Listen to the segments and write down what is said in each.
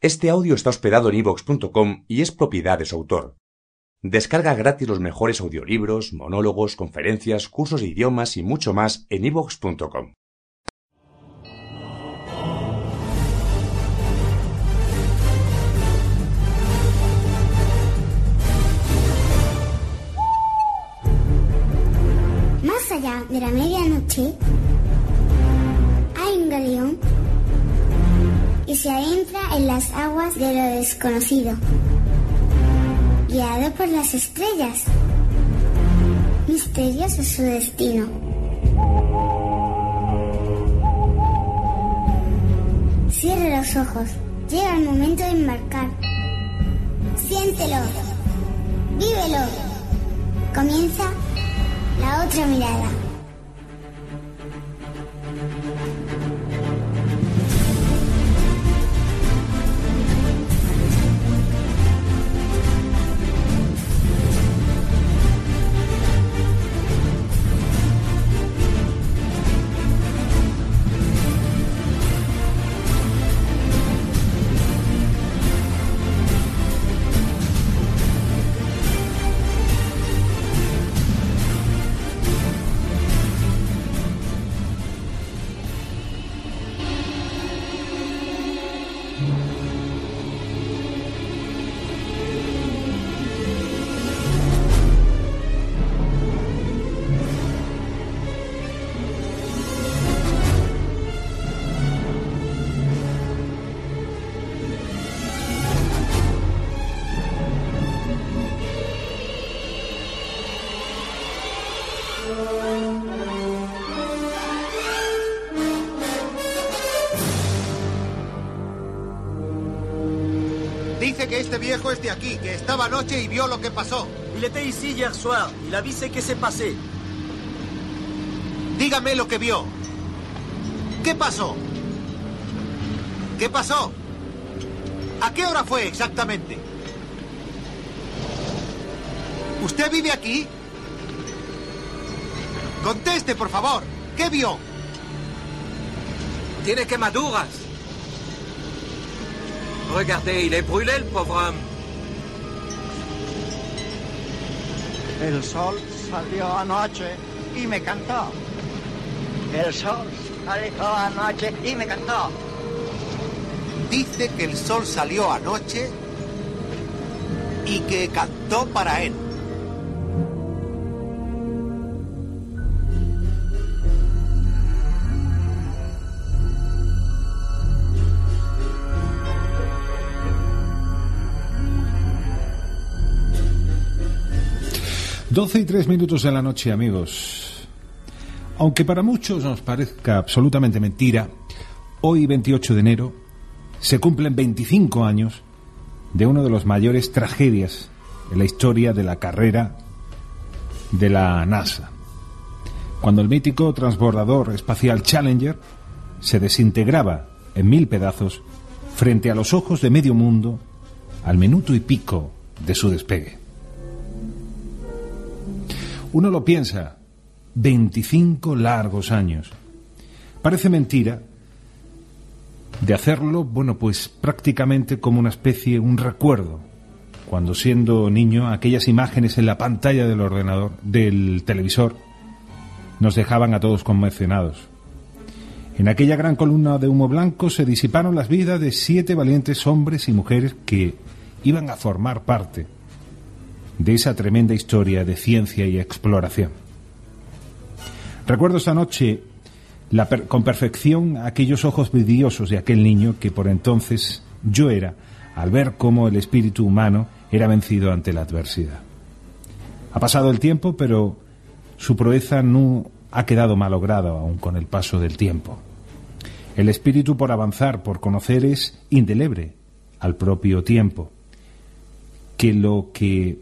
Este audio está hospedado en ivox.com y es propiedad de su autor. Descarga gratis los mejores audiolibros, monólogos, conferencias, cursos de idiomas y mucho más en ivox.com. Más allá de la medianoche y se adentra en las aguas de lo desconocido, guiado por las estrellas. Misterioso su destino. Cierre los ojos. Llega el momento de embarcar. Siéntelo. Vívelo. Comienza la otra mirada. Este viejo es de aquí, que estaba anoche y vio lo que pasó. Il était ici hier soir. Il a vu ce qui s'est passé. Dígame lo que vio. ¿Qué pasó? ¿Qué pasó? ¿A qué hora fue exactamente? ¿Usted vive aquí? Conteste, por favor. ¿Qué vio? Tiene quemaduras. Regardez, il est brûlé, le pauvre homme. El sol salió anoche y me cantó. El sol salió anoche y me cantó. Dice que el sol salió anoche y que cantó para él. Doce y tres minutos de la noche, amigos. Aunque para muchos nos parezca absolutamente mentira, hoy 28 de enero se cumplen 25 años de una de las mayores tragedias en la historia de la carrera de la NASA. Cuando el mítico transbordador espacial Challenger se desintegraba en mil pedazos frente a los ojos de medio mundo al minuto y pico de su despegue. Uno lo piensa, 25 largos años. Parece mentira de hacerlo, bueno, pues prácticamente como una especie, un recuerdo. Cuando siendo niño, aquellas imágenes en la pantalla del ordenador, del televisor, nos dejaban a todos conmocionados. En aquella gran columna de humo blanco se disiparon las vidas de siete valientes hombres y mujeres que iban a formar parte de esa tremenda historia de ciencia y exploración. Recuerdo esta noche con perfección aquellos ojos vidriosos de aquel niño que por entonces yo era al ver cómo el espíritu humano era vencido ante la adversidad. Ha pasado el tiempo, pero su proeza no ha quedado malograda aún con el paso del tiempo. El espíritu por avanzar, por conocer, es indeleble al propio tiempo. Que lo que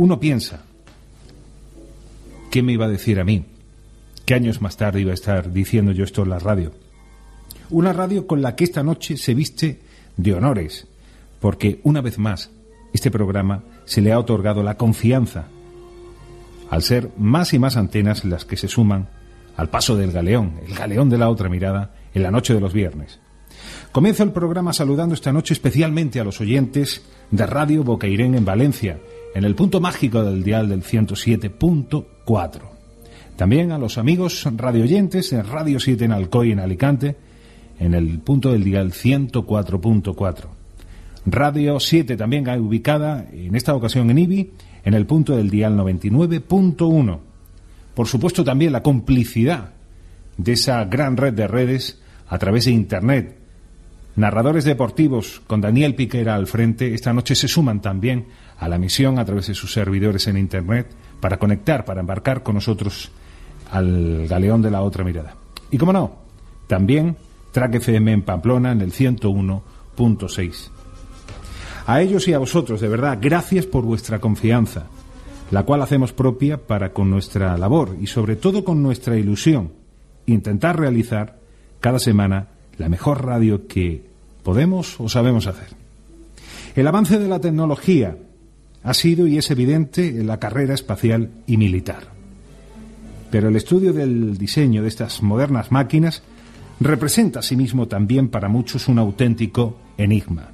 uno piensa, ¿qué me iba a decir a mí? ¿Qué años más tarde iba a estar diciendo yo esto en la radio? Una radio con la que esta noche se viste de honores, porque una vez más este programa se le ha otorgado la confianza, al ser más y más antenas las que se suman al paso del galeón, el galeón de la otra mirada, en la noche de los viernes. Comienzo el programa saludando esta noche especialmente a los oyentes de Radio Bocairén en Valencia, en el punto mágico del dial del 107.4. También a los amigos radioyentes de Radio 7 en Alcoy en Alicante, en el punto del dial 104.4. Radio 7 también ubicada en esta ocasión en IBI, en el punto del dial 99.1. Por supuesto también la complicidad de esa gran red de redes a través de Internet. Narradores deportivos con Daniel Piquera al frente esta noche se suman también a la misión a través de sus servidores en Internet para conectar, para embarcar con nosotros al galeón de la otra mirada. Y como no, también Track FM en Pamplona en el 101.6. A ellos y a vosotros, de verdad, gracias por vuestra confianza, la cual hacemos propia para con nuestra labor y sobre todo con nuestra ilusión, intentar realizar cada semana la mejor radio que podemos o sabemos hacer. El avance de la tecnología ha sido y es evidente en la carrera espacial y militar. Pero el estudio del diseño de estas modernas máquinas representa asimismo también para muchos un auténtico enigma.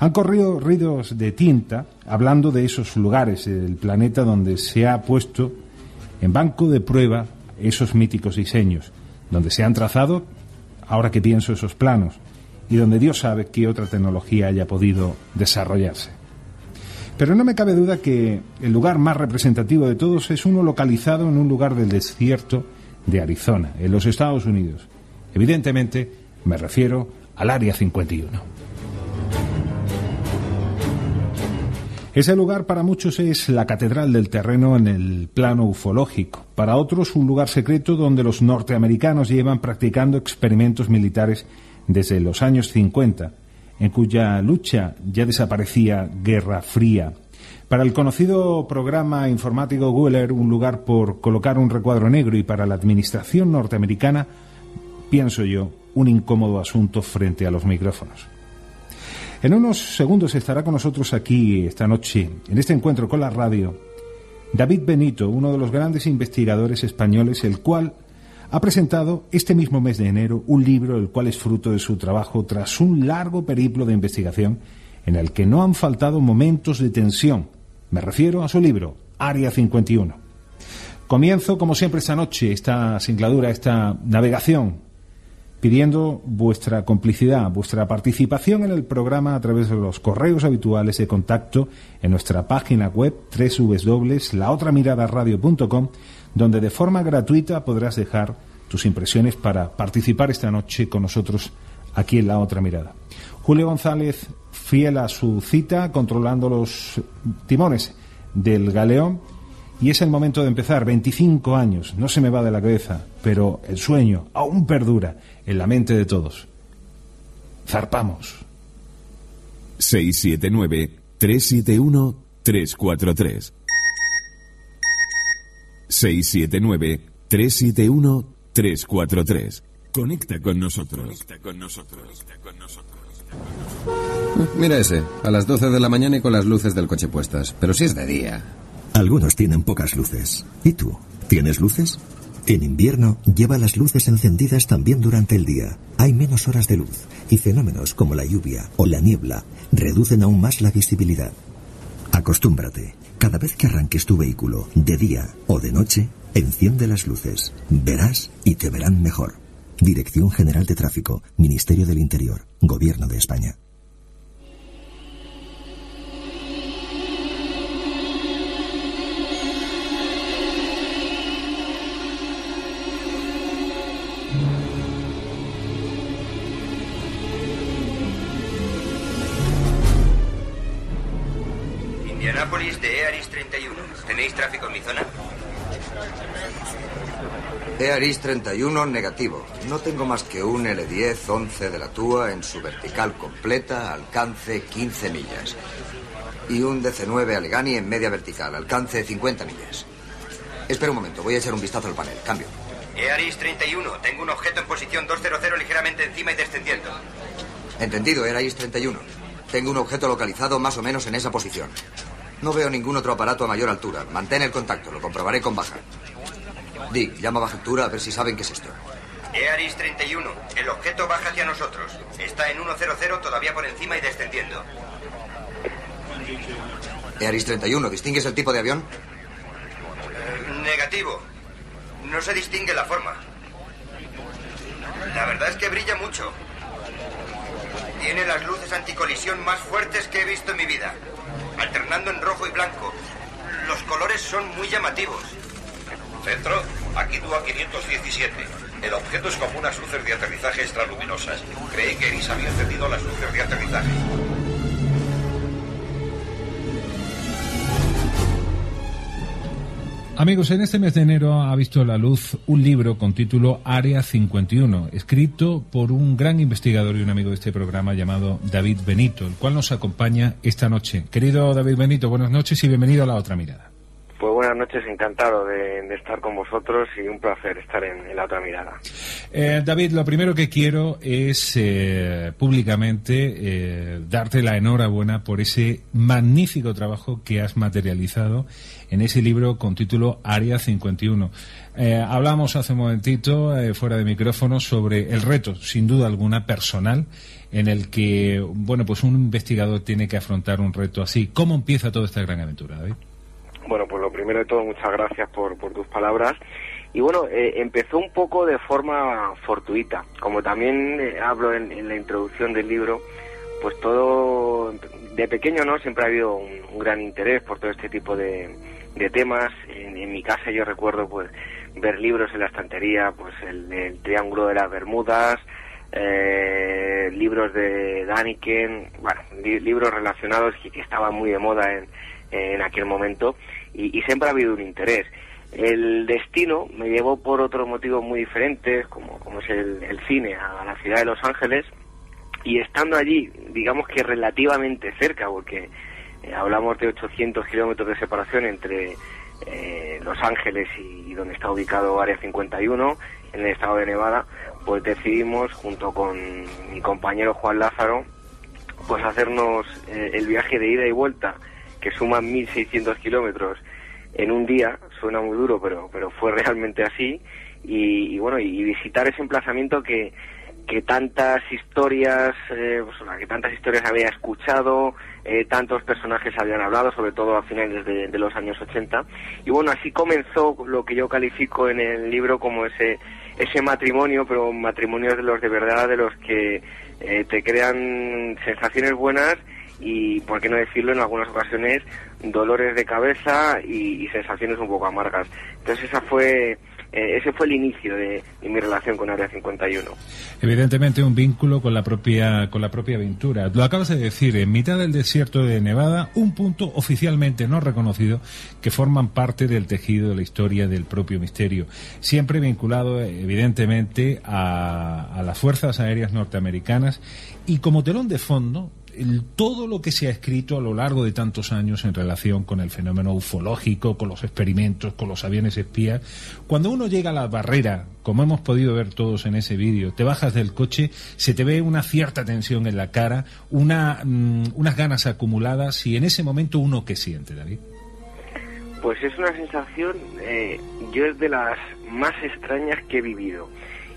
Han corrido ruidos de tinta hablando de esos lugares del planeta donde se ha puesto en banco de prueba esos míticos diseños, donde se han trazado, ahora que pienso esos planos, y donde Dios sabe qué otra tecnología haya podido desarrollarse. Pero no me cabe duda que el lugar más representativo de todos es uno localizado en un lugar del desierto de Arizona, en los Estados Unidos. Evidentemente, me refiero al Área 51. Ese lugar para muchos es la catedral del terreno en el plano ufológico, para otros un lugar secreto donde los norteamericanos llevan practicando experimentos militares desde los años 50, en cuya lucha ya desaparecía Guerra Fría. Para el conocido programa informático Google un lugar por colocar un recuadro negro y para la administración norteamericana, pienso yo, un incómodo asunto frente a los micrófonos. En unos segundos estará con nosotros aquí esta noche, en este encuentro con la radio, David Benito, uno de los grandes investigadores españoles, el cual ha presentado este mismo mes de enero un libro el cual es fruto de su trabajo tras un largo periplo de investigación en el que no han faltado momentos de tensión. Me refiero a su libro, Área 51. Comienzo, como siempre, esta noche, esta singladura, esta navegación pidiendo vuestra complicidad, vuestra participación en el programa a través de los correos habituales de contacto en nuestra página web www.laotramiradaradio.com, donde de forma gratuita podrás dejar tus impresiones para participar esta noche con nosotros aquí en La Otra Mirada. Julio González, fiel a su cita, controlando los timones del galeón, y es el momento de empezar. 25 años, no se me va de la cabeza, pero el sueño aún perdura en la mente de todos. Zarpamos. 679-371-343. 679-371-343. Conecta con nosotros. Conecta con nosotros. Mira ese, a las 12 de la mañana y con las luces del coche puestas. Pero si es de día. Algunos tienen pocas luces. ¿Y tú? ¿Tienes luces? En invierno, lleva las luces encendidas también durante el día. Hay menos horas de luz y fenómenos como la lluvia o la niebla reducen aún más la visibilidad. Acostúmbrate. Cada vez que arranques tu vehículo, de día o de noche, enciende las luces. Verás y te verán mejor. Dirección General de Tráfico, Ministerio del Interior, Gobierno de España. De Earis 31. ¿Tenéis tráfico en mi zona? Earis 31 negativo. No tengo más que un L10 11 de la TUA en su vertical completa, alcance 15 millas. Y un DC9 Allegheny en media vertical, alcance 50 millas. Espera un momento, voy a echar un vistazo al panel. Cambio. Earis 31, tengo un objeto en posición 200 ligeramente encima y descendiendo. Entendido, Earis 31. Tengo un objeto localizado más o menos en esa posición. No veo ningún otro aparato a mayor altura. Mantén el contacto, lo comprobaré con baja. Dick, llama a baja altura a ver si saben qué es esto. EARIS 31, el objeto baja hacia nosotros. Está en 100 todavía por encima y descendiendo. EARIS 31, ¿distingues el tipo de avión? Eh, negativo. No se distingue la forma. La verdad es que brilla mucho. Tiene las luces anticolisión más fuertes que he visto en mi vida, alternando en rojo y blanco. Los colores son muy llamativos. Centro, aquí tú a 517. El objeto es como unas luces de aterrizaje extraluminosas. Creí que Eris había encendido las luces de aterrizaje. Amigos, en este mes de enero ha visto la luz un libro con título Área 51, escrito por un gran investigador y un amigo de este programa llamado David Benito, el cual nos acompaña esta noche. Querido David Benito, buenas noches y bienvenido a La Otra Mirada. Pues buenas noches, encantado de, estar con vosotros y un placer estar en, La Otra Mirada. Eh, David, lo primero que quiero es eh, públicamente eh, darte la enhorabuena por ese magnífico trabajo que has materializado en ese libro con título Área 51. Eh, hablamos hace un momentito, fuera de micrófono, sobre el reto, sin duda alguna, personal, en el que, bueno, pues un investigador tiene que afrontar un reto así. ¿Cómo empieza toda esta gran aventura, David? Bueno, pues lo primero de todo, muchas gracias por, tus palabras. Y bueno, eh, empezó un poco de forma fortuita. Como también eh, hablo en, la introducción del libro, pues todo, de pequeño, ¿no? Siempre ha habido un, gran interés por todo este tipo de, temas. En, en, mi casa yo recuerdo, pues, ver libros en la estantería, pues el, Triángulo de las Bermudas, eh, libros de Daniken, bueno, li libros relacionados que, que estaban muy de moda en aquel momento y, siempre ha habido un interés. El destino me llevó por otros motivos muy diferentes, como, como es el, cine, a la ciudad de Los Ángeles y estando allí, digamos que relativamente cerca, porque eh, hablamos de 800 kilómetros de separación entre eh, Los Ángeles y, donde está ubicado Área 51, en el estado de Nevada, pues decidimos, junto con mi compañero Juan Lázaro, pues hacernos eh, el viaje de ida y vuelta, que suma 1.600 kilómetros en un día, suena muy duro, pero, pero fue realmente así, y, y bueno, y visitar ese emplazamiento que, que tantas historias, eh, pues, que tantas historias había escuchado, eh, tantos personajes habían hablado, sobre todo a finales de, los años 80. Y bueno, así comenzó lo que yo califico en el libro como ese, ese matrimonio, pero matrimonios de los de verdad, de los que eh, te crean sensaciones buenas y, por qué no decirlo, en algunas ocasiones dolores de cabeza y, sensaciones un poco amargas. Entonces esa fue eh, ese fue el inicio de, de, mi relación con Área 51. Evidentemente un vínculo con la propia con la propia aventura. Lo acabas de decir, en mitad del desierto de Nevada, un punto oficialmente no reconocido que forman parte del tejido de la historia del propio misterio, siempre vinculado evidentemente a, a las fuerzas aéreas norteamericanas y como telón de fondo todo lo que se ha escrito a lo largo de tantos años en relación con el fenómeno ufológico, con los experimentos, con los aviones espías. Cuando uno llega a la barrera, como hemos podido ver todos en ese vídeo, te bajas del coche, se te ve una cierta tensión en la cara, una, mmm, unas ganas acumuladas y en ese momento uno qué siente, David. Pues es una sensación, eh, yo es de las más extrañas que he vivido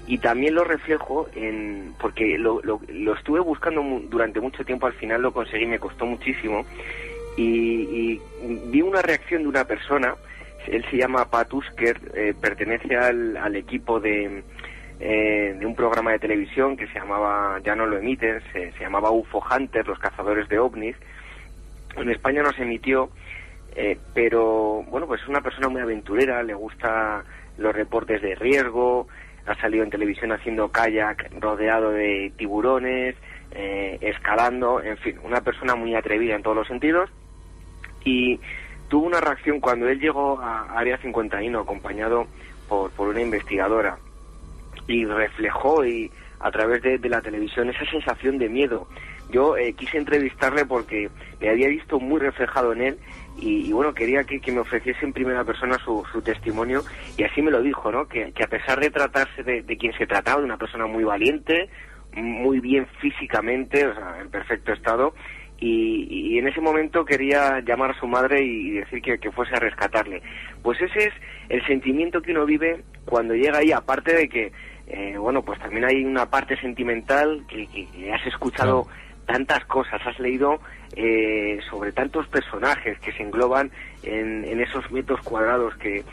y también lo reflejo en porque lo, lo, estuve buscando durante mucho tiempo al final lo conseguí me costó muchísimo y, y vi una reacción de una persona él se llama Pat Usker eh, pertenece al, al, equipo de eh, de un programa de televisión que se llamaba ya no lo emiten se, se llamaba UFO Hunter los cazadores de ovnis. En España no se emitió eh, pero bueno pues es una persona muy aventurera le gusta los reportes de riesgo ha salido en televisión haciendo kayak rodeado de tiburones, eh, escalando, en fin, una persona muy atrevida en todos los sentidos. Y tuvo una reacción cuando él llegó a Área 51 acompañado por, por una investigadora y reflejó y a través de, de la televisión esa sensación de miedo. Yo eh, quise entrevistarle porque me había visto muy reflejado en él y, y bueno, quería que, que, me ofreciese en primera persona su, su, testimonio y así me lo dijo, ¿no? Que, que a pesar de tratarse de, de, quien se trataba, de una persona muy valiente, muy bien físicamente, o sea, en perfecto estado, y, y en ese momento quería llamar a su madre y decir que, que, fuese a rescatarle. Pues ese es el sentimiento que uno vive cuando llega ahí, aparte de que eh, bueno, pues también hay una parte sentimental que, que- que has escuchado tantas cosas, has leído eh, sobre tantos personajes que se engloban en, en esos metros cuadrados que,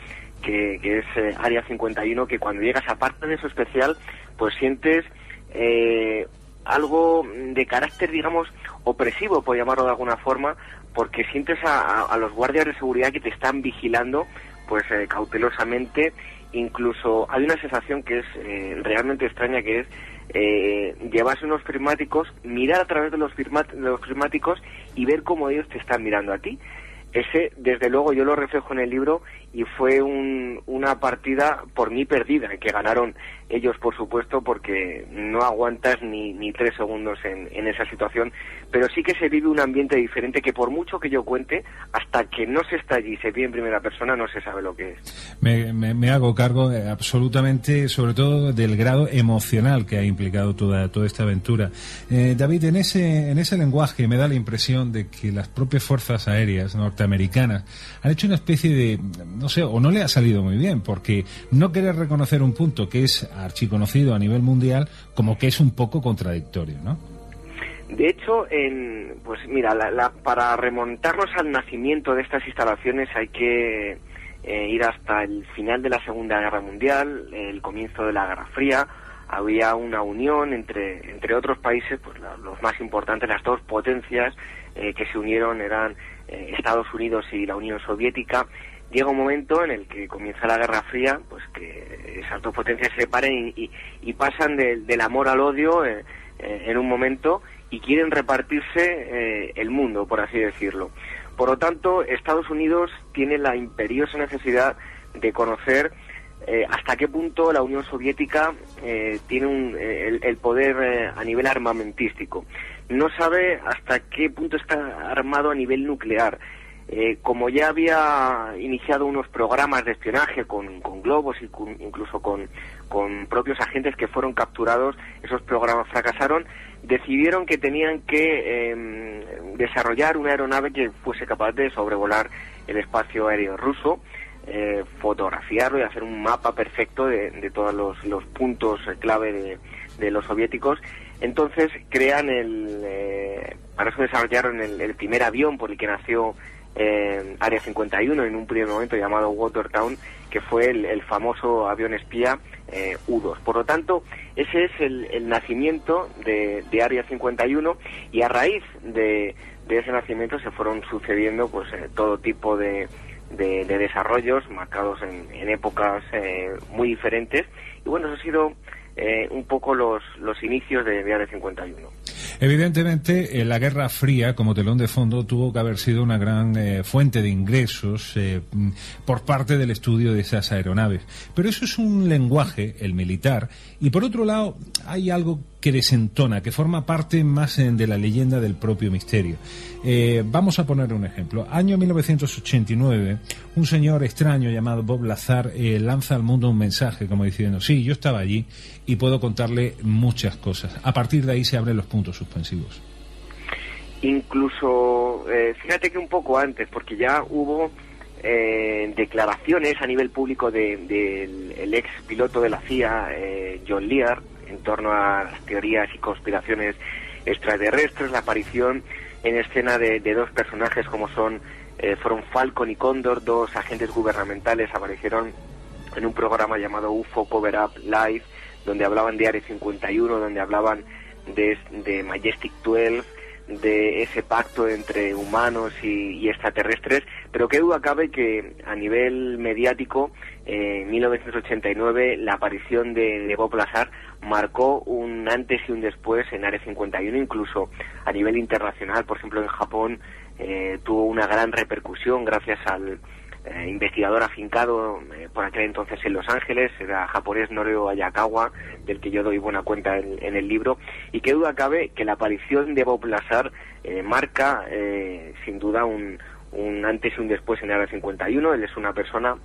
que, que es eh, Área 51, que cuando llegas a de eso especial, pues sientes eh, algo de carácter, digamos, opresivo, por llamarlo de alguna forma, porque sientes a, a- a los guardias de seguridad que te están vigilando, pues eh, cautelosamente. Incluso hay una sensación que es eh, realmente extraña, que es eh, llevarse unos prismáticos, mirar a través de los, de los prismáticos y ver cómo ellos te están mirando a ti. Ese, desde luego, yo lo reflejo en el libro y fue un- una partida por mí perdida, que ganaron ellos, por supuesto, porque no aguantas ni, ni tres segundos en, en esa situación, pero sí que se vive un ambiente diferente que por mucho que yo cuente, hasta que no se está allí y se vive en primera persona, no se sabe lo que es. Me, me- hago cargo eh, absolutamente, sobre todo, del grado emocional que ha implicado toda, toda esta aventura. Eh, David, en ese, en ese lenguaje me da la impresión de que las propias fuerzas aéreas norteamericanas han hecho una especie de, no sé, o no le ha salido muy bien, porque no querer reconocer un punto que es archiconocido a nivel mundial, como que es un poco contradictorio, ¿no? De hecho, en, pues mira, la- la- para remontarnos al nacimiento de estas instalaciones hay que eh, ir hasta el final de la Segunda Guerra Mundial, el comienzo de la Guerra Fría. Había una unión entre, entre otros países, pues la- los más importantes, las dos potencias eh, que se unieron eran eh, Estados Unidos y la Unión Soviética. Llega un momento en el que comienza la Guerra Fría, pues que esas dos potencias se separen y, pasan del- amor al odio eh, eh, en un momento y quieren repartirse eh, el mundo, por así decirlo. Por lo tanto, Estados Unidos tiene la imperiosa necesidad de conocer hasta qué punto la Unión Soviética eh, tiene un- el, poder a nivel armamentístico. No sabe hasta qué punto está armado a nivel nuclear. Eh, como ya había iniciado unos programas de espionaje con, con globos y con- incluso con, con propios agentes que fueron capturados, esos programas fracasaron, decidieron que tenían que eh, desarrollar una aeronave que fuese capaz de sobrevolar el espacio aéreo ruso, eh, fotografiarlo y hacer un mapa perfecto de, de todos los, los puntos clave de, de los soviéticos. Entonces crean el, eh, para eso desarrollaron el primer avión por el que nació eh, Área 51 en un primer momento llamado Watertown, que fue el, famoso avión espía eh, U-2. Por lo tanto, ese es el, el nacimiento de, de Área 51 y a raíz de, de ese nacimiento se fueron sucediendo pues eh, todo tipo de, de, de desarrollos marcados en, en épocas eh, muy diferentes y bueno, eso ha sido eh, un poco los, los inicios de, de Área 51. Evidentemente, eh, la Guerra Fría, como telón de fondo, tuvo que haber sido una gran eh, fuente de ingresos eh, mm, por parte del estudio de esas aeronaves. Pero eso es un lenguaje, el militar, y por otro lado, hay algo que desentona, que forma parte más eh, de la leyenda del propio misterio. Eh, vamos a poner un ejemplo. Año 1989, un señor extraño llamado Bob Lazar eh, lanza al mundo un mensaje como diciendo, sí, yo estaba allí y puedo contarle muchas cosas. A partir de ahí se abren los puntos suspensivos. Incluso, eh, fíjate que un poco antes, porque ya hubo declaraciones a nivel público del de, el ex piloto de la CIA, John Lear, en torno a las teorías y conspiraciones extraterrestres, la aparición en escena de, de dos personajes como son eh, fueron Falcon y Condor, dos agentes gubernamentales, aparecieron en un programa llamado UFO Cover Up Live, donde hablaban de Área 51, donde hablaban de, de Majestic 12, de ese pacto entre humanos y, y, extraterrestres, pero qué duda cabe que a nivel mediático, eh, en 1989, la aparición de, de Bob Lazar marcó un antes y un después en Área 51, incluso a nivel internacional, por ejemplo en Japón, eh, tuvo una gran repercusión gracias al eh, investigador afincado eh, por aquel entonces en Los Ángeles, era japonés Norio Ayakawa, del que yo doy buena cuenta en, en el libro, y qué duda cabe que la aparición de Bob Lazar eh, marca eh, sin duda un, un antes y un después en Área 51, él es una persona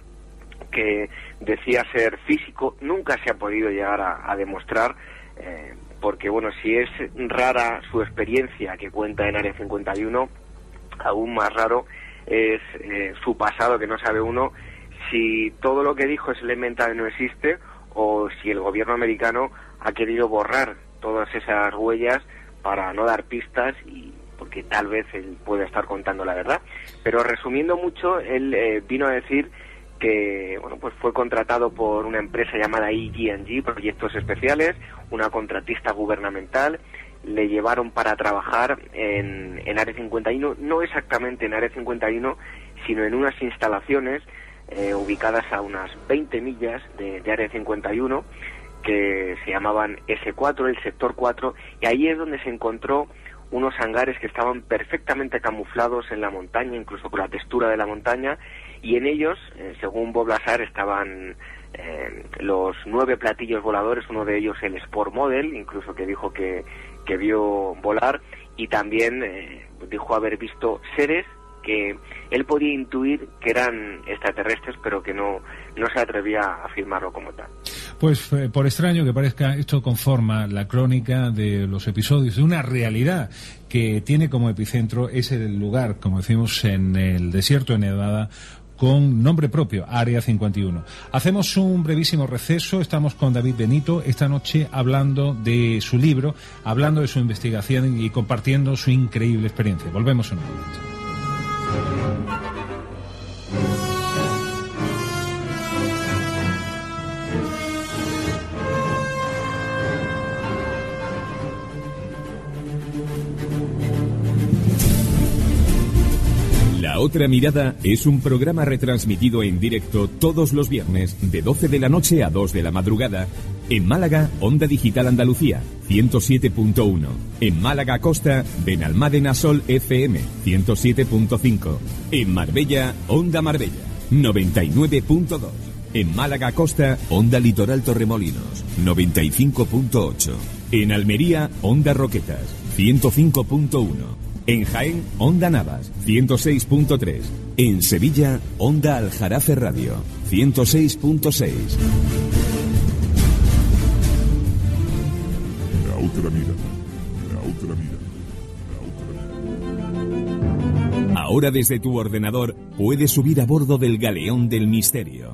que decía ser físico, nunca se ha podido llegar a, demostrar, eh, porque bueno, si es rara su experiencia que cuenta en Área 51, aún más raro es eh, su pasado que no sabe uno si todo lo que dijo es elemental no existe o si el gobierno americano ha querido borrar todas esas huellas para no dar pistas y porque tal vez él puede estar contando la verdad. Pero resumiendo mucho, él eh, vino a decir que bueno pues fue contratado por una empresa llamada EG&G, Proyectos Especiales, una contratista gubernamental, le llevaron para trabajar en, en Área 51, no exactamente en Área 51, sino en unas instalaciones eh, ubicadas a unas 20 millas de, de Área 51, que se llamaban S4, el sector 4, y ahí es donde se encontró unos hangares que estaban perfectamente camuflados en la montaña, incluso con la textura de la montaña, y en ellos, eh, según Bob Lazar, estaban eh, los nueve platillos voladores, uno de ellos el Sport Model, incluso que dijo que, que vio volar, y también eh, dijo haber visto seres que él podía intuir que eran extraterrestres, pero que no, no se atrevía a afirmarlo como tal. Pues eh, por extraño que parezca, esto conforma la crónica de los episodios de una realidad que tiene como epicentro ese lugar, como decimos, en el desierto de Nevada, con nombre propio, Área 51. Hacemos un brevísimo receso, estamos con David Benito esta noche hablando de su libro, hablando de su investigación y compartiendo su increíble experiencia. Volvemos en un momento. La otra mirada es un programa retransmitido en directo todos los viernes de 12 de la noche a 2 de la madrugada en Málaga, Onda Digital Andalucía 107.1. En Málaga Costa, Benalmádena Sol FM 107.5. En Marbella, Onda Marbella 99.2. En Málaga Costa, Onda Litoral Torremolinos 95.8. En Almería, Onda Roquetas 105.1. En Jaén, Onda Navas, 106.3. En Sevilla, Onda Aljarafe Radio, 106.6. La otra mira. La otra mira. Ahora desde tu ordenador puedes subir a bordo del galeón del misterio.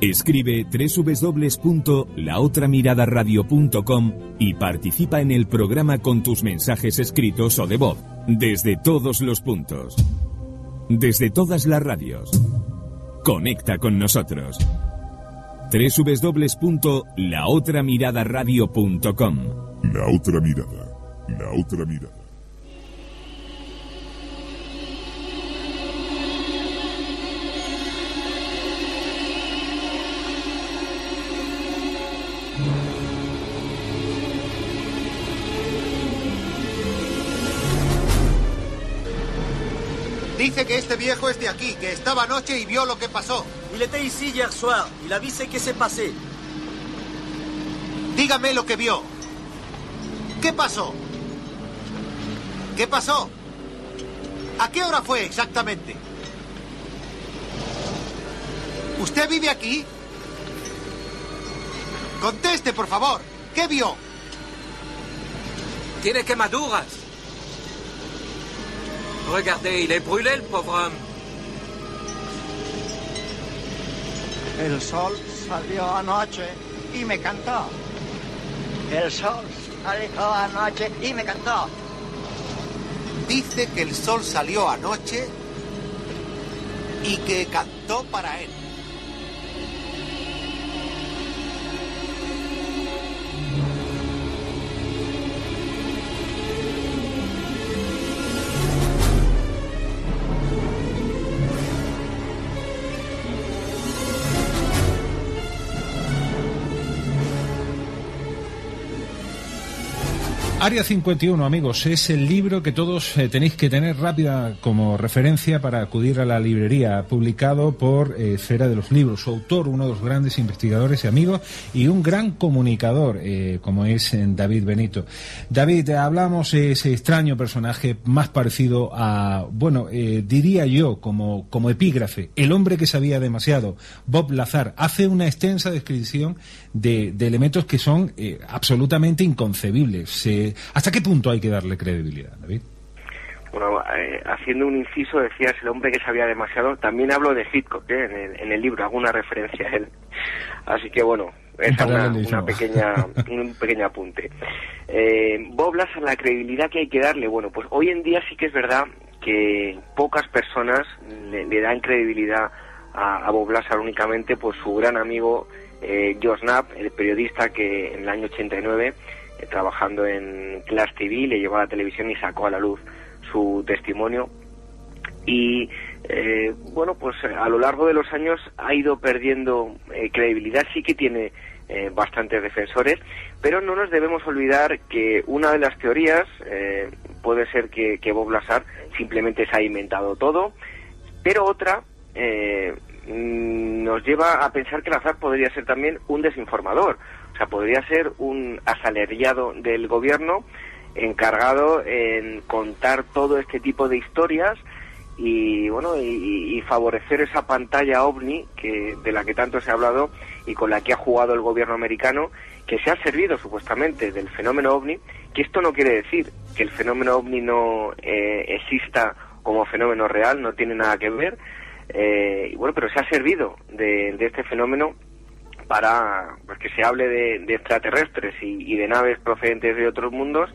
Escribe www.laotramiradaradio.com y participa en el programa con tus mensajes escritos o de voz, desde todos los puntos, desde todas las radios. Conecta con nosotros. www.laotramiradaradio.com La otra mirada. La otra mirada. Dice que este viejo es de aquí, que estaba anoche y vio lo que pasó. Il était ici hier soir. Il a vu ce qui s'est passé. Dígame lo que vio. ¿Qué pasó? ¿Qué pasó? ¿A qué hora fue exactamente? ¿Usted vive aquí? Conteste, por favor. ¿Qué vio? Tiene quemaduras. Regardez, il est brûlé, le pauvre homme. El sol salió anoche y me cantó. El sol salió anoche y me cantó. Dice que el sol salió anoche y que cantó para él. Área 51, amigos, es el libro que todos eh, tenéis que tener rápida como referencia para acudir a la librería, publicado por eh, Esfera de los Libros. Su autor, uno de los grandes investigadores y amigos, y un gran comunicador, eh, como es eh, David Benito. David, hablamos de ese extraño personaje más parecido a, bueno, diría yo, como, como epígrafe, el hombre que sabía demasiado, Bob Lazar, hace una extensa descripción de, de elementos que son eh, absolutamente inconcebibles. Eh, ¿Hasta qué punto hay que darle credibilidad, David? Bueno, eh, haciendo un inciso, decías el hombre que sabía demasiado. También hablo de Hitchcock ¿eh? en, el, en el libro, hago una referencia a él. Así que bueno, es una, pequeña, un pequeño apunte. Eh, Bob Lazar, la credibilidad que hay que darle, bueno, pues hoy en día sí que es verdad que pocas personas le, le dan credibilidad a, a Bob Lazar únicamente por su gran amigo eh, Joe Snap, el periodista que en el año 89, eh, trabajando en Class TV, le llevó a la televisión y sacó a la luz su testimonio. Y eh, bueno pues a lo largo de los años ha ido perdiendo eh, credibilidad. Sí que tiene eh, bastantes defensores pero no nos debemos olvidar que una de las teorías puede ser que, que Bob Lazar simplemente se ha inventado todo pero otra eh, mm, nos lleva a pensar que Lazar podría ser también un desinformador. O sea podría ser un asalariado del gobierno encargado en contar todo este tipo de historias y bueno y, y favorecer esa pantalla ovni que de la que tanto se ha hablado y con la que ha jugado el gobierno americano que se ha servido supuestamente del fenómeno ovni que esto no quiere decir que el fenómeno ovni no eh, exista como fenómeno real no tiene nada que ver eh, y bueno pero se ha servido de, este fenómeno para pues, que se hable de, extraterrestres y, de naves procedentes de otros mundos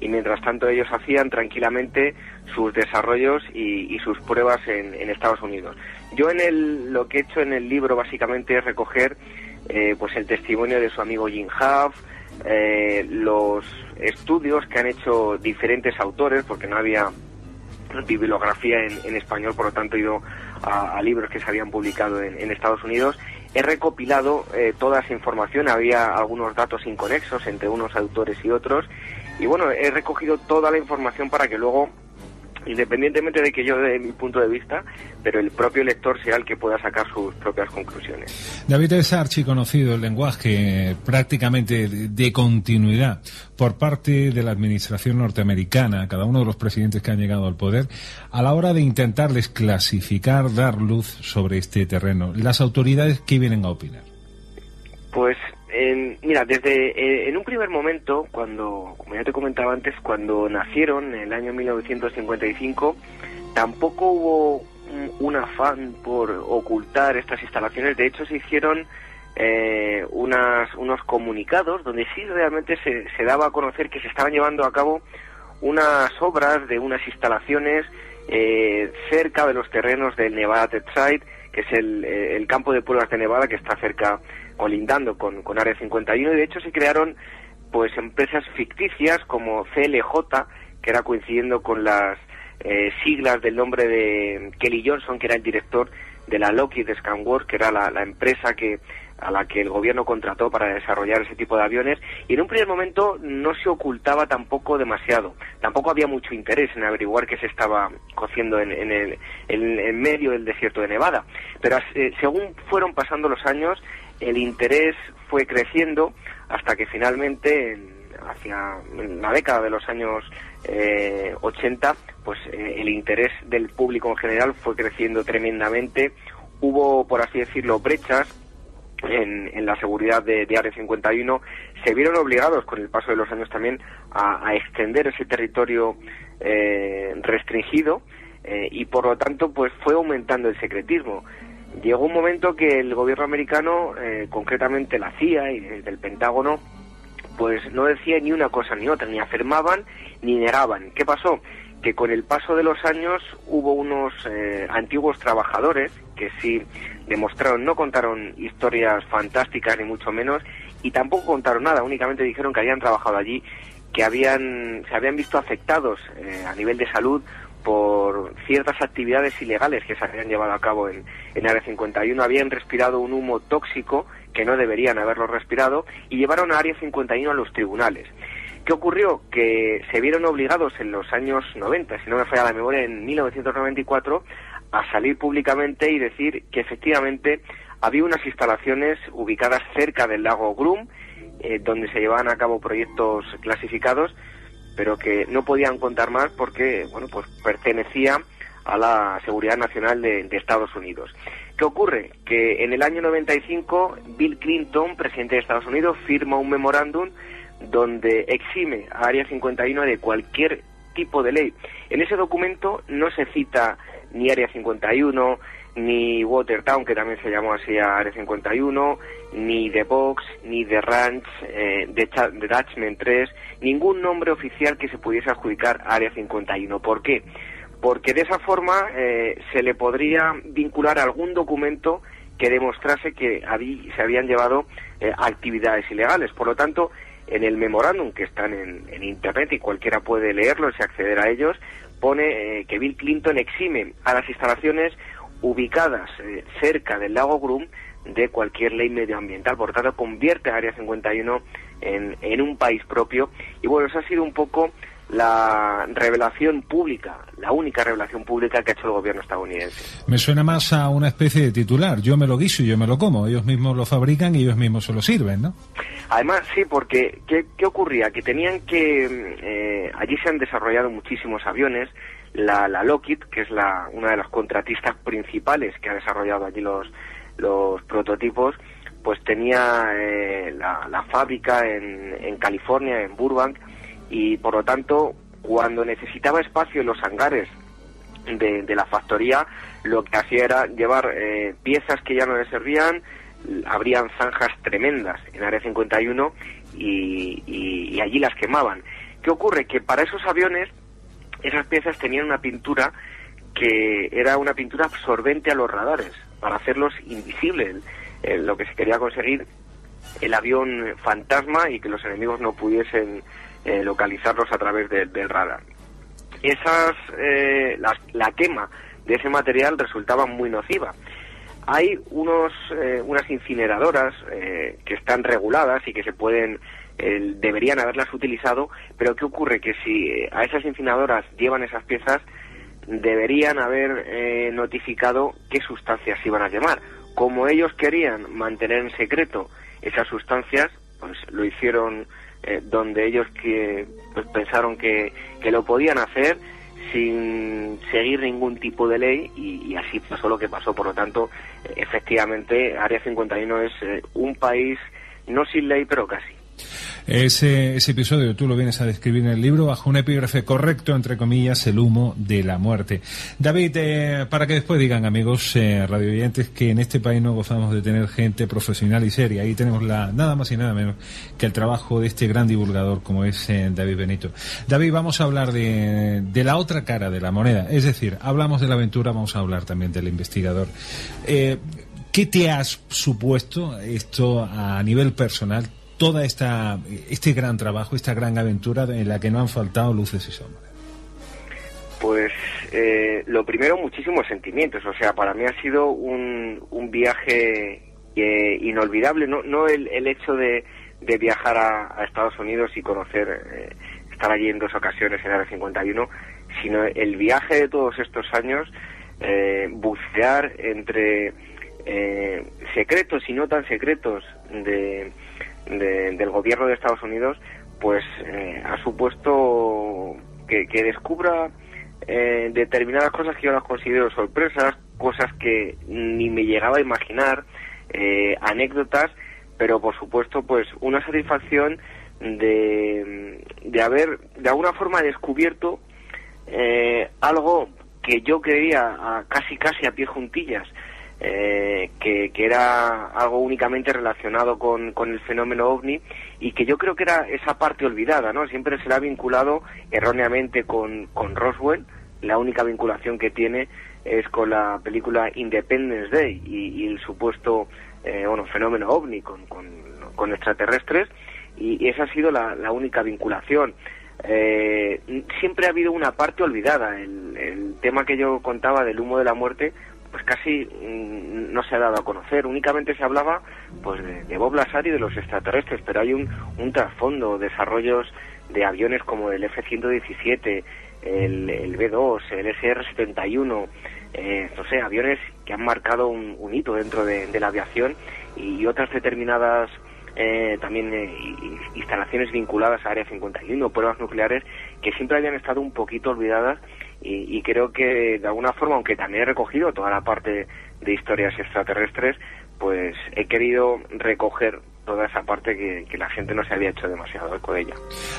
y mientras tanto ellos hacían tranquilamente sus desarrollos y, y sus pruebas en, en Estados Unidos. Yo en el, lo que he hecho en el libro básicamente es recoger eh, pues el testimonio de su amigo Jim Huff, eh, los estudios que han hecho diferentes autores, porque no había bibliografía en, en español, por lo tanto he ido a, libros que se habían publicado en, en Estados Unidos. He recopilado eh, toda esa información, había algunos datos inconexos entre unos autores y otros, y bueno, he recogido toda la información para que luego, independientemente de que yo dé mi punto de vista, pero el propio lector sea el que pueda sacar sus propias conclusiones. David es archiconocido el lenguaje prácticamente de- continuidad por parte de la administración norteamericana, cada uno de los presidentes que han llegado al poder, a la hora de intentarles clasificar, dar luz sobre este terreno. Las autoridades que vienen a opinar. Pues en- mira, desde eh, en un primer momento, cuando, como ya te comentaba antes, cuando nacieron en el año 1955, tampoco hubo un, afán por ocultar estas instalaciones. De hecho, se hicieron eh, unas, unos comunicados donde sí realmente se, se daba a conocer que se estaban llevando a cabo unas obras de unas instalaciones eh, cerca de los terrenos del Nevada Test Site, que es el, eh, el campo de pruebas de Nevada que está cerca, colindando con, con Área 51, y de hecho se crearon pues empresas ficticias como CLJ, que era coincidiendo con las eh, siglas del nombre de Kelly Johnson, que era el director de la Lockheed Skyward, que era la, la empresa que a la que el gobierno contrató para desarrollar ese tipo de aviones y en un primer momento no se ocultaba tampoco demasiado. Tampoco había mucho interés en averiguar qué se estaba cociendo en, en el en, medio del desierto de Nevada. Pero eh, según fueron pasando los años el interés fue creciendo hasta que finalmente en- hacia la década de los años eh, 80 pues eh, el interés del público en general fue creciendo tremendamente. Hubo por así decirlo brechas en, en la seguridad de, de Área 51 se vieron obligados con el paso de los años también a, extender ese territorio eh, restringido eh, y por lo tanto pues fue aumentando el secretismo. Llegó un momento que el gobierno americano, eh, concretamente la CIA y el del Pentágono, pues no decía ni una cosa ni otra, ni afirmaban ni negaban. ¿Qué pasó? Que con el paso de los años hubo unos eh, antiguos trabajadores que sí demostraron, no contaron historias fantásticas ni mucho menos, y tampoco contaron nada, únicamente dijeron que habían trabajado allí, que habían, se habían visto afectados eh, a nivel de salud por ciertas actividades ilegales que se habían llevado a cabo en, en Área 51, habían respirado un humo tóxico que no deberían haberlo respirado y llevaron a Área 51 a los tribunales. ¿Qué ocurrió? Que se vieron obligados en los años 90, si no me falla la memoria, en 1994, a salir públicamente y decir que efectivamente había unas instalaciones ubicadas cerca del lago Grum, eh, donde se llevaban a cabo proyectos clasificados, pero que no podían contar más porque, bueno, pues pertenecía a la seguridad nacional de, de Estados Unidos. ¿Qué ocurre? Que en el año 95 Bill Clinton, presidente de Estados Unidos, firma un memorándum donde exime a Área 51 de cualquier tipo de ley. En ese documento no se cita ni Área 51, ni Watertown, que también se llamó así a Área 51, ni The Box, ni The Ranch, eh, The, Dutchman 3, ningún nombre oficial que se pudiese adjudicar a Área 51. ¿Por qué? Porque de esa forma eh, se le podría vincular algún documento que demostrase que se habían llevado eh, actividades ilegales. Por lo tanto, en el memorándum que están en, en Internet y cualquiera puede leerlos y acceder a ellos, pone eh, que Bill Clinton exime a las instalaciones ubicadas eh, cerca del lago Groom de cualquier ley medioambiental. Por tanto, convierte a Área 51 en, en un país propio. Y bueno, esa ha sido un poco la revelación pública, la única revelación pública que ha hecho el gobierno estadounidense. Me suena más a una especie de titular. Yo me lo guiso y yo me lo como. Ellos mismos lo fabrican y ellos mismos se lo sirven, ¿no? Además, sí, porque ¿qué, qué ocurría? Que tenían que... eh, allí se han desarrollado muchísimos aviones. La, la Lockheed, que es la, una de las contratistas principales que ha desarrollado allí los, los prototipos, pues tenía eh, la, la fábrica en, en California, en Burbank, y por lo tanto, cuando necesitaba espacio en los hangares de, de la factoría, lo que hacía era llevar eh, piezas que ya no le servían, habrían zanjas tremendas en Área 51 y, y- y allí las quemaban. ¿Qué ocurre? Que para esos aviones esas piezas tenían una pintura que era una pintura absorbente a los radares, para hacerlos invisibles. Lo que se quería conseguir el avión fantasma y que los enemigos no pudiesen eh, localizarlos a través de- del radar. Esas, eh, la quema de ese material resultaba muy nociva. Hay unos, eh, unas incineradoras eh, que están reguladas y que se pueden, deberían haberlas utilizado, pero ¿qué ocurre? Que si a esas incineradoras llevan esas piezas, deberían haber notificado qué sustancias iban a quemar. Como ellos querían mantener en secreto esas sustancias, pues lo hicieron eh, donde ellos que pues, pensaron que, que lo podían hacer sin seguir ningún tipo de ley y, así pasó lo que pasó. Por lo tanto, efectivamente, Área 51 es eh, un país no sin ley, pero casi. Ese, ese episodio tú lo vienes a describir en el libro bajo un epígrafe correcto, entre comillas, el humo de la muerte. David, eh, para que después digan, amigos eh, radioyentes, que en este país no gozamos de tener gente profesional y seria. Ahí tenemos la, nada más y nada menos que el trabajo de este gran divulgador como es eh, David Benito. David, vamos a hablar de, de la otra cara de la moneda. Es decir, hablamos de la aventura, vamos a hablar también del investigador. Eh, ¿Qué te has supuesto esto a nivel personal? Toda esta este gran trabajo, esta gran aventura en la que no han faltado luces y sombras. Pues eh, lo primero, muchísimos sentimientos. O sea, para mí ha sido un, un viaje eh, inolvidable. No, no el, el hecho de, de viajar a, Estados Unidos y conocer, eh, estar allí en dos ocasiones en Área 51, sino el viaje de todos estos años, eh, bucear entre secretos y no tan secretos de, de- del gobierno de Estados Unidos, pues eh, ha supuesto que, descubra eh, determinadas cosas que yo las considero sorpresas, cosas que ni me llegaba a imaginar, eh, anécdotas, pero por supuesto pues una satisfacción de, de haber de alguna forma descubierto eh, algo que yo creía a, casi casi a pie juntillas eh, que, era algo únicamente relacionado con, con el fenómeno ovni y que yo creo que era esa parte olvidada, ¿no? Siempre se la ha vinculado erróneamente con, con Roswell, la única vinculación que tiene es con la película Independence Day y, y el supuesto eh, bueno, fenómeno ovni con, con, con extraterrestres y, esa ha sido la, la única vinculación. Eh, siempre ha habido una parte olvidada. El tema que yo contaba del humo de la muerte, pues casi mm, no se ha dado a conocer. Únicamente se hablaba pues de, de Bob Lazar y de los extraterrestres, pero hay un, un trasfondo, desarrollos de aviones como el F-117, el, el B-2, el SR-71, eh, no sé, aviones que han marcado un, hito dentro de, de la aviación y otras determinadas eh, también eh, instalaciones vinculadas a Área 51, pruebas nucleares que siempre habían estado un poquito olvidadas y, y creo que de alguna forma, aunque también he recogido toda la parte de historias extraterrestres, pues he querido recoger toda esa parte que, la gente no se había hecho demasiado eco de ella.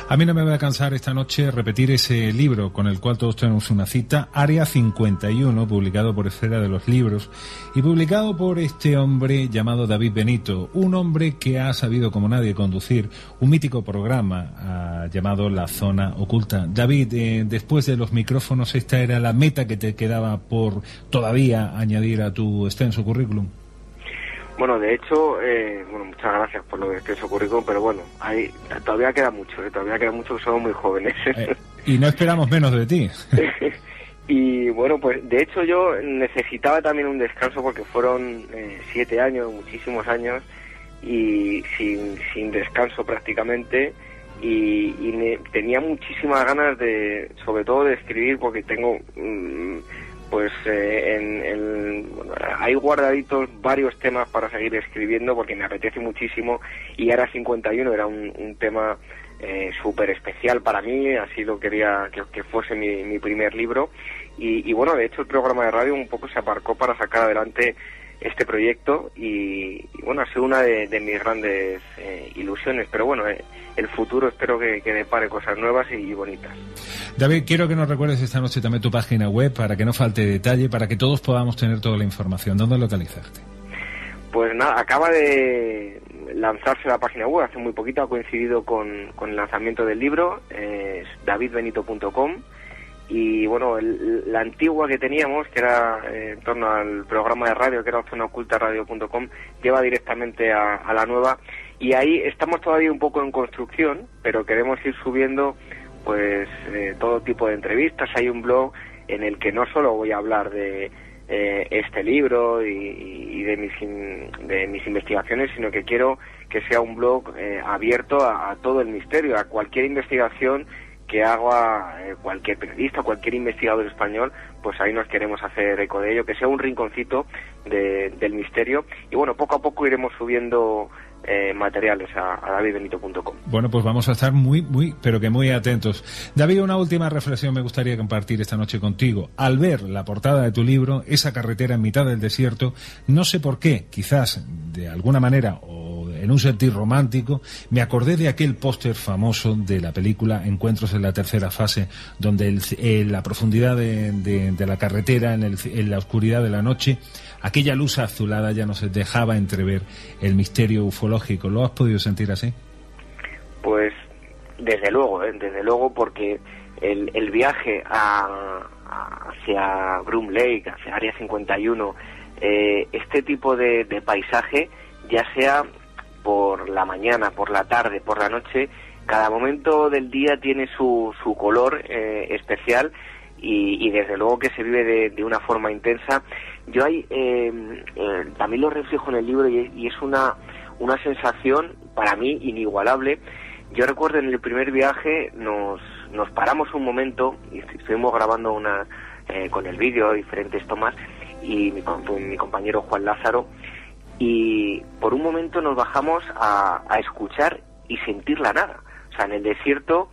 A mí no me voy a cansar esta noche repetir ese libro con el cual todos tenemos una cita, Área 51, publicado por Esfera de los Libros y publicado por este hombre llamado David Benito, un hombre que ha sabido como nadie conducir un mítico programa ah, llamado La Zona Oculta. David, eh, después de los micrófonos, esta era la meta que te quedaba por todavía añadir a tu extenso currículum. Bueno, de hecho, eh, bueno, muchas gracias por lo que su currículum, pero bueno, hay, todavía queda mucho, eh, todavía queda mucho, somos muy jóvenes. Eh, y no esperamos menos de ti. y bueno, pues de hecho yo necesitaba también un descanso porque fueron eh, siete años, muchísimos años, y sin, sin descanso prácticamente, y, y me- tenía muchísimas ganas de, sobre todo de escribir, porque tengo... mm, pues eh, en, en- hay guardaditos varios temas para seguir escribiendo porque me apetece muchísimo y ahora 51 era un, un tema eh, súper especial para mí, así lo quería que, fuese mi, mi primer libro y, bueno, de hecho el programa de radio un poco se aparcó para sacar adelante este proyecto y, bueno, ha sido una de, mis grandes eh, ilusiones, pero bueno, eh, el futuro espero que, que depare cosas nuevas y bonitas. David, quiero que nos recuerdes esta noche también tu página web para que no falte detalle, para que todos podamos tener toda la información. ¿Dónde localizarte? Pues nada, acaba de lanzarse la página web hace muy poquito, ha coincidido con, con el lanzamiento del libro, es davidbenito.com y bueno, el- la antigua que teníamos, que era eh, en torno al programa de radio, que era zonaocultaradio.com, lleva directamente a, a la nueva y ahí estamos todavía un poco en construcción, pero queremos ir subiendo pues eh, todo tipo de entrevistas. Hay un blog en el que no solo voy a hablar de eh, este libro y, de, mis de mis investigaciones, sino que quiero que sea un blog eh, abierto a, todo el misterio, a cualquier investigación que haga eh, cualquier periodista, cualquier investigador español, pues ahí nos queremos hacer eco de ello, que sea un rinconcito de- del misterio. Y bueno, poco a poco iremos subiendo eh, materiales a, a davidbenito.com. Bueno, pues vamos a estar muy, muy, pero que muy atentos. David, una última reflexión me gustaría compartir esta noche contigo. Al ver la portada de tu libro, esa carretera en mitad del desierto, no sé por qué, quizás de alguna manera o en un sentir romántico, me acordé de aquel póster famoso de la película Encuentros en la tercera fase, donde el- eh, la profundidad de, la carretera, en, el- en la oscuridad de la noche, aquella luz azulada ya nos dejaba entrever el misterio ufológico. ¿Lo has podido sentir así? Pues desde luego, ¿eh? desde luego, porque el, el viaje a, hacia Broom Lake, hacia Área 51, eh, este tipo de, de paisaje, ya sea por la mañana, por la tarde, por la noche, cada momento del día tiene su, su color eh, especial y, y desde luego que se vive de, de una forma intensa. Yo ahí eh, eh, también lo reflejo en el libro y, y es una, una sensación para mí inigualable. Yo recuerdo en el primer viaje nos, nos paramos un momento y estu- estuvimos grabando una eh, con el vídeo diferentes tomas y mi, mi compañero Juan Lázaro y por un momento nos bajamos a, a escuchar y sentir la nada. O sea, en el desierto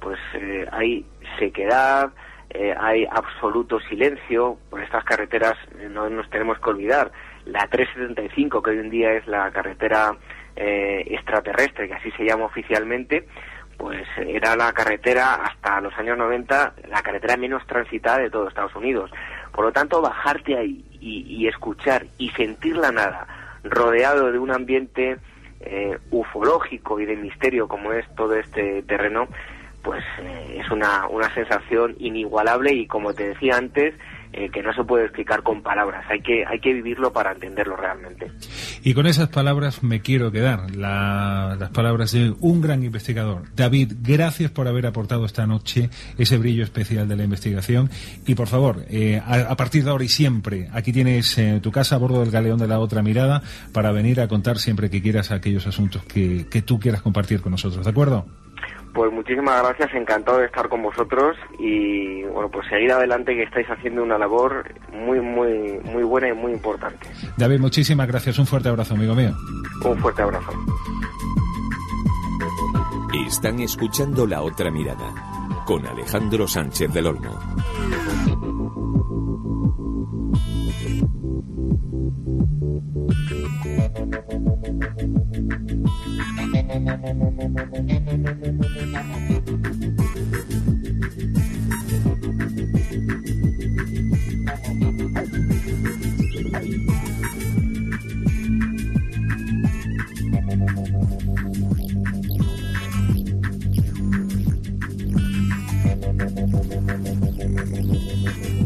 pues eh, hay sequedad, eh, hay absoluto silencio, por estas carreteras eh, no nos tenemos que olvidar, la 375 que hoy en día es la carretera eh, extraterrestre, que así se llama oficialmente, pues era la carretera hasta los años 90, la carretera menos transitada de todo Estados Unidos. Por lo tanto, bajarte ahí y, y escuchar y sentir la nada, rodeado de un ambiente eh, ufológico y de misterio como es todo este terreno, pues eh, es una, una sensación inigualable y como te decía antes, eh, que no se puede explicar con palabras, hay que, hay que vivirlo para entenderlo realmente. Y con esas palabras me quiero quedar, la- las palabras de un gran investigador. David, gracias por haber aportado esta noche ese brillo especial de la investigación. Y por favor, eh, a, a partir de ahora y siempre, aquí tienes eh, tu casa a bordo del galeón de la otra mirada para venir a contar siempre que quieras aquellos asuntos que, que tú quieras compartir con nosotros, ¿de acuerdo? Pues muchísimas gracias, encantado de estar con vosotros y bueno, pues seguir adelante que estáis haciendo una labor muy, muy, muy buena y muy importante. David, muchísimas gracias. Un fuerte abrazo, amigo mío. Un fuerte abrazo. Están escuchando La Otra Mirada con Alejandro Sánchez del Olmo.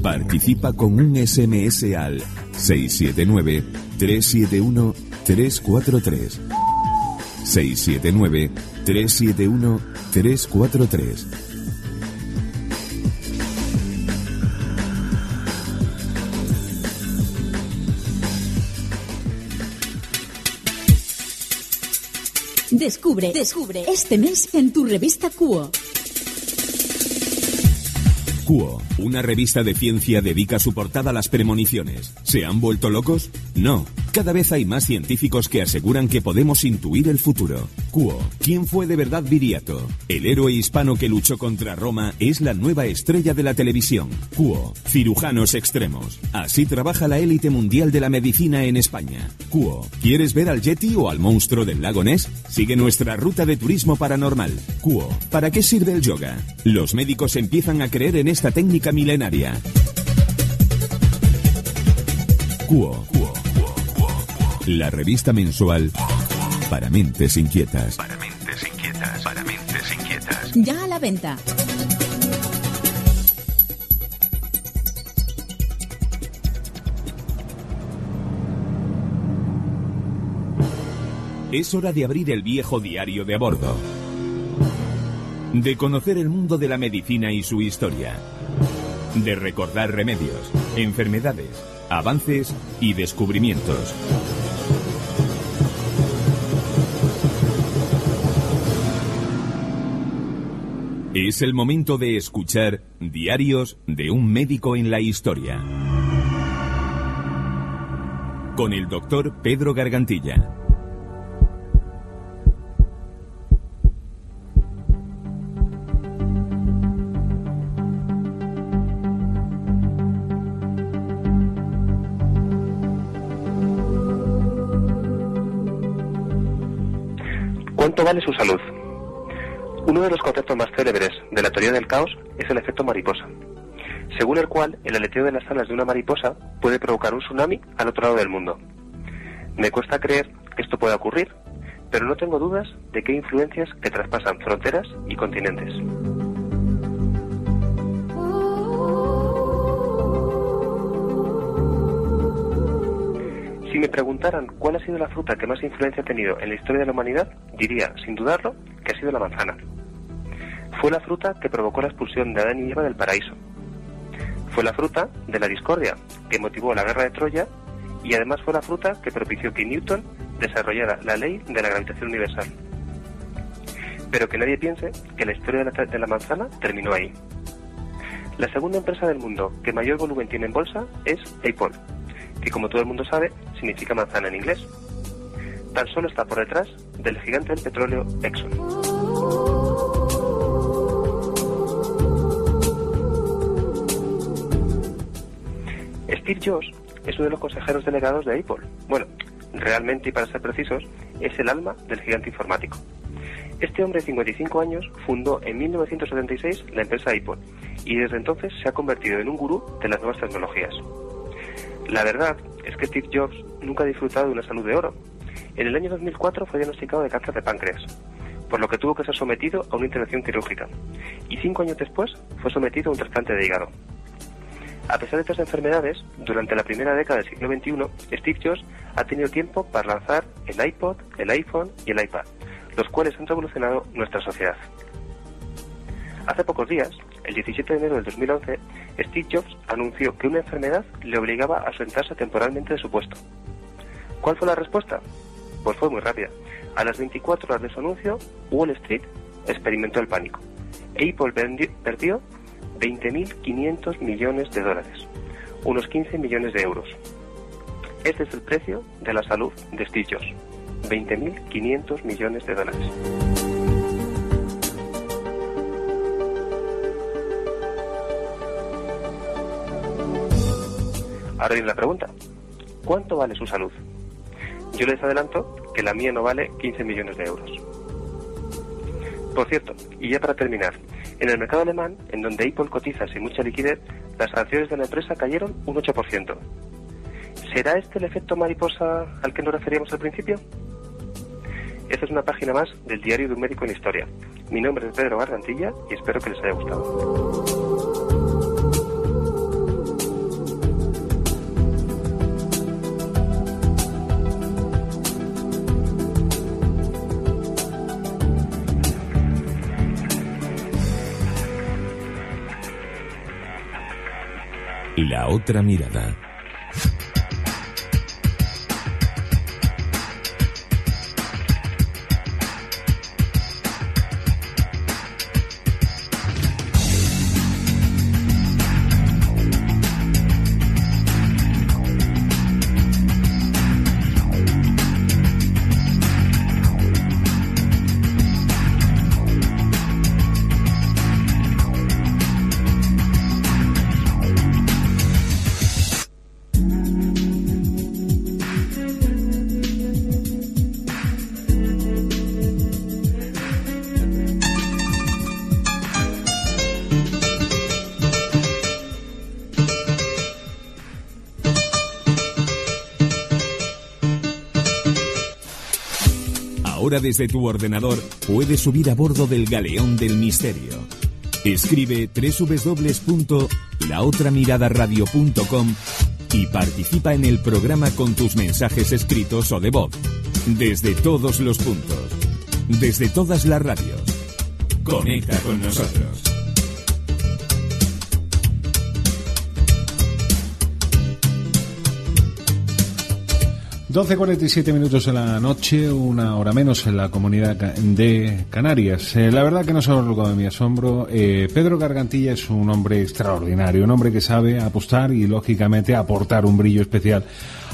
Participa con un SMS al 679-371-343. 679-371-343. Descubre, descubre este mes en tu revista Cuo. Cuo, una revista de ciencia dedica su portada a las premoniciones. ¿Se han vuelto locos? No. Cada vez hay más científicos que aseguran que podemos intuir el futuro. Cuo, ¿quién fue de verdad Viriato? El héroe hispano que luchó contra Roma es la nueva estrella de la televisión. Cuo, cirujanos extremos. Así trabaja la élite mundial de la medicina en España. Cuo, ¿quieres ver al Yeti o al monstruo del lago Ness? Sigue nuestra ruta de turismo paranormal. Cuo, ¿para qué sirve el yoga? Los médicos empiezan a creer en esta técnica milenaria. Cuo, la revista mensual para mentes inquietas. Para mentes inquietas. Para mentes inquietas. Ya a la venta. Es hora de abrir el viejo diario de a bordo. De conocer el mundo de la medicina y su historia. De recordar remedios, enfermedades, avances y descubrimientos. Es el momento de escuchar Diarios de un médico en la historia. Con el doctor Pedro Gargantilla. Caos es el efecto mariposa, según el cual el aleteo de las alas de una mariposa puede provocar un tsunami al otro lado del mundo. Me cuesta creer que esto pueda ocurrir, pero no tengo dudas de que hay influencias que traspasan fronteras y continentes. Si me preguntaran cuál ha sido la fruta que más influencia ha tenido en la historia de la humanidad, diría, sin dudarlo, que ha sido la manzana. Fue la fruta que provocó la expulsión de Adán y Eva del paraíso. Fue la fruta de la discordia que motivó la guerra de Troya y además fue la fruta que propició que Newton desarrollara la ley de la gravitación universal. Pero que nadie piense que la historia de la, manzana terminó ahí. La segunda empresa del mundo que mayor volumen tiene en bolsa es Apple, que como todo el mundo sabe significa manzana en inglés. Tan solo está por detrás del gigante del petróleo Exxon. Steve Jobs es uno de los consejeros delegados de Apple. Bueno, realmente y para ser precisos, es el alma del gigante informático. Este hombre de 55 años fundó en 1976 la empresa Apple y desde entonces se ha convertido en un gurú de las nuevas tecnologías. La verdad es que Steve Jobs nunca ha disfrutado de una salud de oro. En el año 2004 fue diagnosticado de cáncer de páncreas, por lo que tuvo que ser sometido a una intervención quirúrgica. Y cinco años después fue sometido a un trasplante de hígado. A pesar de estas enfermedades, durante la primera década del siglo XXI, Steve Jobs ha tenido tiempo para lanzar el iPod, el iPhone y el iPad, los cuales han revolucionado nuestra sociedad. Hace pocos días, el 17 de enero del 2011, Steve Jobs anunció que una enfermedad le obligaba a ausentarse temporalmente de su puesto. ¿Cuál fue la respuesta? Pues fue muy rápida. A las 24 horas de su anuncio, Wall Street experimentó el pánico. Apple perdió 20.500 millones de dólares, unos 15 millones de euros. Este es el precio de la salud de Steve Jobs, 20.500 millones de dólares. Ahora viene la pregunta. ¿Cuánto vale su salud? Yo les adelanto que la mía no vale 15 millones de euros. Por cierto, y ya para terminar, en el mercado alemán, en donde Apple cotiza sin mucha liquidez, las acciones de la empresa cayeron un 8%. ¿Será este el efecto mariposa al que nos referíamos al principio? Esta es una página más del diario de un médico en historia. Mi nombre es Pedro Gargantilla y espero que les haya gustado. La otra mirada. Desde tu ordenador puedes subir a bordo del galeón del misterio. Escribe www.laotramiradaradio.com y participa en el programa con tus mensajes escritos o de voz. Desde todos los puntos. Desde todas las radios. Conecta con nosotros. 12.47 minutos de la noche, una hora menos en la comunidad de Canarias. Eh, la verdad que no solo algo de mi asombro. eh, Pedro Gargantilla es un hombre extraordinario, un hombre que sabe apostar y lógicamente aportar un brillo especial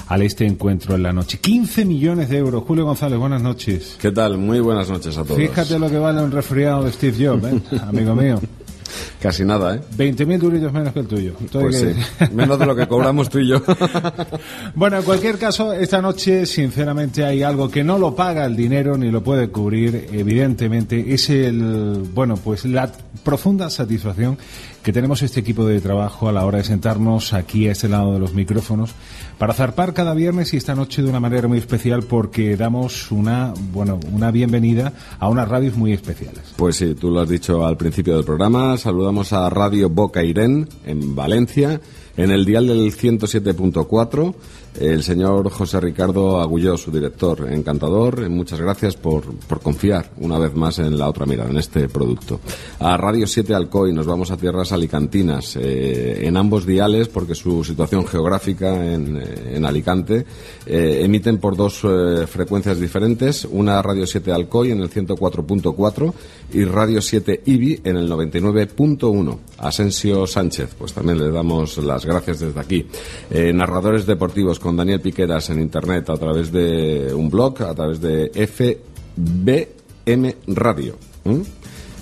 al este encuentro en la noche. 15 millones de euros. Julio González, buenas noches. ¿Qué tal? Muy buenas noches a todos. Fíjate lo que vale un resfriado de Steve Jobs, ¿eh? amigo mío. Casi nada, ¿eh? 20.000 duritos menos que el tuyo. Pues sí. Menos de lo que cobramos tú y yo. Bueno, en cualquier caso, esta noche, sinceramente, hay algo que no lo paga el dinero ni lo puede cubrir, evidentemente, es el, bueno, pues la profunda satisfacción que tenemos este equipo de trabajo a la hora de sentarnos aquí a este lado de los micrófonos para zarpar cada viernes y esta noche de una manera muy especial porque damos una, bueno, una bienvenida a unas radios muy especiales. Pues sí, tú lo has dicho al principio del programa. Saludamos a Radio Boca Irén en Valencia, en el dial del 107.4. El señor José Ricardo Agulló, su director, encantador. Eh, Muchas gracias por, por confiar una vez más en la otra mirada, en este producto. A Radio 7 Alcoy, nos vamos a tierras alicantinas, eh, en ambos diales, porque su situación geográfica en, eh, en Alicante, emiten por dos frecuencias diferentes, una Radio 7 Alcoy en el 104.4 y Radio 7 IBI en el 99.1. Asensio Sánchez, pues también le damos las gracias desde aquí. Eh, narradores deportivos con Daniel Piqueras en internet a través de un blog, a través de FBM Radio.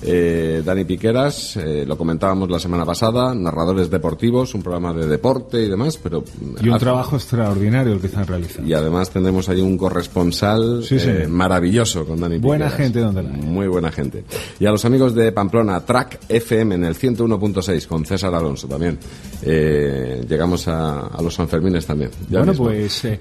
Eh, Dani Piqueras, eh, lo comentábamos la semana pasada, narradores deportivos, un programa de deporte y demás, pero Y un hace- trabajo extraordinario el que están realizando. y además tendremos ahí un corresponsal Sí, sí. eh, maravilloso con Dani Buena Piqueras. gente donde la hay. Muy buena gente. Y a los amigos de Pamplona, Track FM en el 101.6 con César Alonso también. Eh, llegamos a, a los Sanfermines también. ya bueno, mismo. pues eh,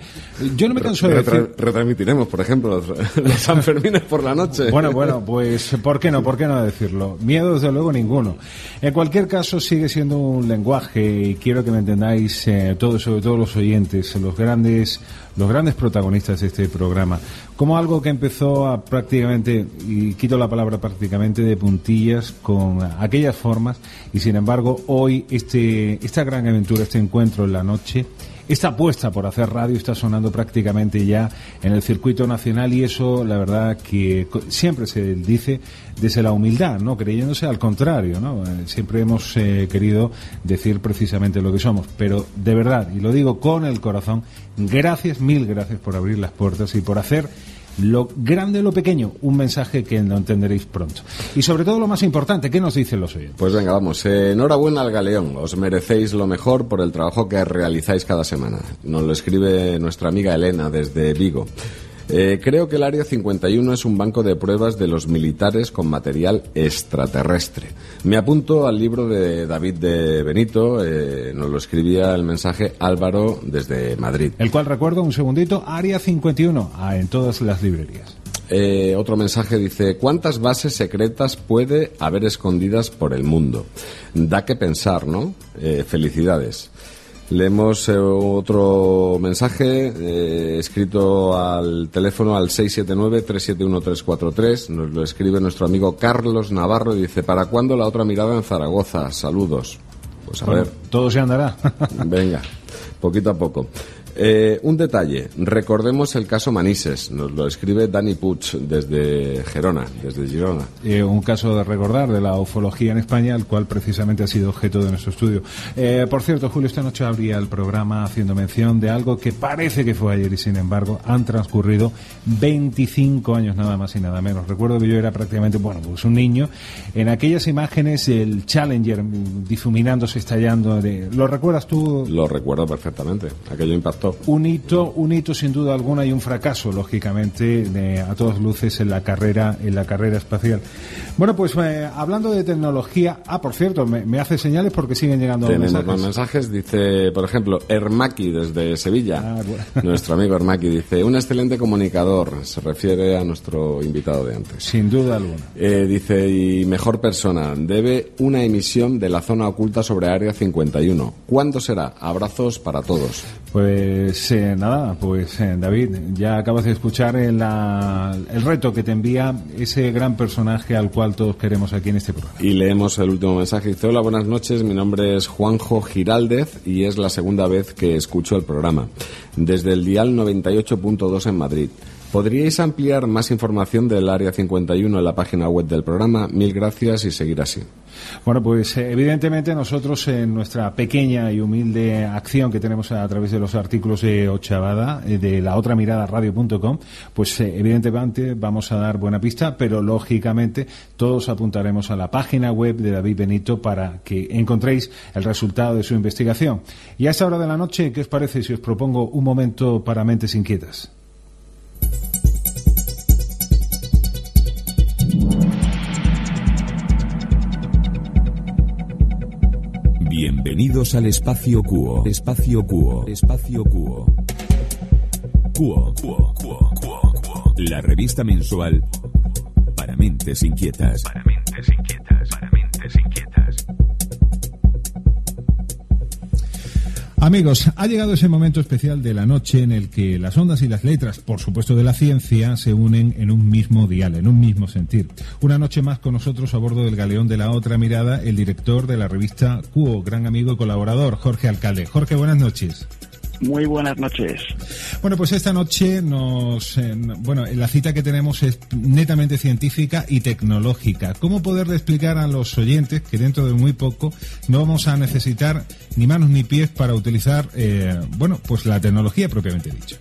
yo no me canso de decir... Retransmitiremos, por ejemplo, los, los Sanfermines por la noche. Bueno, bueno, pues ¿por qué no? ¿Por qué no decirlo? Miedo, desde luego, ninguno. En cualquier caso, sigue siendo un lenguaje y quiero que me entendáis eh, todos, sobre todo los oyentes, los grandes, los grandes protagonistas de este programa, como algo que empezó a prácticamente, y quito la palabra prácticamente, de puntillas con aquellas formas y sin embargo hoy este, esta gran aventura, este encuentro en la noche, esta apuesta por hacer radio está sonando prácticamente ya en el circuito nacional y eso, la verdad, que siempre se dice desde la humildad, ¿no? Creyéndose al contrario, ¿no? Eh, Siempre hemos eh, querido decir precisamente lo que somos, pero de verdad, y lo digo con el corazón, gracias, mil gracias por abrir las puertas y por hacer lo grande o lo pequeño, un mensaje que lo entenderéis pronto. Y sobre todo lo más importante, ¿qué nos dicen los oyentes? Pues venga, vamos. Enhorabuena al Galeón. Os merecéis lo mejor por el trabajo que realizáis cada semana. Nos lo escribe nuestra amiga Elena desde Vigo. Eh, creo que el Área 51 es un banco de pruebas de los militares con material extraterrestre. Me apunto al libro de David de Benito, eh, nos lo escribía el mensaje Álvaro desde Madrid. El cual recuerdo, un segundito, Área 51, ah, en todas las librerías. Eh, otro mensaje dice, ¿cuántas bases secretas puede haber escondidas por el mundo? Da que pensar, ¿no? Eh, felicidades. Leemos eh, otro mensaje eh, escrito al teléfono al 679-371-343. Nos lo escribe nuestro amigo Carlos Navarro y dice, ¿para cuándo la otra mirada en Zaragoza? Saludos. Pues a Bueno, ver. Todo se andará. Venga, poquito a poco. Eh, un detalle, recordemos el caso Manises, nos lo escribe Dani Puig desde Gerona, desde Girona. Eh, un caso de recordar de la ufología en España, el cual precisamente ha sido objeto de nuestro estudio. Eh, por cierto, Julio, esta noche abría el programa haciendo mención de algo que parece que fue ayer y sin embargo han transcurrido 25 años nada más y nada menos. Recuerdo que yo era prácticamente, bueno, pues un niño. En aquellas imágenes, el Challenger difuminándose, estallando. De... ¿Lo recuerdas tú? Lo recuerdo perfectamente, aquello impactó. Un hito, un hito sin duda alguna y un fracaso, lógicamente, de- a todas luces en la carrera, en la carrera espacial. Bueno, pues eh, hablando de tecnología, ah, por cierto, me, me hace señales porque siguen llegando Tenemos mensajes. más mensajes, dice, por ejemplo, Ermaki desde Sevilla. Ah, Nuestro amigo Ermaki dice, un excelente comunicador, se refiere a nuestro invitado de antes. Sin duda alguna. Eh, dice, y mejor persona, debe una emisión de la zona oculta sobre Área 51. ¿Cuándo será? Abrazos para todos. Pues eh, nada, pues eh, David, ya acabas de escuchar el, el reto que te envía ese gran personaje al cual todos queremos aquí en este programa. Y leemos el último mensaje. Dice, hola, buenas noches, mi nombre es Juanjo Giraldez y es la segunda vez que escucho el programa. Desde el dial 98.2 en Madrid. ¿Podríais ampliar más información del Área 51 en la página web del programa? Mil gracias y seguir así. Bueno, pues eh, evidentemente nosotros en nuestra pequeña y humilde acción que tenemos a través de los artículos de Ochavada, eh, de la otra mirada radio.com, pues eh, evidentemente vamos a dar buena pista, pero lógicamente todos apuntaremos a la página web de David Benito para que encontréis el resultado de su investigación. Y a esta hora de la noche, ¿qué os parece si os propongo un momento para mentes inquietas? Bienvenidos al Espacio Cuo. Espacio Cuo. Espacio Cuo. Cuo. Cuo. Cuo. Cuo. La revista mensual para mentes inquietas. Para mentes inquietas. Para mentes inquietas. Amigos, ha llegado ese momento especial de la noche en el que las ondas y las letras, por supuesto de la ciencia, se unen en un mismo dial, en un mismo sentir. Una noche más con nosotros a bordo del galeón de la otra mirada, el director de la revista Cuo, gran amigo y colaborador, Jorge Alcalde. Jorge, buenas noches. Muy buenas noches. Bueno, pues esta noche nos, eh, no- bueno, la cita que tenemos es netamente científica y tecnológica. ¿Cómo poderle explicar a los oyentes que dentro de muy poco no vamos a necesitar ni manos ni pies para utilizar, eh, bueno, pues la tecnología propiamente dicha?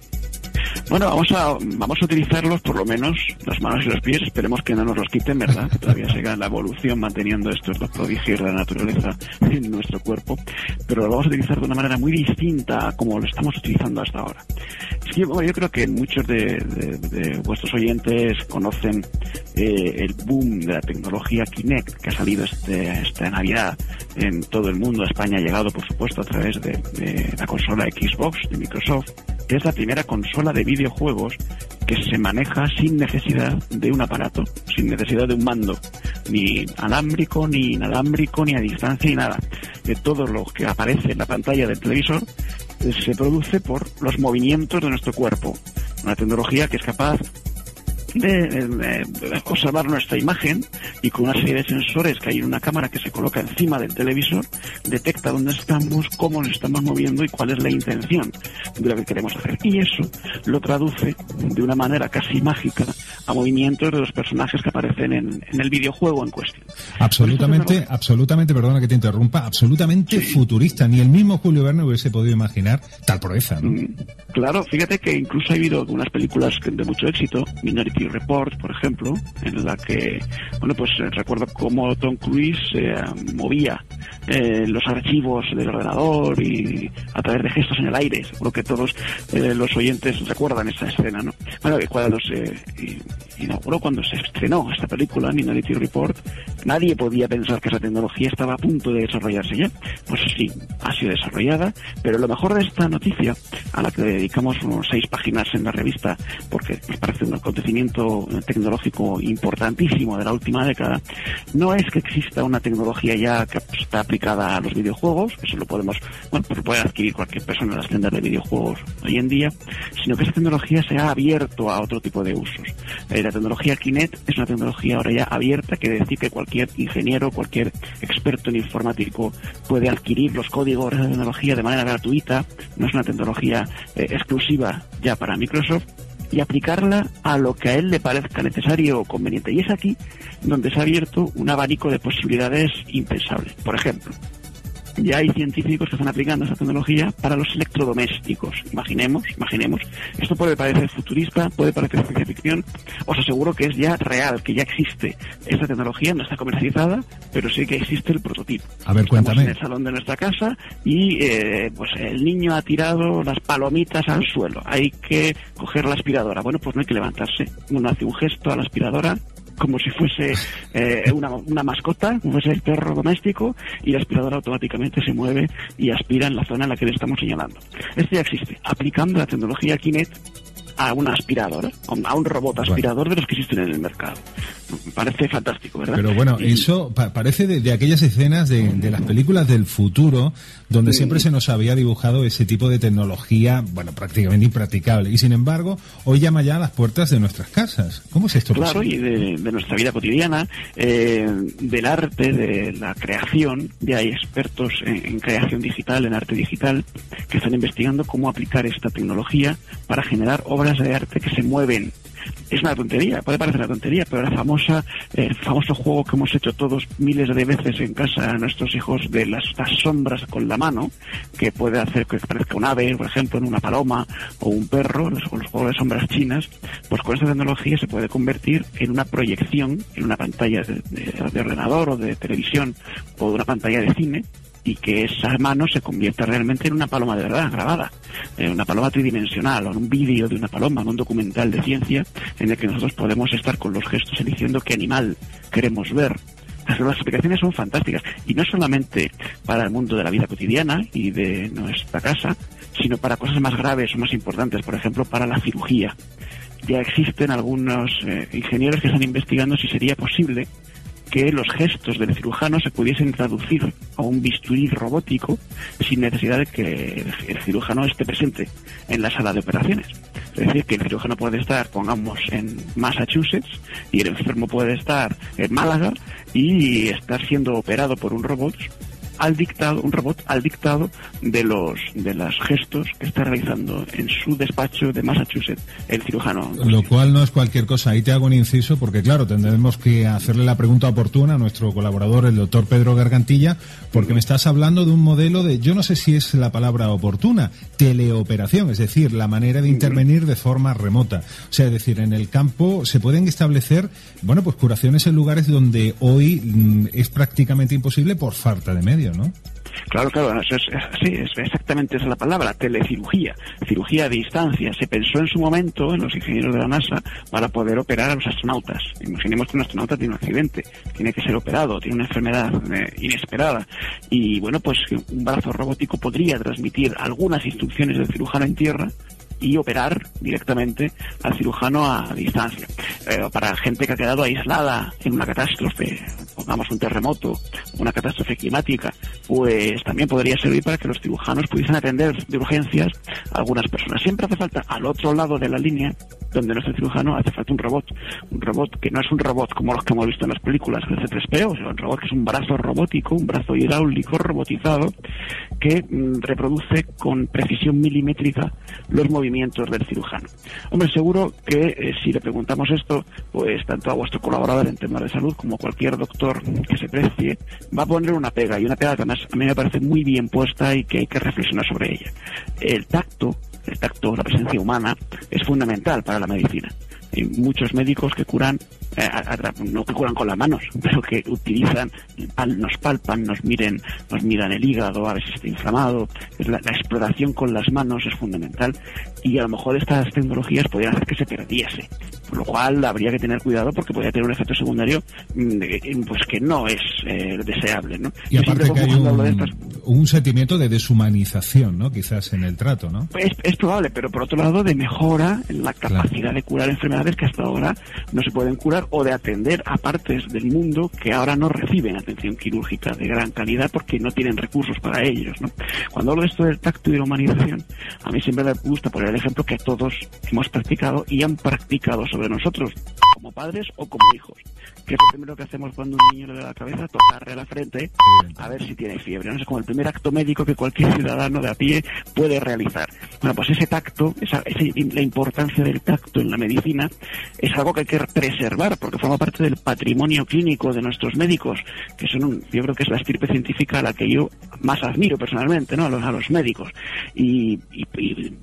Bueno, vamos a, vamos a utilizarlos por lo menos, las manos y los pies, esperemos que no nos los quiten, ¿verdad? Que todavía siga la evolución manteniendo estos dos prodigios de la naturaleza en nuestro cuerpo, pero lo vamos a utilizar de una manera muy distinta a como lo estamos utilizando hasta ahora. Es que, bueno, yo creo que muchos de, de- de vuestros oyentes conocen eh, el boom de la tecnología Kinect que ha salido este, esta Navidad en todo el mundo. A España ha llegado, por supuesto, a través de, de la consola Xbox de Microsoft, que es la primera consola de videojuegos que se maneja sin necesidad de un aparato, sin necesidad de un mando, ni alámbrico, ni inalámbrico, ni a distancia, ni nada. Que todo lo que aparece en la pantalla del televisor eh, se produce por los movimientos de nuestro cuerpo. Una tecnología que es capaz de, observar nuestra imagen y con una serie de sensores que hay en una cámara que se coloca encima del televisor, detecta dónde estamos, cómo nos estamos moviendo y cuál es la intención de lo que queremos hacer. Y eso lo traduce de una manera casi mágica a movimientos de los personajes que aparecen en, en el videojuego en cuestión. Absolutamente, absolutamente, perdona que te interrumpa, absolutamente futurista. Ni el mismo Julio Verne hubiese podido imaginar tal proeza, ¿no? Mm, Claro, fíjate que incluso ha habido algunas películas de mucho éxito, Minority Report, por ejemplo, en la que, bueno, pues eh, recuerdo cómo Tom Cruise eh, movía eh, los archivos del ordenador y a través de gestos en el aire. Seguro que todos eh, los oyentes recuerdan esa escena, ¿no? Bueno, cuando se inauguró, cuando se estrenó esta película, Minority Report, nadie podía pensar que esa tecnología estaba a punto de desarrollarse ya. Pues sí, ha sido desarrollada, pero lo mejor de esta noticia, a la que dedicamos unos seis páginas en la revista, porque nos parece un acontecimiento tecnológico importantísimo de la última década, no es que exista una tecnología ya que está aplicada a los videojuegos, eso lo podemos, bueno, pues puede adquirir cualquier persona en las tiendas de videojuegos hoy en día, sino que esa tecnología se ha abierto a otro tipo de usos. Eh, la tecnología Kinect es una tecnología ahora ya abierta, que decir que cualquier ingeniero, cualquier experto en informático puede adquirir los códigos de esa tecnología de manera gratuita, no es una tecnología eh, exclusiva ya para Microsoft y aplicarla a lo que a él le parezca necesario o conveniente. Y es aquí donde se ha abierto un abanico de posibilidades impensables. Por ejemplo, ya hay científicos que están aplicando esta tecnología para los electrodomésticos. Imaginemos, imaginemos. Esto puede parecer futurista, puede parecer ciencia ficción. Os aseguro que es ya real, que ya existe. Esta tecnología no está comercializada, pero sí que existe el prototipo. A ver, Estamos cuéntame. en el salón de nuestra casa y eh, pues el niño ha tirado las palomitas al suelo. Hay que coger la aspiradora. Bueno, pues no hay que levantarse. Uno hace un gesto a la aspiradora como si fuese eh, una, una mascota, como fuese el perro doméstico, y la aspiradora automáticamente se mueve y aspira en la zona en la que le estamos señalando. Esto ya existe, aplicando la tecnología Kinect a una aspiradora, a un, robot aspirador de los que existen en el mercado. Me parece fantástico, ¿verdad? Pero bueno, Y- eso pa- parece de, de aquellas escenas de, de las películas del futuro donde Mm. siempre se nos había dibujado ese tipo de tecnología, bueno, prácticamente impracticable. Y sin embargo, hoy llama ya a las puertas de nuestras casas. ¿Cómo es esto Claro, posible? y de, de nuestra vida cotidiana, eh, del arte, de la creación. Ya hay expertos en, en creación digital, en arte digital, que están investigando cómo aplicar esta tecnología para generar obras de arte que se mueven. Es una tontería, puede parecer una tontería, pero la famosa, el famoso juego que hemos hecho todos miles de veces en casa a nuestros hijos de las, sombras con la mano, que puede hacer que parezca un ave, por ejemplo, en una paloma o un perro, los, los juegos de sombras chinas, pues con esta tecnología se puede convertir en una proyección, en una pantalla de, de- de ordenador o de televisión o de una pantalla de cine y que esa mano se convierta realmente en una paloma de verdad, grabada, en una paloma tridimensional o en un vídeo de una paloma, en un documental de ciencia en el que nosotros podemos estar con los gestos eligiendo qué animal queremos ver. Las aplicaciones son fantásticas y no solamente para el mundo de la vida cotidiana y de nuestra casa, sino para cosas más graves o más importantes, por ejemplo, para la cirugía. Ya existen algunos eh, ingenieros que están investigando si sería posible que los gestos del cirujano se pudiesen traducir a un bisturí robótico sin necesidad de que el cirujano esté presente en la sala de operaciones. Es decir, que el cirujano puede estar, pongamos, en Massachusetts y el enfermo puede estar en Málaga y estar siendo operado por un robot al dictado, un robot al dictado de los de los gestos que está realizando en su despacho de Massachusetts el cirujano. Lo cual no es cualquier cosa. Ahí te hago un inciso porque, claro, tendremos que hacerle la pregunta oportuna a nuestro colaborador, el doctor Pedro Gargantilla, porque me estás hablando de un modelo de, yo no sé si es la palabra oportuna, teleoperación, es decir, la manera de intervenir de forma remota. O sea, es decir, en el campo se pueden establecer, bueno, pues curaciones en lugares donde hoy mm, es prácticamente imposible por falta de medios, ¿no? Claro, claro, eso es, es- sí, es exactamente esa es la palabra, telecirugía, cirugía a distancia. Se pensó en su momento en los ingenieros de la NASA para poder operar a los astronautas. Imaginemos que un astronauta tiene un accidente, tiene que ser operado, tiene una enfermedad eh, inesperada y bueno, pues un brazo robótico podría transmitir algunas instrucciones del cirujano en tierra y operar directamente al cirujano a distancia. Eh, para gente que ha quedado aislada en una catástrofe, pongamos un terremoto, una catástrofe climática, pues también podría servir para que los cirujanos pudiesen atender de urgencias a algunas personas. Siempre hace falta al otro lado de la línea donde nuestro cirujano hace falta un robot. Un robot que no es un robot como los que hemos visto en las películas de C3PO, sino un robot que es un brazo robótico, un brazo hidráulico robotizado que mm, reproduce con precisión milimétrica los movimientos del cirujano. Hombre, seguro que eh, si le preguntamos esto, pues tanto a vuestro colaborador en temas de salud como cualquier doctor que se precie, va a poner una pega, y una pega que además a mí me parece muy bien puesta y que hay que reflexionar sobre ella. El tacto, el tacto, la presencia humana, es fundamental para la medicina. Hay muchos médicos que curan, a- a- no que curan con las manos, pero que utilizan, nos palpan, nos miren, nos miran el hígado, a ver si está inflamado. La, la exploración con las manos es fundamental y a lo mejor estas tecnologías podrían hacer que se perdiese. Por lo cual habría que tener cuidado porque podría tener un efecto secundario mm, eh, pues que no es eh, deseable. ¿no? Y Yo aparte siempre que hay hablo de un, estas un sentimiento de deshumanización, ¿no? Quizás en el trato, ¿no? Es, es probable, pero por otro lado de mejora en la capacidad de curar enfermedades que hasta ahora no se pueden curar o de atender a partes del mundo que ahora no reciben atención quirúrgica de gran calidad porque no tienen recursos para ellos. ¿no? Cuando hablo de esto del tacto y de la humanización, a mí siempre me gusta poner el ejemplo que todos hemos practicado y han practicado sobre nosotros, como padres o como hijos. Que es lo primero que hacemos cuando un niño le da la cabeza, tocarle la frente a ver si tiene fiebre. ¿no? Es como el primer acto médico que cualquier ciudadano de a pie puede realizar. Bueno, pues ese tacto, esa, ese- la importancia del tacto en la medicina es algo que hay que preservar porque forma parte del patrimonio clínico de nuestros médicos, que son, un- yo creo que es la estirpe científica a la que yo más admiro personalmente, ¿no? A los, a los médicos. Y,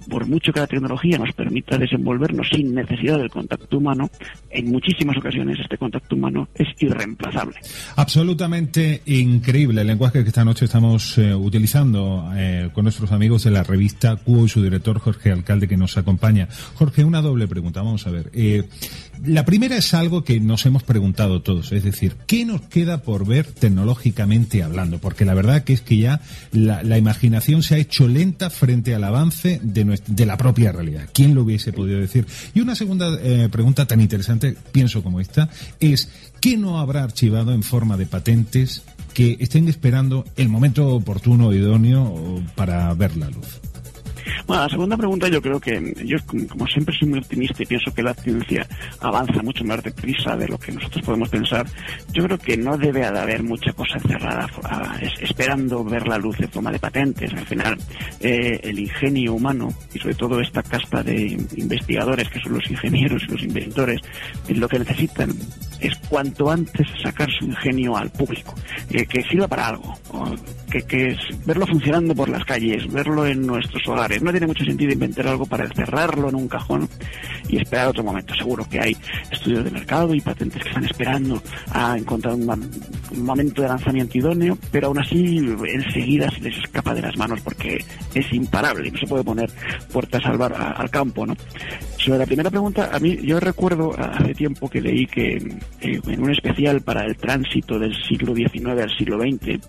por mucho que la tecnología nos permita desenvolvernos sin necesidad del contacto humano, en muchísimas ocasiones este contacto humano es irreemplazable. Absolutamente increíble el lenguaje que esta noche estamos eh, utilizando eh, con nuestros amigos de la revista Cuo y director Jorge Alcalde que nos acompaña. Jorge, una doble pregunta, vamos a ver. Eh, la primera es algo que nos hemos preguntado todos, es decir, ¿qué nos queda por ver tecnológicamente hablando? Porque la verdad que es que ya la, imaginación se ha hecho lenta frente al avance de, nues- de la propia realidad. ¿Quién lo hubiese podido decir? Y una segunda eh, pregunta tan interesante, pienso como esta, es ¿qué no habrá archivado en forma de patentes que estén esperando el momento oportuno, idóneo para ver la luz? Bueno, la segunda pregunta yo creo que yo como siempre soy muy optimista y pienso que la ciencia avanza mucho más deprisa de lo que nosotros podemos pensar. Yo creo que no debe de haber mucha cosa encerrada es- esperando ver la luz en forma de patentes. Al final, eh, el ingenio humano y sobre todo esta casta de investigadores que son los ingenieros y los inventores, eh, lo que necesitan es cuanto antes sacar su ingenio al público, eh, que sirva para algo, que, es verlo funcionando por las calles, verlo en nuestros hogares. No tiene mucho sentido inventar algo para encerrarlo en un cajón y esperar otro momento. Seguro que hay estudios de mercado y patentes que están esperando a encontrar un, momento de lanzamiento idóneo, pero aún así enseguida se les escapa de las manos porque es imparable y no se puede poner puertas al, bar- al campo, ¿no? Sobre la primera pregunta, a mí yo recuerdo hace tiempo que leí que eh, en un especial para el tránsito del siglo XIX al siglo XX, es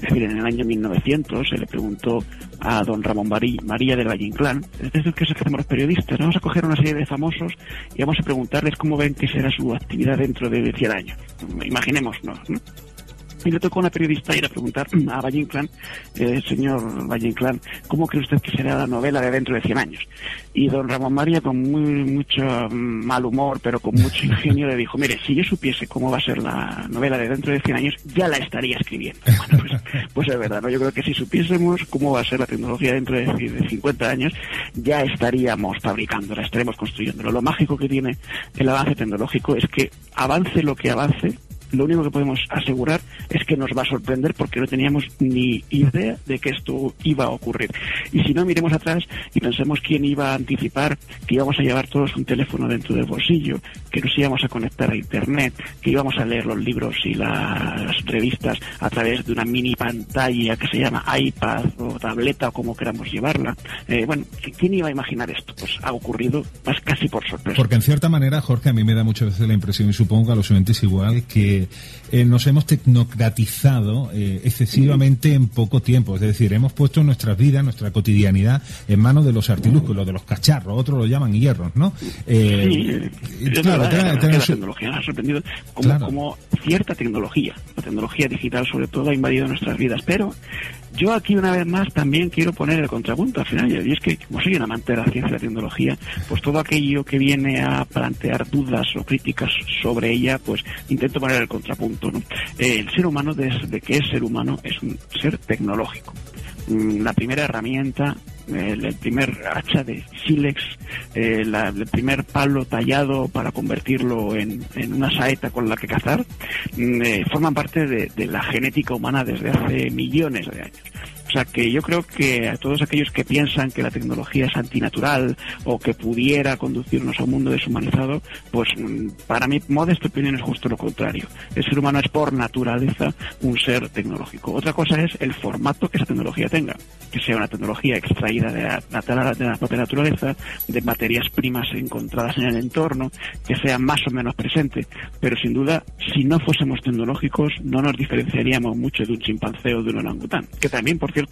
decir, en el año 1900, se le preguntó a don Ramón Marí- María del Valle Inclán, es lo que hacemos los periodistas, vamos a coger una serie de famosos y vamos a preguntarles cómo ven que será su actividad dentro de 100 años. Imaginémonos, ¿no? Y le tocó a una periodista ir a preguntar a Valle Inclán, eh, señor Valle Inclán, ¿cómo cree usted que será la novela de dentro de 100 años? Y don Ramón María, con muy mucho mm, mal humor, pero con mucho ingenio, le dijo, mire, si yo supiese cómo va a ser la novela de dentro de 100 años, ya la estaría escribiendo. Bueno, pues, pues es verdad, ¿no? Yo creo que si supiésemos cómo va a ser la tecnología dentro de, de 50 años, ya estaríamos fabricándola, estaremos construyéndola. Lo mágico que tiene el avance tecnológico es que avance lo que avance, lo único que podemos asegurar es que nos va a sorprender porque no teníamos ni idea de que esto iba a ocurrir. Y si no, miremos atrás y pensemos quién iba a anticipar que íbamos a llevar todos un teléfono dentro del bolsillo, que nos íbamos a conectar a Internet, que íbamos a leer los libros y las revistas a través de una mini pantalla que se llama iPad o tableta o como queramos llevarla. Eh, bueno, ¿quién iba a imaginar esto? Pues ha ocurrido más casi por sorpresa. Porque en cierta manera, Jorge, a mí me da muchas veces la impresión, y supongo a los oyentes igual, que eh, nos hemos tecnocratizado eh, excesivamente en poco tiempo. Es decir, hemos puesto nuestras vidas, nuestra cotidianidad en manos de los artilugios, los de los cacharros, otros lo llaman hierros, ¿no? Eh, Sí, claro, verdad, la su- tecnología ha sorprendido como, Claro. como cierta tecnología, la tecnología digital sobre todo ha invadido nuestras vidas, pero Yo aquí una vez más también quiero poner el contrapunto al final, y es que como soy un amante de la ciencia y la tecnología, pues todo aquello que viene a plantear dudas o críticas sobre ella, pues intento poner el contrapunto. el ser humano, desde que es ser humano, es un ser tecnológico. Mm, La primera herramienta el, primer hacha de sílex, eh, el primer palo tallado para convertirlo en, en una saeta con la que cazar, mm, eh, forman parte de, de la genética humana desde hace millones de años. O sea que yo creo que a todos aquellos que piensan que la tecnología es antinatural o que pudiera conducirnos a un mundo deshumanizado, pues mm, para mi modesta opinión es justo lo contrario. El ser humano es por naturaleza un ser tecnológico. Otra cosa es el formato que esa tecnología tenga, que sea una tecnología extraída de la, de la propia naturaleza, de materias primas encontradas en el entorno, que sea más o menos presente. Pero sin duda, si no fuésemos tecnológicos, no nos diferenciaríamos mucho de un chimpancé o de un orangután, que también, por cierto,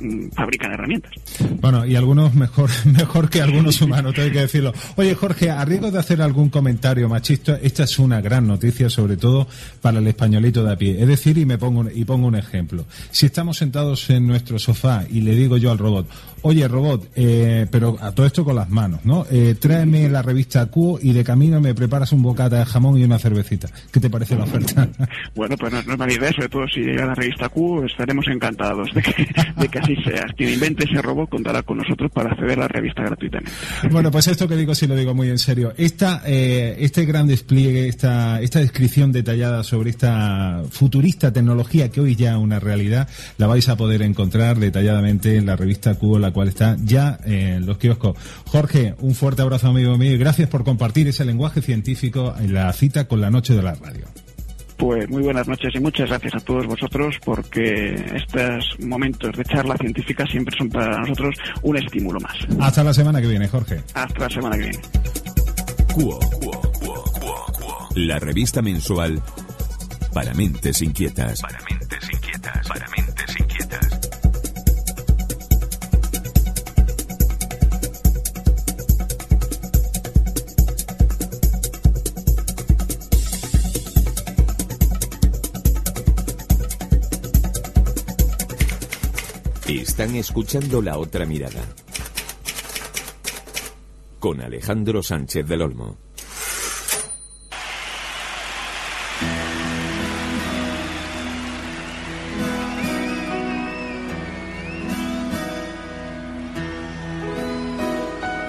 mm, fabrican herramientas. Bueno, y algunos mejor, mejor que algunos humanos, tengo que decirlo. Oye, Jorge, a riesgo de hacer algún comentario machista, esta es una gran noticia, sobre todo para el españolito de a pie. Es decir, y me pongo y pongo un ejemplo. Si estamos sentados en nuestro sofá y le digo yo al robot, oye, robot, eh, pero a todo esto con las manos, ¿no? Eh, tráeme la revista Q y de camino me preparas un bocata de jamón y una cervecita. ¿Qué te parece la oferta? Bueno, pues no, no es mala idea, sobre todo si llega la revista Q, estaremos encantados de que, de que así sea. Quien invente ese robot contará con nosotros para acceder a la revista gratuitamente. Bueno, pues esto que digo sí lo digo muy en serio. Esta, eh, este gran despliegue, esta, esta descripción detallada sobre esta futurista tecnología que hoy ya es una realidad, la vais a poder encontrar detalladamente en la revista Cubo, la cual está ya en los kioscos. Jorge, un fuerte abrazo amigo mío y gracias por compartir ese lenguaje científico en la cita con la noche de la radio. Pues muy buenas noches y muchas gracias a todos vosotros porque estos momentos de charla científica siempre son para nosotros un estímulo más. Hasta la semana que viene, Jorge. Hasta la semana que viene. Cuo, la revista mensual para mentes inquietas. Para mentes inquietas. Para Están escuchando La Otra Mirada. Con Alejandro Sánchez del Olmo.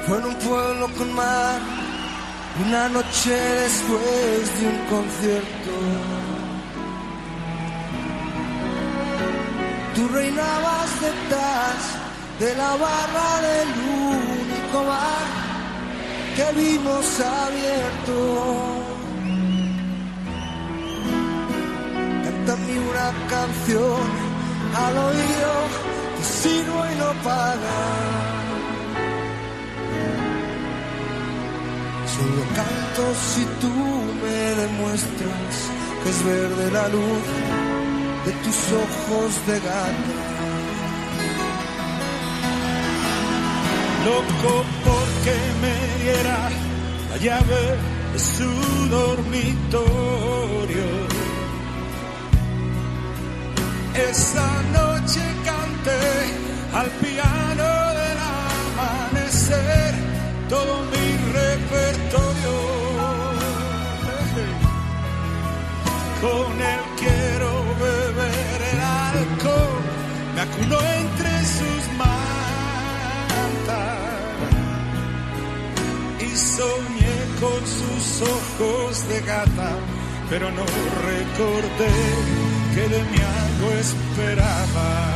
Fue en un pueblo con mar, una noche después de un concierto. Tú reinabas detrás de la barra del único bar que vimos abierto. Cántame una canción al oído, te sirvo y no pagas. Solo canto si tú me demuestras que es verde la luz de tus ojos de gata. Loco porque me diera la llave de su dormitorio. Esa noche canté al piano del amanecer todo mi repertorio. Con él acuno entre sus mantas y soñé con sus ojos de gata, pero no recordé que de mí algo esperaba.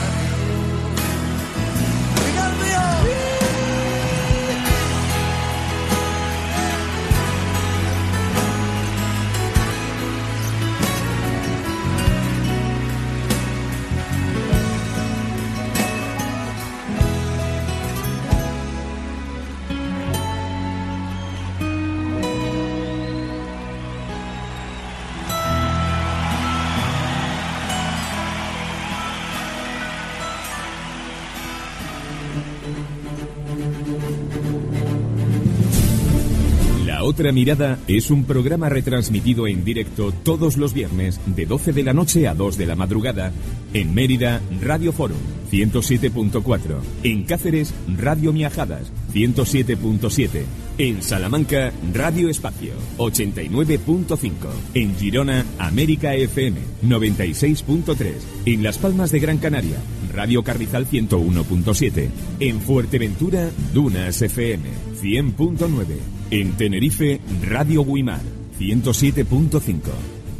Otra mirada es un programa retransmitido en directo todos los viernes de 12 de la noche a 2 de la madrugada en Mérida, Radio Foro 107.4, en Cáceres, Radio Miajadas 107.7, en Salamanca, Radio Espacio 89.5, en Girona, América FM 96.3, en Las Palmas de Gran Canaria, Radio Carrizal 101.7, en Fuerteventura, Dunas FM 100.9, en Tenerife, Radio Guimar 107.5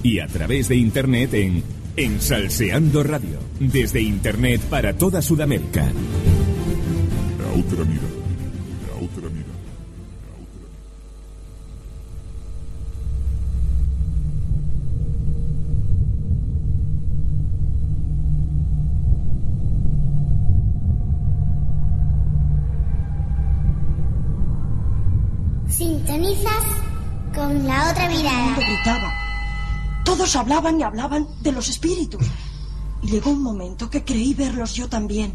y a través de internet en en Salseando Radio, desde internet para toda Sudamérica. La otra mirada. Con la otra mirada. gritaba. Todos hablaban y hablaban de los espíritus. Y llegó un momento que creí verlos yo también.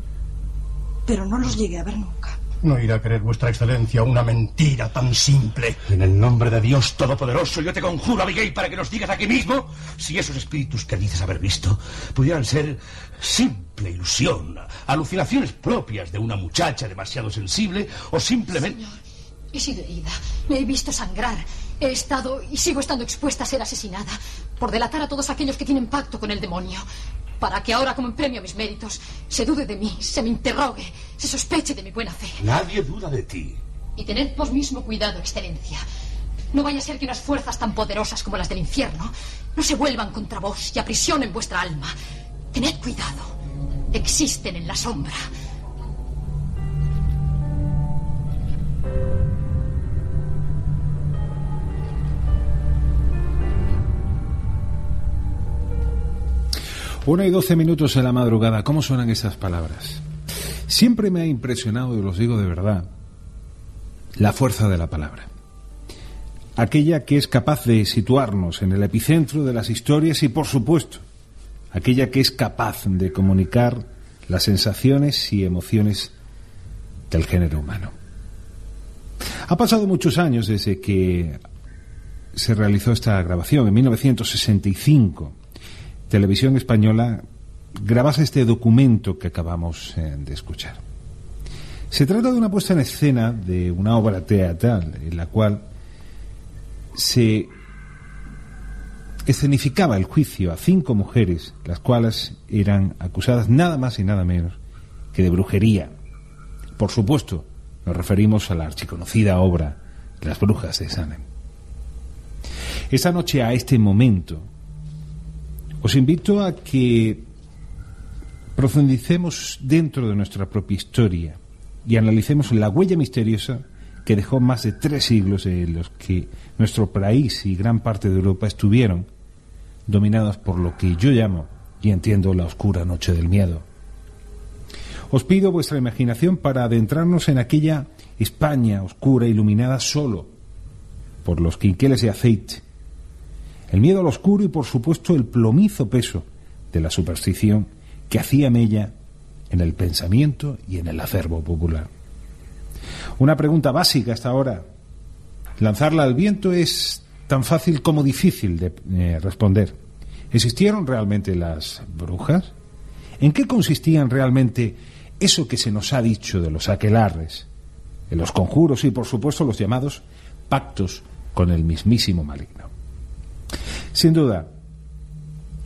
Pero no los llegué a ver nunca. No irá a creer vuestra excelencia una mentira tan simple. En el nombre de Dios Todopoderoso, yo te conjuro, Abigail, para que nos digas aquí mismo si esos espíritus que dices haber visto pudieran ser simple ilusión, alucinaciones propias de una muchacha demasiado sensible o simplemente... He sido herida. Me he visto sangrar. He estado y sigo estando expuesta a ser asesinada por delatar a todos aquellos que tienen pacto con el demonio. Para que ahora, como en premio a mis méritos, se dude de mí, se me interrogue, se sospeche de mi buena fe. Nadie duda de ti. Y tened vos mismo cuidado, Excelencia. No vaya a ser que unas fuerzas tan poderosas como las del infierno no se vuelvan contra vos y aprisionen vuestra alma. Tened cuidado. Existen en la sombra. Una y doce minutos en la madrugada. ¿Cómo suenan esas palabras? Siempre me ha impresionado, y los digo de verdad, la fuerza de la palabra. Aquella que es capaz de situarnos en el epicentro de las historias y, por supuesto, aquella que es capaz de comunicar las sensaciones y emociones del género humano. Ha pasado muchos años desde que se realizó esta grabación, en 1965. Televisión Española grabase este documento que acabamos eh, de escuchar. Se trata de una puesta en escena de una obra teatral en la cual se escenificaba el juicio a cinco mujeres, las cuales eran acusadas nada más y nada menos que de brujería. Por supuesto, nos referimos a la archiconocida obra Las Brujas de Salem. Esa noche, a este momento, os invito a que profundicemos dentro de nuestra propia historia y analicemos la huella misteriosa que dejó más de tres siglos en los que nuestro país y gran parte de Europa estuvieron dominados por lo que yo llamo y entiendo la oscura noche del miedo. Os pido vuestra imaginación para adentrarnos en aquella España oscura iluminada solo por los quinqueles de aceite, el miedo al oscuro y por supuesto el plomizo peso de la superstición que hacía mella en el pensamiento y en el acervo popular. Una pregunta básica hasta ahora. Lanzarla al viento es tan fácil como difícil de eh, responder. ¿Existieron realmente las brujas? ¿En qué consistían realmente eso que se nos ha dicho de los aquelarres, de los conjuros y, por supuesto, los llamados pactos con el mismísimo maligno? Sin duda,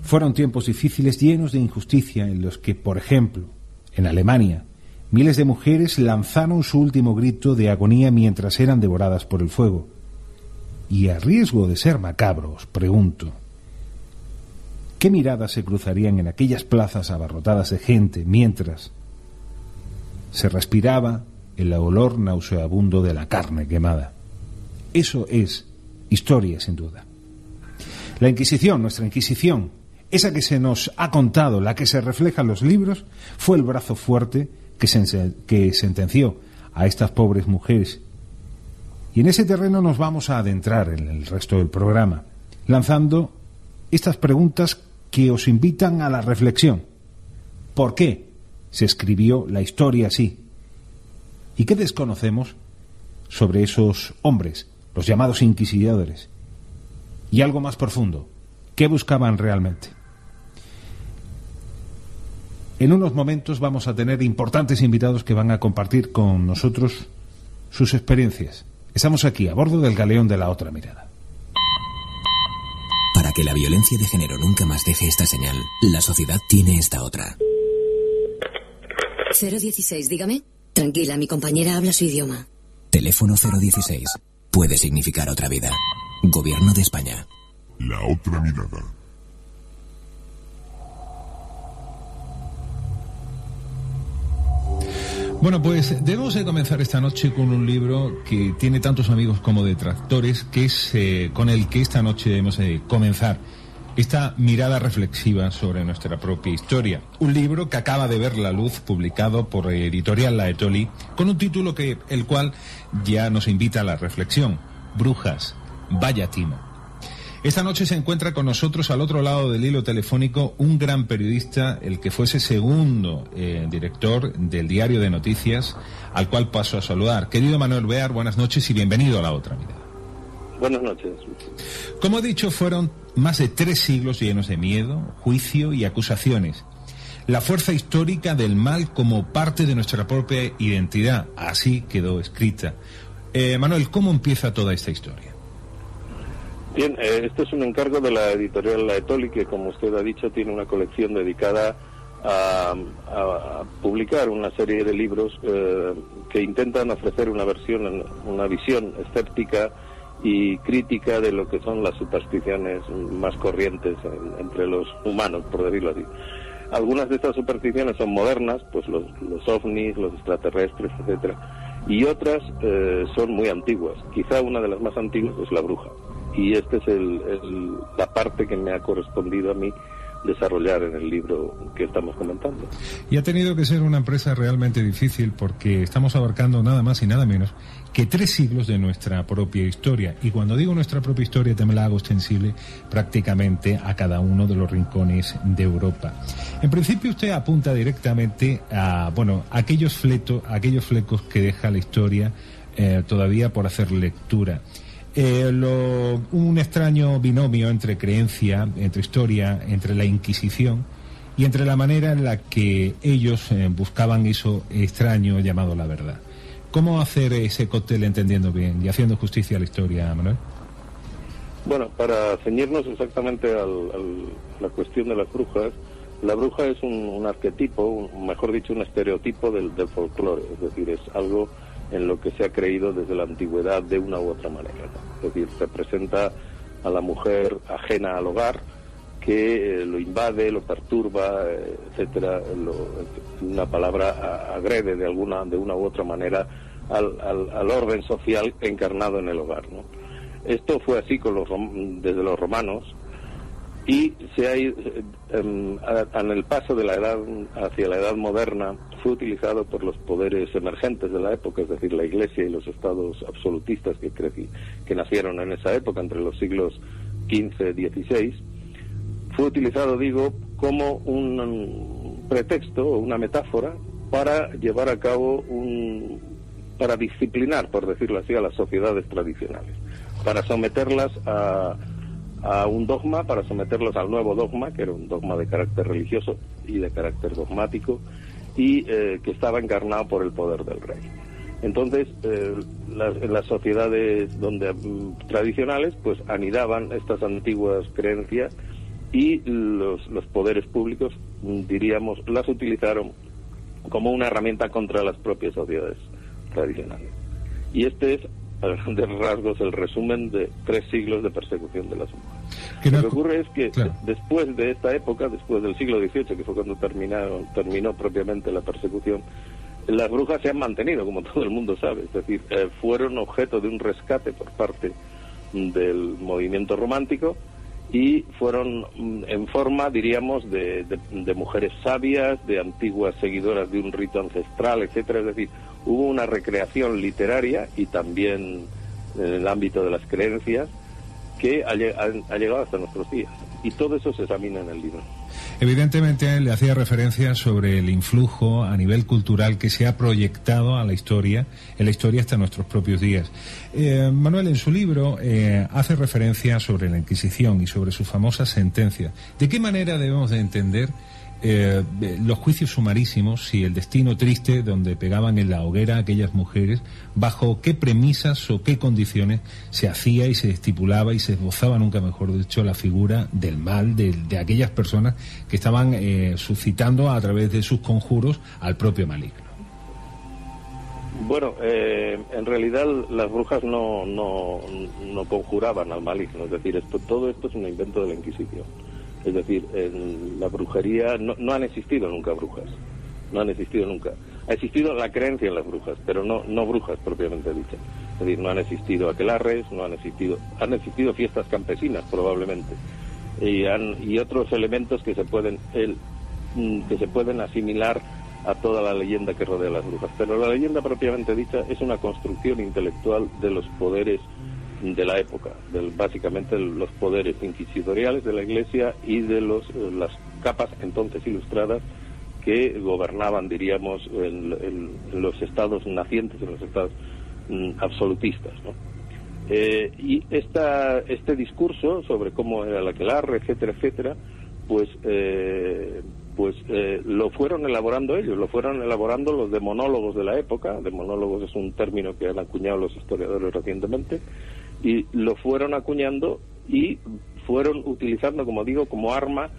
fueron tiempos difíciles llenos de injusticia en los que, por ejemplo, en Alemania, miles de mujeres lanzaron su último grito de agonía mientras eran devoradas por el fuego. Y a riesgo de ser macabro, os pregunto, ¿qué miradas se cruzarían en aquellas plazas abarrotadas de gente mientras se respiraba el olor nauseabundo de la carne quemada? Eso es historia, sin duda. La Inquisición, nuestra Inquisición, esa que se nos ha contado, la que se refleja en los libros, fue el brazo fuerte que, sentenció a estas pobres mujeres. Y en ese terreno nos vamos a adentrar en el resto del programa, lanzando estas preguntas que os invitan a la reflexión. ¿Por qué se escribió la historia así? ¿Y qué desconocemos sobre esos hombres, los llamados inquisidores? Y algo más profundo, ¿qué buscaban realmente? En unos momentos vamos a tener importantes invitados que van a compartir con nosotros sus experiencias. Estamos aquí, a bordo del galeón de la otra mirada. Para que la violencia de género nunca más deje esta señal, la sociedad tiene esta otra. 016, dígame. Tranquila, mi compañera habla su idioma. Teléfono 016. Puede significar otra vida. Gobierno de España. La otra mirada. Bueno, pues debemos de comenzar esta noche con un libro que tiene tantos amigos como detractores, que es eh, con el que esta noche debemos de comenzar esta mirada reflexiva sobre nuestra propia historia. Un libro que acaba de ver la luz, publicado por Editorial Laetoli, con un título que el cual ya nos invita a la reflexión. Brujas, vaya timo. Esta noche se encuentra con nosotros al otro lado del hilo telefónico un gran periodista, el que fuese segundo eh, director del diario de noticias, al cual paso a saludar. Querido Manuel Bear, buenas noches y bienvenido a la otra vida. Buenas noches. Como he dicho, fueron más de tres siglos llenos de miedo, juicio y acusaciones. La fuerza histórica del mal como parte de nuestra propia identidad. Así quedó escrita. Eh, Manuel, ¿cómo empieza toda esta historia? Bien, eh, este es un encargo de la editorial La Etoli, que como usted ha dicho tiene una colección dedicada a, publicar una serie de libros eh, que intentan ofrecer una versión, una visión escéptica y crítica de lo que son las supersticiones más corrientes entre los humanos, por decirlo así. Algunas de estas supersticiones son modernas, pues los, ovnis, los extraterrestres, etcétera, y otras eh, son muy antiguas. Quizá una de las más antiguas es la bruja y esta es la parte que me ha correspondido a mí desarrollar en el libro que estamos comentando. Y ha tenido que ser una empresa realmente difícil porque estamos abarcando nada más y nada menos que tres siglos de nuestra propia historia. Y cuando digo nuestra propia historia, también la hago extensible prácticamente a cada uno de los rincones de Europa. En principio usted apunta directamente a, bueno, aquellos, fletos, aquellos flecos que deja la historia eh, todavía por hacer lectura. Eh, un extraño binomio entre creencia, entre historia, entre la Inquisición y entre la manera en la que ellos eh, buscaban eso extraño llamado la verdad. ¿Cómo hacer ese cóctel entendiendo bien y haciendo justicia a la historia, Manuel? Bueno, para ceñirnos exactamente a la cuestión de las brujas, la bruja es un, arquetipo, mejor dicho, un estereotipo del, del folclore, es decir, es algo en lo que se ha creído desde la antigüedad de una u otra manera. Es decir, representa a la mujer ajena al hogar que eh, lo invade, lo perturba, eh, etcétera, una palabra agrede de alguna de una u otra manera al, al, orden social encarnado en el hogar. Esto fue así con los, desde los romanos y se ha ido, em, en el paso de la edad hacia la edad moderna fue utilizado por los poderes emergentes de la época, es decir, la Iglesia y los estados absolutistas que, que nacieron en esa época, entre los siglos XV y XVI, fue utilizado, digo, como un pretexto o una metáfora para llevar a cabo un para disciplinar, por decirlo así, a las sociedades tradicionales, para someterlas a a un dogma para someterlos al nuevo dogma, que era un dogma de carácter religioso y de carácter dogmático, y eh, que estaba encarnado por el poder del rey. Entonces, eh, las, en las sociedades donde mm, tradicionales, pues anidaban estas antiguas creencias y los, los poderes públicos, mm, diríamos, las utilizaron como una herramienta contra las propias sociedades tradicionales. Y este es, a grandes rasgos, el resumen de tres siglos de persecución de las Lo que ocurre es que después de esta época, después del siglo XVIII, que fue cuando terminaron, terminó propiamente la persecución, las brujas se han mantenido, como todo el mundo sabe, es decir, eh, fueron objeto de un rescate por parte del movimiento romántico y fueron mm, en forma, diríamos, de, de, mujeres sabias, de antiguas seguidoras de un rito ancestral, etcétera. Es decir, hubo una recreación literaria y también en el ámbito de las creencias que ha, llegado hasta nuestros días. Y todo eso se examina en el libro. Evidentemente le hacía referencia sobre el influjo a nivel cultural que se ha proyectado a la historia, en la historia hasta nuestros propios días. Eh, Manuel, en su libro eh, hace referencia sobre la Inquisición y sobre su famosa sentencia. ¿De qué manera debemos de entender eh, los juicios sumarísimos y el destino triste donde pegaban en la hoguera aquellas mujeres, bajo qué premisas o qué condiciones se hacía y se estipulaba y se esbozaba, nunca mejor dicho, la figura del mal de, aquellas personas que estaban eh, suscitando a través de sus conjuros al propio maligno. Bueno, eh, en realidad las brujas no, no, no conjuraban al maligno, es decir, esto, todo esto es un invento de la Inquisición. Es decir, en la brujería no, no, han existido nunca brujas, no han existido nunca. Ha existido la creencia en las brujas, pero no, no brujas propiamente dichas. Es decir, no han existido aquelarres, no han existido, han existido fiestas campesinas probablemente y, han, y otros elementos que se pueden el, mm, que se pueden asimilar a toda la leyenda que rodea a las brujas. Pero la leyenda propiamente dicha es una construcción intelectual de los poderes de la época, del, básicamente los poderes inquisitoriales de la Iglesia y de los, eh, las capas entonces ilustradas que gobernaban, diríamos, en, los estados nacientes, en los estados mm, absolutistas. Eh, y esta, este discurso sobre cómo era la aquelarre, etcétera, etcétera, pues, eh, pues lo fueron elaborando ellos, lo fueron elaborando los demonólogos de la época. Demonólogos es un término que han acuñado los historiadores recientemente y lo fueron acuñando y fueron utilizando, como digo, como arma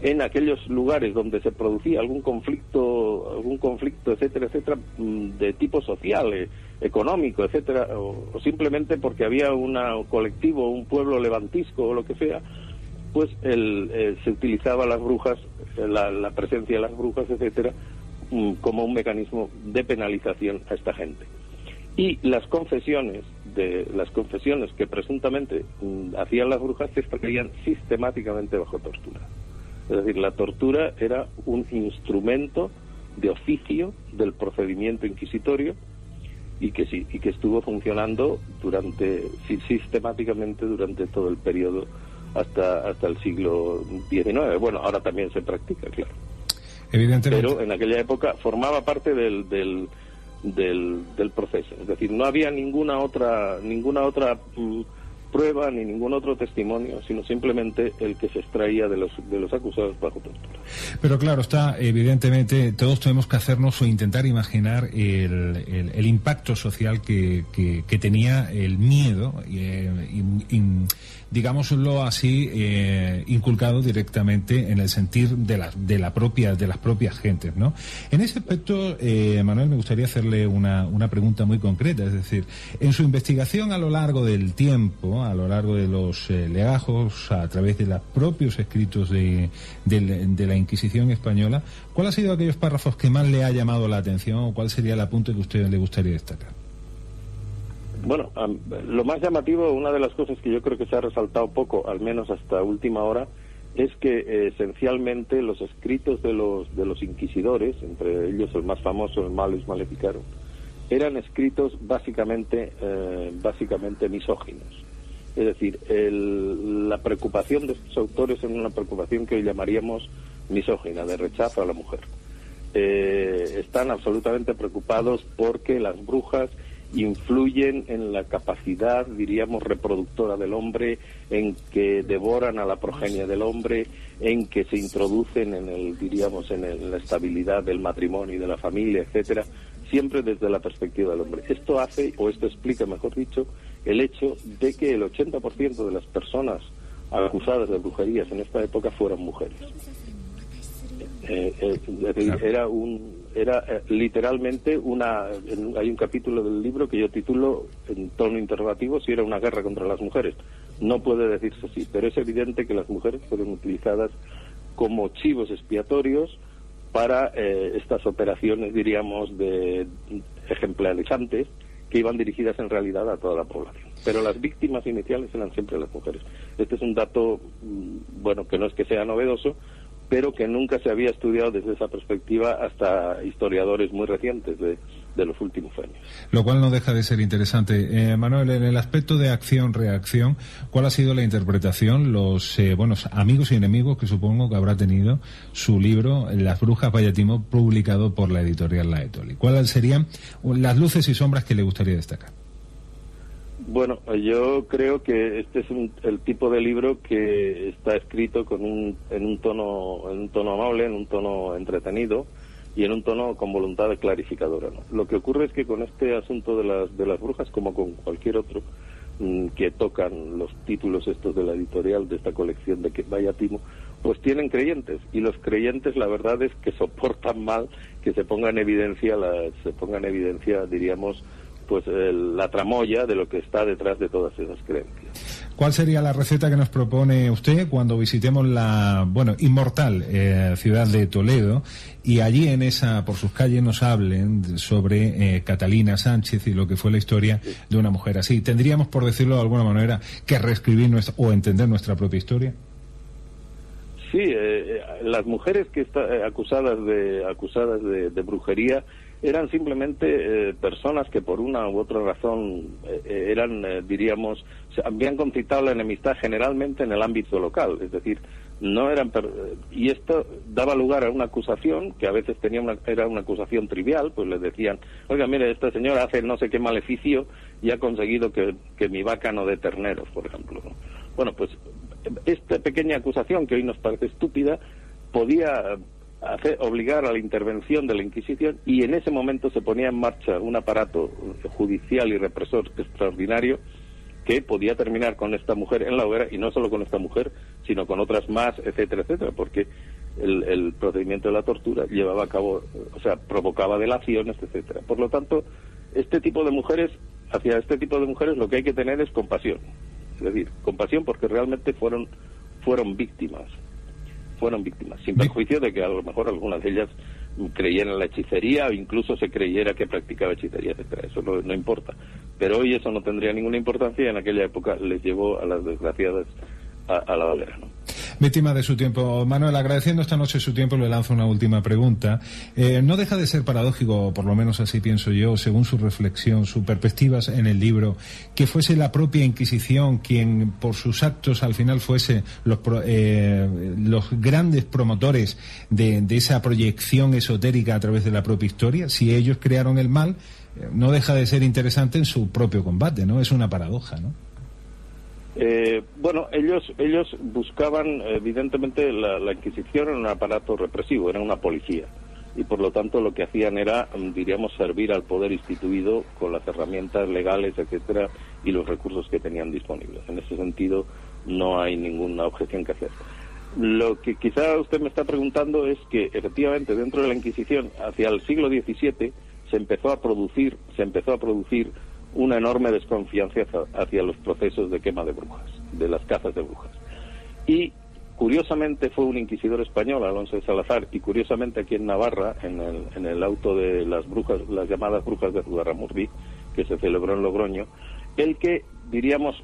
en aquellos lugares donde se producía algún conflicto, algún conflicto, etcétera, etcétera, mm, de tipo social, eh, económico, etcétera, o, simplemente porque había un colectivo, un pueblo levantisco o lo que sea, pues el, eh, se utilizaba las brujas, la, la, presencia de las brujas, etcétera, mm, como un mecanismo de penalización a esta gente. Y las confesiones de las confesiones que presuntamente mm, hacían las brujas se estarían sistemáticamente bajo tortura. Es decir, la tortura era un instrumento de oficio del procedimiento inquisitorio y que sí y que estuvo funcionando durante sistemáticamente durante todo el periodo hasta hasta el siglo XIX. Bueno, ahora también se practica, claro. Evidentemente. Pero en aquella época formaba parte del, del del, del proceso. Es decir, no había ninguna otra, ninguna otra mm, prueba ni ningún otro testimonio, sino simplemente el que se extraía de los, de los acusados bajo tortura. Pero claro, está evidentemente, todos tenemos que hacernos o intentar imaginar el, el, impacto social que, que, tenía el miedo. Eh, digámoslo así, eh, inculcado directamente en el sentir de, la, de, la propia, de las propias gentes. ¿no? En ese aspecto, eh, Manuel, me gustaría hacerle una, una pregunta muy concreta. Es decir, en su investigación a lo largo del tiempo, a lo largo de los eh, legajos, a través de los propios escritos de, de, la Inquisición española, ¿cuál ha sido aquellos párrafos que más le ha llamado la atención o cuál sería el apunte que a usted le gustaría destacar? Bueno, lo más llamativo, una de las cosas que yo creo que se ha resaltado poco, al menos hasta última hora, es que eh, esencialmente los escritos de los de los inquisidores, entre ellos el más famoso, el Malus Maleficarum, eran escritos básicamente eh, básicamente misóginos. Es decir, la preocupación de estos autores es una preocupación que hoy llamaríamos misógina, de rechazo a la mujer. Eh, están absolutamente preocupados porque las brujas influyen en la capacidad, diríamos, reproductora del hombre, en que devoran a la progenie del hombre, en que se introducen en el, diríamos, en, el- en la estabilidad del matrimonio y de la familia, etcétera, siempre desde la perspectiva del hombre. Esto hace, o esto explica, mejor dicho, el hecho de que el 80% de las personas acusadas de brujerías en esta época fueran mujeres. Eh, eh, es decir, era un era eh, literalmente una en- hay un capítulo del libro que yo titulo en tono interrogativo si era una guerra contra las mujeres. No puede decirse así pero es evidente que las mujeres fueron utilizadas como chivos expiatorios para eh, estas operaciones diríamos de ejemplarizantes que iban dirigidas en realidad a toda la población. Pero las víctimas iniciales eran siempre las mujeres. Este es un dato mm, bueno que no es que sea novedoso pero que nunca se había estudiado desde esa perspectiva hasta historiadores muy recientes de, de los últimos años. Lo cual no deja de ser interesante. Eh, Manuel, en el aspecto de acción-reacción, ¿cuál ha sido la interpretación? Los eh, buenos amigos y enemigos que supongo que habrá tenido su libro Las Brujas Vallatimo, publicado por la editorial La Etoli. ¿Cuáles serían las luces y sombras que le gustaría destacar? Bueno, yo creo que este es un- el tipo de libro que está escrito con un, en un tono en un tono amable, en un tono entretenido y en un tono con voluntad clarificadora. ¿no? Lo que ocurre es que con este asunto de las de las brujas, como con cualquier otro mm, que tocan los títulos estos de la editorial de esta colección de que vaya timo, pues tienen creyentes y los creyentes la verdad es que soportan mal que se ponga en evidencia la, se ponga en evidencia diríamos pues el- la tramoya de lo que está detrás de todas esas creencias. ¿Cuál sería la receta que nos propone usted cuando visitemos la, bueno, inmortal eh, ciudad de Toledo y allí en esa, por sus calles nos hablen sobre eh, Catalina Sánchez y lo que fue la historia de una mujer así? ¿Tendríamos, por decirlo de alguna manera, que reescribir nuestra, o entender nuestra propia historia? Sí, eh, eh, las mujeres que están acusadas de acusadas de, de brujería eran simplemente eh, personas que por una u otra razón eh, eh, eran, diríamos, se habían concitado la enemistad generalmente en el ámbito local, es decir, no eran per- y esto daba lugar a una acusación que a veces tenía una, era una acusación trivial, pues les decían, oiga, mire, esta señora hace no sé qué maleficio y ha conseguido que, que mi vaca no dé terneros, por ejemplo. ¿no? Bueno, pues esta pequeña acusación que hoy nos parece estúpida podía hacer, obligar a la intervención de la Inquisición y en ese momento se ponía en marcha un aparato judicial y represor extraordinario que podía terminar con esta mujer en la hoguera y no solo con esta mujer, sino con otras más, etcétera, etcétera, porque el, el procedimiento de la tortura llevaba a cabo, o sea, provocaba delaciones, etcétera. Por lo tanto, este tipo de mujeres, hacia este tipo de mujeres lo que hay que tener es compasión. Es decir, compasión porque realmente fueron, fueron víctimas. Fueron víctimas, sin perjuicio de que a lo mejor algunas de ellas creyeran en la hechicería o incluso se creyera que practicaba hechicería, etcétera. Eso no, no importa. Pero hoy eso no tendría ninguna importancia y en aquella época les llevó a las desgraciadas a, a la hoguera. ¿no? Víctima de su tiempo. Manuel, agradeciendo esta noche su tiempo, le lanzo una última pregunta. Eh, no deja de ser paradójico, por lo menos así pienso yo, según su reflexión, sus perspectivas en el libro, que fuese la propia Inquisición quien, por sus actos, al final fuese los, eh, los grandes promotores de, de esa proyección esotérica a través de la propia historia. Si ellos crearon el mal, eh, no deja de ser interesante en su propio combate, ¿no? Es una paradoja, ¿no? Eh, bueno, ellos ellos buscaban, evidentemente, la, Inquisición era un aparato represivo, era una policía. Y por lo tanto lo que hacían era, mm, diríamos, servir al poder instituido con las herramientas legales, etcétera, y los recursos que tenían disponibles. En ese sentido, no hay ninguna objeción que hacer. Lo que quizá usted me está preguntando es que, efectivamente, dentro de la Inquisición, hacia el siglo XVII, se empezó a producir, se empezó a producir una enorme desconfianza hacia, los procesos de quema de brujas, de las cazas de brujas. Y curiosamente fue un inquisidor español, Alonso de Salazar, y curiosamente aquí en Navarra, en el, auto de las brujas, las llamadas brujas de Zugarramurdi, que se celebró en Logroño, el que, diríamos,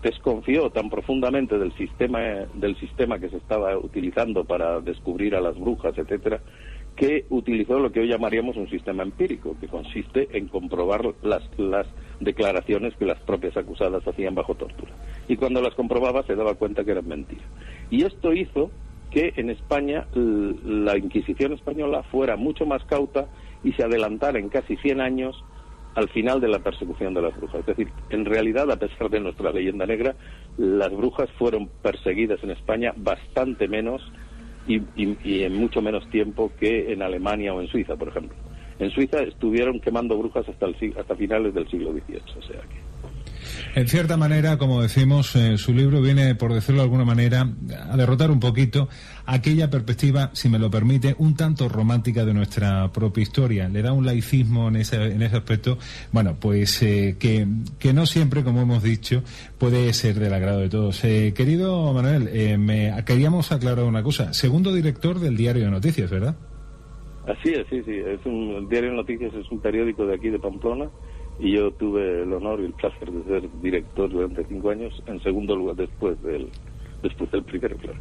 desconfió tan profundamente del sistema, del sistema que se estaba utilizando para descubrir a las brujas, etcétera, que utilizó lo que hoy llamaríamos un sistema empírico, que consiste en comprobar las, las declaraciones que las propias acusadas hacían bajo tortura. Y cuando las comprobaba se daba cuenta que eran mentiras. Y esto hizo que en España la Inquisición española fuera mucho más cauta y se adelantara en casi 100 años al final de la persecución de las brujas. Es decir, en realidad, a pesar de nuestra leyenda negra, las brujas fueron perseguidas en España bastante menos y, en mucho menos tiempo que en Alemania o en Suiza, por ejemplo. En Suiza estuvieron quemando brujas hasta, el, hasta finales del siglo XVIII, o sea que en cierta manera, como decimos, eh, su libro viene, por decirlo de alguna manera, a derrotar un poquito aquella perspectiva, si me lo permite, un tanto romántica de nuestra propia historia. Le da un laicismo en ese, en ese aspecto, bueno, pues eh, que, que, no siempre, como hemos dicho, puede ser del agrado de todos. Eh, querido Manuel, me, queríamos aclarar una cosa. Segundo director del Diario de Noticias, ¿verdad? Así es, sí, sí. Es un, el Diario de Noticias es un periódico de aquí de Pamplona y yo tuve el honor y el placer de ser director durante cinco años, en segundo lugar después del después del primero, claro.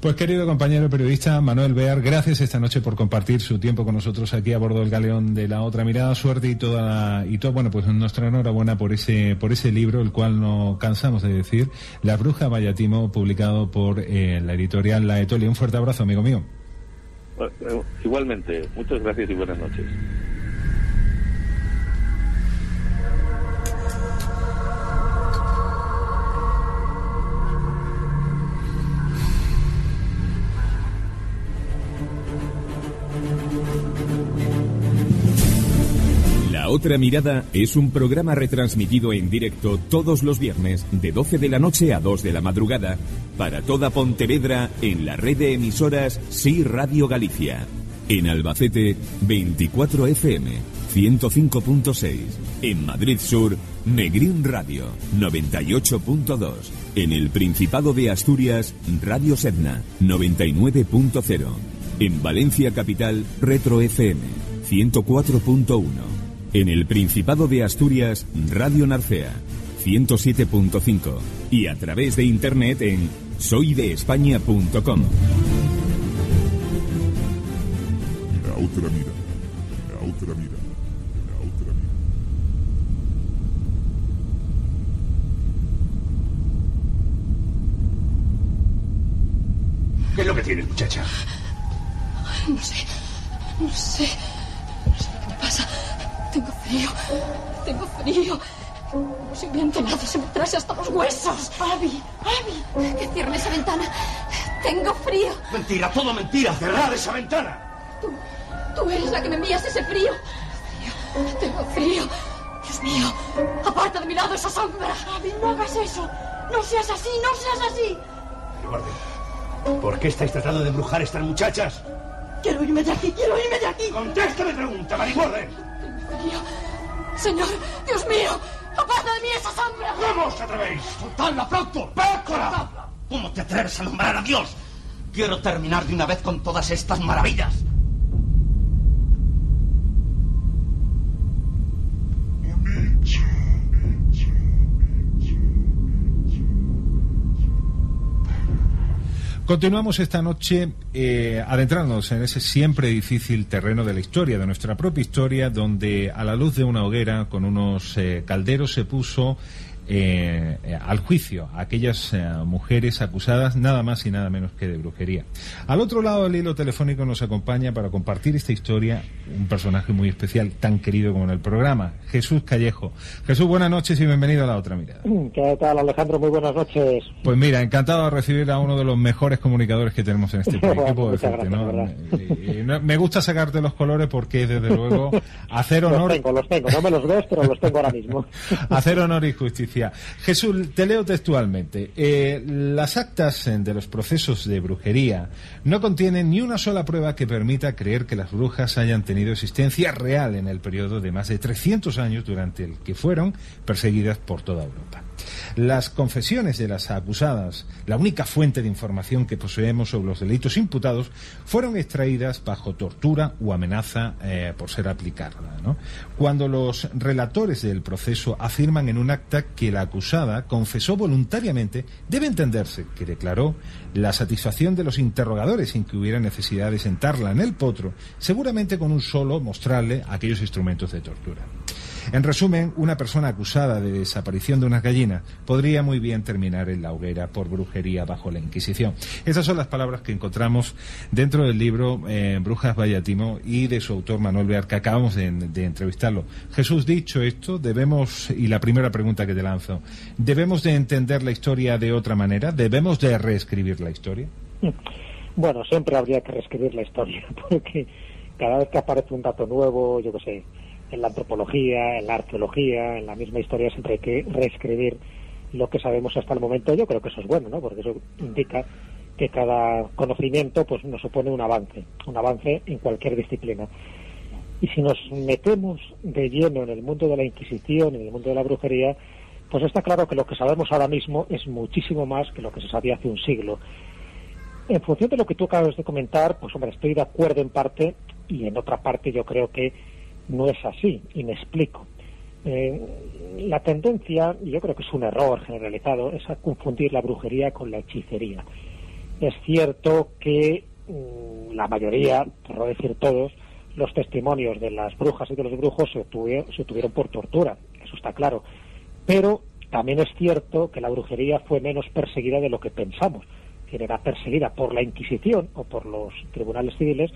Pues querido compañero periodista Manuel Bear, gracias esta noche por compartir su tiempo con nosotros aquí a bordo del galeón de la otra mirada, suerte y toda y todo, bueno, pues nuestra enhorabuena por ese por ese libro, el cual no cansamos de decir, La bruja Vallatimo, publicado por eh, la editorial La Etolia. Un fuerte abrazo, amigo mío. Eh, igualmente, muchas gracias y buenas noches. Otra mirada es un programa retransmitido en directo todos los viernes de 12 de la noche a 2 de la madrugada para toda Pontevedra en la red de emisoras Sí Radio Galicia. En Albacete 24 FM 105.6. En Madrid Sur Negrín Radio 98.2. En el Principado de Asturias Radio Sedna 99.0. En Valencia Capital Retro FM 104.1. En el Principado de Asturias, Radio Narcea, 107.5 y a través de internet en soydeespaña.com. La otra mira, la otra mira, la otra mira. ¿Qué es lo que tienes, muchacha? No sé, no sé. Frío. Como si un viento se me trase hasta los huesos. Abby, Abby. Que cierre esa ventana. Tengo frío. Mentira, todo mentira. Cerrad esa ventana. Tú, tú eres la que me envías ese frío. Tengo frío. Dios mío, aparta de mi lado esa sombra. Abby, no hagas eso. No seas así, no seas así. Guarde. ¿Por qué estáis tratando de embrujar a estas muchachas? Quiero irme de aquí, quiero irme de aquí. Contéstame pregunta, Marigorden. Señor, Dios mío, aparta de mí esa sombra. ¿Cómo os atrevéis? ¡Soltadla pronto! ¡Pécora! ¿Cómo te atreves a nombrar a Dios? Quiero terminar de una vez con todas estas maravillas. Continuamos esta noche eh, adentrándonos en ese siempre difícil terreno de la historia, de nuestra propia historia, donde a la luz de una hoguera con unos eh, calderos se puso eh, eh, al juicio a aquellas eh, mujeres acusadas nada más y nada menos que de brujería. Al otro lado del hilo telefónico nos acompaña para compartir esta historia un personaje muy especial, tan querido como en el programa, Jesús Callejo. Jesús, buenas noches y bienvenido a La Otra Mirada. ¿Qué tal, Alejandro? Muy buenas noches. Pues mira, encantado de recibir a uno de los mejores comunicadores que tenemos en este país. me gusta sacarte los colores porque, desde luego, hacer honor... Los tengo, los tengo. No me los ves, pero los tengo ahora mismo. hacer honor y justicia Jesús, te leo textualmente. Eh, las actas de los procesos de brujería no contienen ni una sola prueba que permita creer que las brujas hayan tenido existencia real en el periodo de más de 300 años durante el que fueron perseguidas por toda Europa. Las confesiones de las acusadas, la única fuente de información que poseemos sobre los delitos imputados, fueron extraídas bajo tortura o amenaza eh, por ser aplicada. Cuando los relatores del proceso afirman en un acta que la acusada confesó voluntariamente, debe entenderse que declaró la satisfacción de los interrogadores sin que hubiera necesidad de sentarla en el potro, seguramente con un solo mostrarle aquellos instrumentos de tortura. En resumen, una persona acusada de desaparición de unas gallinas podría muy bien terminar en la hoguera por brujería bajo la Inquisición. Esas son las palabras que encontramos dentro del libro eh, Brujas Vallatimo y de su autor Manuel Bear, que acabamos de, de entrevistarlo. Jesús, dicho esto, debemos, y la primera pregunta que te lanzo, ¿debemos de entender la historia de otra manera? ¿Debemos de reescribir la historia? Bueno, siempre habría que reescribir la historia, porque cada vez que aparece un dato nuevo, yo qué sé, en la antropología, en la arqueología, en la misma historia, siempre hay que reescribir lo que sabemos hasta el momento. Yo creo que eso es bueno, ¿no? Porque eso indica que cada conocimiento pues nos supone un avance, un avance en cualquier disciplina. Y si nos metemos de lleno en el mundo de la Inquisición, en el mundo de la brujería, pues está claro que lo que sabemos ahora mismo es muchísimo más que lo que se sabía hace un siglo. En función de lo que tú acabas de comentar, pues hombre, estoy de acuerdo en parte y en otra parte yo creo que no es así, y me explico. Eh, la tendencia, y yo creo que es un error generalizado, es a confundir la brujería con la hechicería. Es cierto que mm, la mayoría, por no decir todos, los testimonios de las brujas y de los brujos se obtuvieron, se obtuvieron por tortura, eso está claro. Pero también es cierto que la brujería fue menos perseguida de lo que pensamos, que era perseguida por la Inquisición o por los tribunales civiles,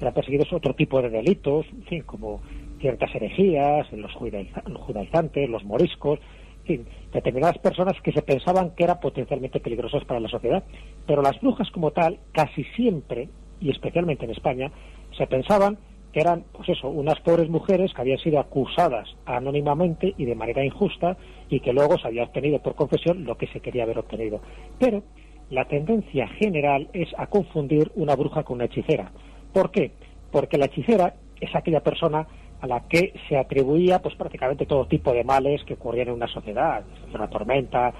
era perseguido otro tipo de delitos, en fin, como ciertas herejías, los judaizantes, los moriscos, en fin, determinadas personas que se pensaban que eran potencialmente peligrosas para la sociedad. Pero las brujas como tal, casi siempre, y especialmente en España, se pensaban que eran, pues eso, unas pobres mujeres que habían sido acusadas anónimamente y de manera injusta y que luego se había obtenido por confesión lo que se quería haber obtenido. Pero la tendencia general es a confundir una bruja con una hechicera. ¿Por qué? Porque la hechicera es aquella persona a la que se atribuía pues prácticamente todo tipo de males que ocurrían en una sociedad. Una tormenta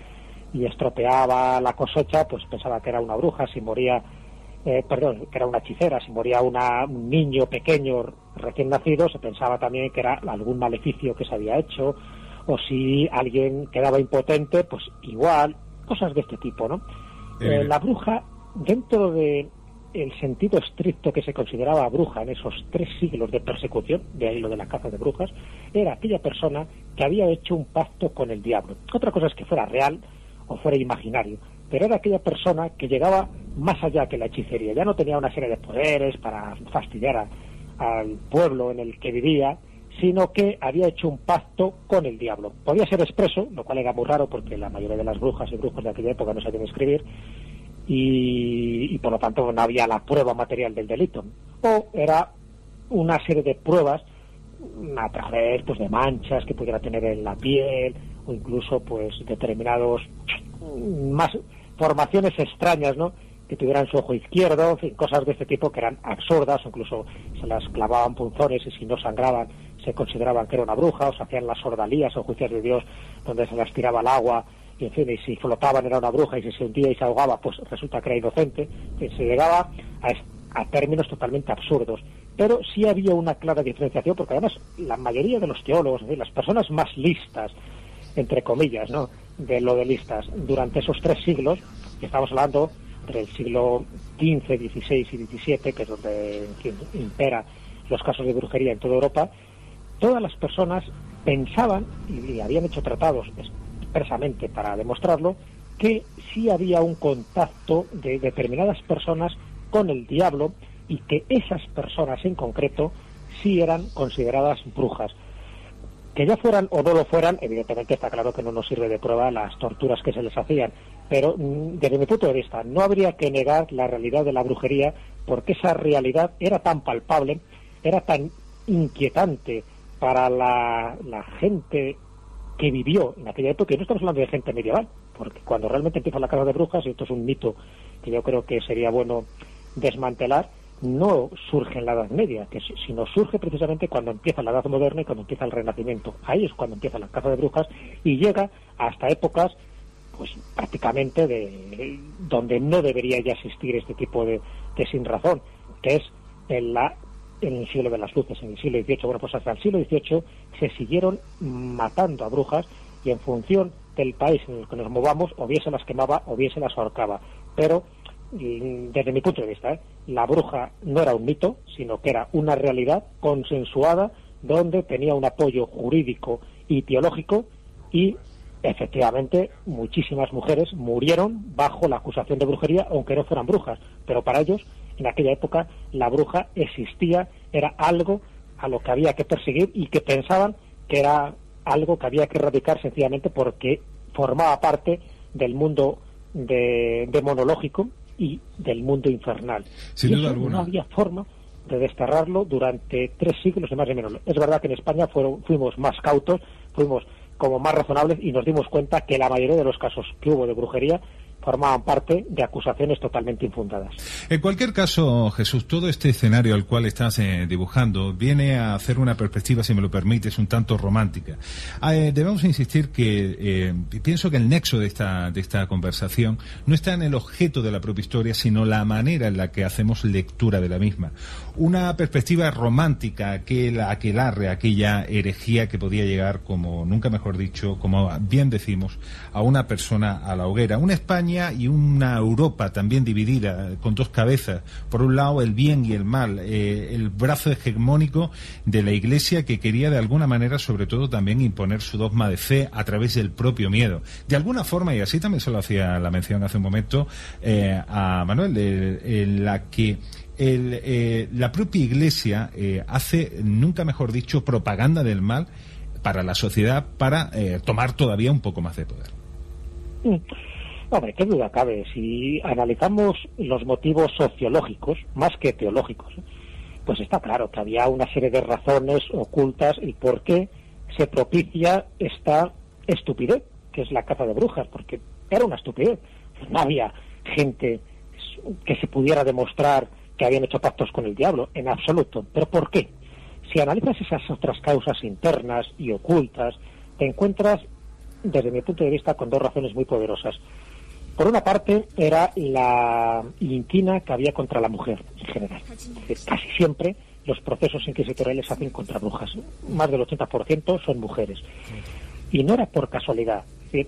y estropeaba la cosecha, pues pensaba que era una bruja, si moría, eh, perdón, que era una hechicera, si moría una- un niño pequeño recién nacido, se pensaba también que era algún maleficio que se había hecho, o si alguien quedaba impotente, pues igual, cosas de este tipo, ¿no? Eh, Eh, la bruja, dentro de el sentido estricto que se consideraba bruja en esos tres siglos de persecución, de ahí lo de la caza de brujas, era aquella persona que había hecho un pacto con el diablo. Otra cosa es que fuera real o fuera imaginario, pero era aquella persona que llegaba más allá que la hechicería, ya no tenía una serie de poderes para fastidiar a- al pueblo en el que vivía, sino que había hecho un pacto con el diablo. Podía ser expreso, lo cual era muy raro porque la mayoría de las brujas y brujos de aquella época no sabían escribir, y, por lo tanto no había la prueba material del delito. O era una serie de pruebas mm, a través pues de manchas que pudiera tener en la piel o incluso pues determinados mm, más formaciones extrañas, ¿no? que tuvieran su ojo izquierdo, en cosas de este tipo que eran absurdas, incluso se las clavaban punzones y si no sangraban se consideraban que era una bruja, o se hacían las sordalías o juicios de Dios donde se las tiraba al agua y en fin, y si flotaban era una bruja y si se hundía y se ahogaba, pues resulta que era inocente. Se llegaba a, a términos totalmente absurdos. Pero sí había una clara diferenciación, porque además la mayoría de los teólogos, las personas más listas, entre comillas, ¿no? de lo de listas, durante esos tres siglos, que estamos hablando entre el siglo XV, XVI y XVII, que es donde en impera los casos de brujería en toda Europa, todas las personas pensaban y habían hecho tratados expresamente para demostrarlo que sí había un contacto de determinadas personas con el diablo y que esas personas en concreto sí eran consideradas brujas. Que ya fueran o no lo fueran, evidentemente está claro que no nos sirve de prueba las torturas que se les hacían, pero mm, desde mi punto de vista no habría que negar la realidad de la brujería porque esa realidad era tan palpable, era tan inquietante para la, la gente que vivió en aquella época, y no estamos hablando de gente medieval, porque cuando realmente empieza la casa de brujas, y esto es un mito que yo creo que sería bueno desmantelar, no surge en la Edad Media, que si- sino surge precisamente cuando empieza la Edad Moderna y cuando empieza el Renacimiento. Ahí es cuando empieza la caza de brujas y llega hasta épocas pues prácticamente de donde no debería ya existir este tipo de, de sin razón, que es en la en el siglo de las luces, en el siglo XVIII. Bueno, pues hasta el siglo XVIII se siguieron matando a brujas y en función del país en el que nos movamos, o bien se las quemaba o bien se las ahorcaba. Pero mm, desde mi punto de vista, ¿eh? la bruja no era un mito, sino que era una realidad consensuada donde tenía un apoyo jurídico y teológico y efectivamente muchísimas mujeres murieron bajo la acusación de brujería, aunque no fueran brujas, pero para ellos en aquella época la bruja existía, era algo a lo que había que perseguir y que pensaban que era algo que había que erradicar sencillamente porque formaba parte del mundo de, demonológico y del mundo infernal. Sin Y duda eso alguna. No había forma de desterrarlo durante tres siglos y más o menos. Es verdad que en España fueron, fuimos más cautos, fuimos como más razonables y nos dimos cuenta que la mayoría de los casos que hubo de brujería formaban parte de acusaciones totalmente infundadas. En cualquier caso, Jesús, todo este escenario al cual estás eh, dibujando viene a hacer una perspectiva, si me lo permites, un tanto romántica. Eh, debemos insistir que eh, pienso que el nexo de esta, de esta conversación no está en el objeto de la propia historia, sino la manera en la que hacemos lectura de la misma. Una perspectiva romántica, aquel aquelarre, aquella herejía que podía llegar, como nunca mejor dicho, como bien decimos, a una persona a la hoguera. Una España y una Europa también dividida, con dos cabezas. Por un lado, el bien y el mal, eh, el brazo hegemónico de la Iglesia que quería de alguna manera, sobre todo, también imponer su dogma de fe a través del propio miedo. De alguna forma, y así también se lo hacía la mención hace un momento eh, a Manuel, en la que el, eh, la propia Iglesia eh, hace, nunca mejor dicho, propaganda del mal para la sociedad para eh, tomar todavía un poco más de poder. Mm. Hombre, qué duda cabe. Si analizamos los motivos sociológicos, más que teológicos, pues está claro que había una serie de razones ocultas y por qué se propicia esta estupidez, que es la caza de brujas, porque era una estupidez. No había gente que se pudiera demostrar que habían hecho pactos con el diablo, en absoluto. ¿Pero por qué? Si analizas esas otras causas internas y ocultas, te encuentras, desde mi punto de vista, con dos razones muy poderosas. Por una parte, era la inquina que había contra la mujer en general. Casi siempre los procesos inquisitoriales se hacen contra brujas. Más del 80% son mujeres. Y no era por casualidad.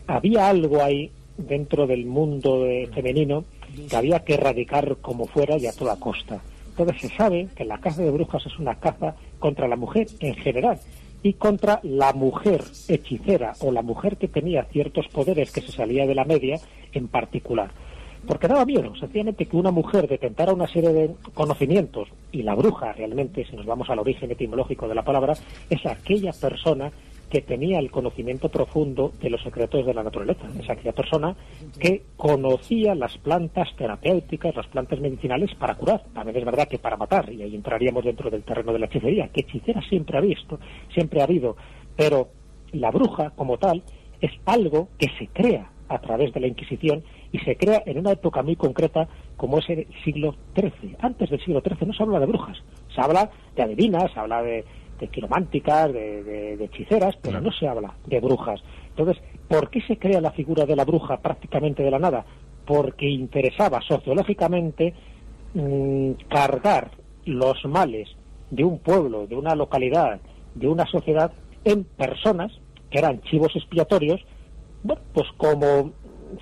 Había algo ahí dentro del mundo de- femenino que había que erradicar como fuera y a toda costa. Entonces se sabe que la caza de brujas es una caza contra la mujer en general y contra la mujer hechicera o la mujer que tenía ciertos poderes que se salía de la media en particular. Porque daba miedo, sencillamente, que una mujer detentara una serie de conocimientos, y la bruja realmente, si nos vamos al origen etimológico de la palabra, es aquella persona que tenía el conocimiento profundo de los secretos de la naturaleza. Es aquella persona que conocía las plantas terapéuticas, las plantas medicinales para curar. También es verdad que para matar, y ahí entraríamos dentro del terreno de la hechicería, que hechicera siempre ha visto, siempre ha habido, pero la bruja como tal es algo que se crea a través de la Inquisición y se crea en una época muy concreta como es el siglo XIII. Antes del siglo XIII no se habla de brujas, se habla de adivinas, se habla de, de quirománticas, de, de- de hechiceras, pero no se habla de brujas. Entonces, ¿por qué se crea la figura de la bruja prácticamente de la nada? Porque interesaba sociológicamente mm, cargar los males de un pueblo, de una localidad, de una sociedad en personas que eran chivos expiatorios, bueno, pues como,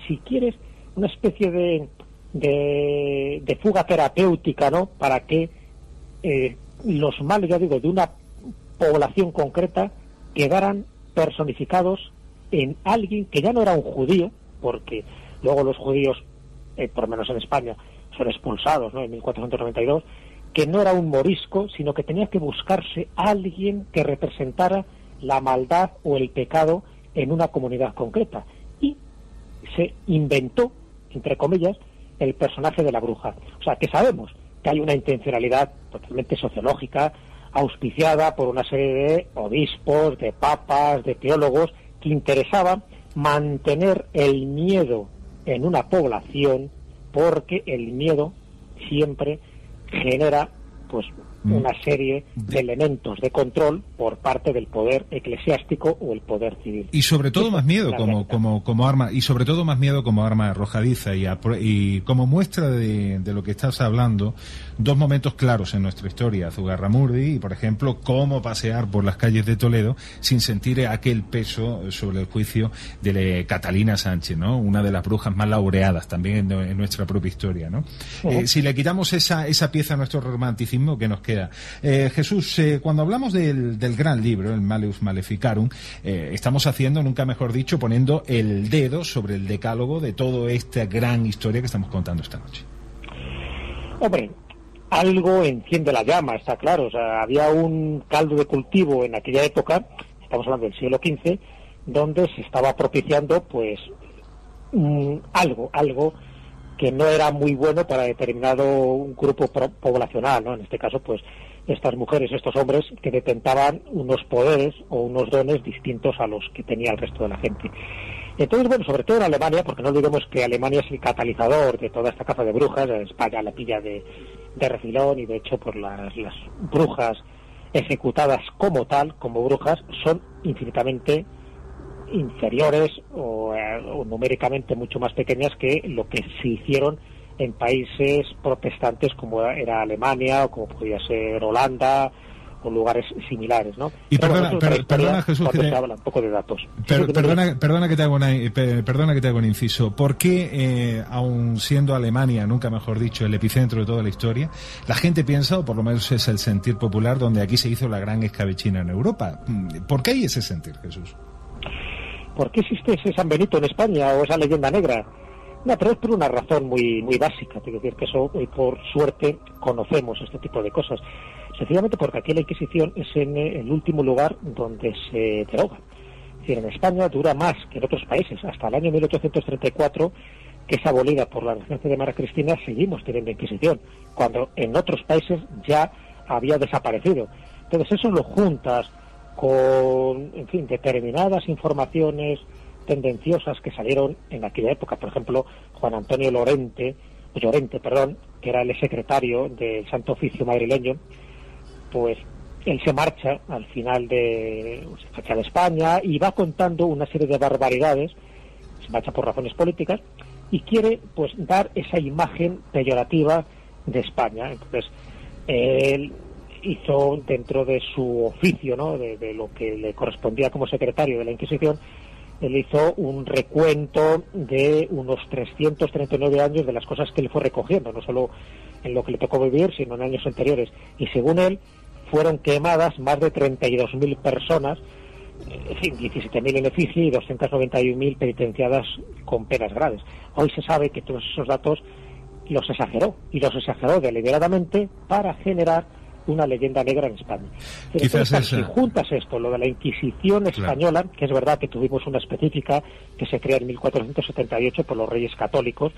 si quieres, una especie de, de, de fuga terapéutica, ¿no? Para que eh, los males, ya digo, de una población concreta quedaran personificados en alguien que ya no era un judío, porque luego los judíos, eh, por lo menos en España, son expulsados ¿no? en 1492, que no era un morisco, sino que tenía que buscarse alguien que representara la maldad o el pecado en una comunidad concreta. Y se inventó, entre comillas, el personaje de la bruja. O sea, que sabemos que hay una intencionalidad totalmente sociológica, auspiciada por una serie de obispos, de papas, de teólogos, que interesaba mantener el miedo en una población, porque el miedo siempre genera pues una serie de elementos de control por parte del poder eclesiástico o el poder civil. Y sobre todo más miedo como, como, como arma, y sobre todo más miedo como arma arrojadiza. Y, y como muestra de, de lo que estás hablando, dos momentos claros en nuestra historia, Zugarramurdi y, por ejemplo, cómo pasear por las calles de Toledo sin sentir aquel peso sobre el juicio de Catalina Sánchez, ¿no? Una de las brujas más laureadas también en, en nuestra propia historia, ¿no? Eh, si le quitamos esa, esa pieza a nuestro romanticismo, ¿qué nos queda? Eh, Jesús, eh, cuando hablamos del, del, gran libro, el Malleus Maleficarum, eh, estamos haciendo, nunca mejor dicho, poniendo el dedo sobre el decálogo de toda esta gran historia que estamos contando esta noche. Hombre, algo enciende la llama, está claro. O sea, había un caldo de cultivo en aquella época, estamos hablando del siglo XV, donde se estaba propiciando, pues, algo, algo que no era muy bueno para determinado grupo poblacional, ¿no? En este caso, pues, estas mujeres, estos hombres que detentaban unos poderes o unos dones distintos a los que tenía el resto de la gente. Entonces, bueno, sobre todo en Alemania, porque no olvidemos que Alemania es el catalizador de toda esta caza de brujas, España la pilla de, de refilón y de hecho, por las, las brujas ejecutadas como tal, como brujas, son infinitamente inferiores o, eh, o, numéricamente mucho más pequeñas que lo que se hicieron en países protestantes como era Alemania o como podía ser Holanda o lugares similares, ¿no? Y perdona, per, perdona Jesús, que te... habla un poco de datos. Per, perdona, perdona, que te hago una, perdona que te hago un inciso. ¿Por qué, eh, aun siendo Alemania, nunca mejor dicho, el epicentro de toda la historia, la gente piensa, o por lo menos es el sentir popular, donde aquí se hizo la gran escabechina en Europa? ¿Por qué hay ese sentir, Jesús? ¿Por qué existe ese San Benito en España o esa leyenda negra? No, pero es por una razón muy muy básica, tengo que decir que eso, y por suerte, conocemos este tipo de cosas. Sencillamente porque aquí la Inquisición es en el último lugar donde se deroga. Es decir, en España dura más que en otros países. Hasta el año 1834, que es abolida por la regencia de María Cristina, seguimos teniendo Inquisición, cuando en otros países ya había desaparecido. Entonces eso lo juntas con, en fin, determinadas informaciones tendenciosas que salieron en aquella época. Por ejemplo, Juan Antonio Lorente, Llorente, perdón, que era el secretario del Santo Oficio madrileño, pues él se marcha al final de, se marcha de España y va contando una serie de barbaridades, se marcha por razones políticas, y quiere pues dar esa imagen peyorativa de España. Entonces, él hizo dentro de su oficio, ¿no? de, de lo que le correspondía como secretario de la Inquisición, él hizo un recuento de unos 339 años de las cosas que él fue recogiendo, no solo en lo que le tocó vivir, sino en años anteriores. Y según él, fueron quemadas más de 32.000 personas, en fin, 17.000 en efigie y 291.000 penitenciadas con penas graves. Hoy se sabe que todos esos datos los exageró, y los exageró deliberadamente para generar una leyenda negra en España. Quizás Entonces, si juntas esto, lo de la Inquisición española, que es verdad que tuvimos una específica que se crea en 1478 por los reyes católicos,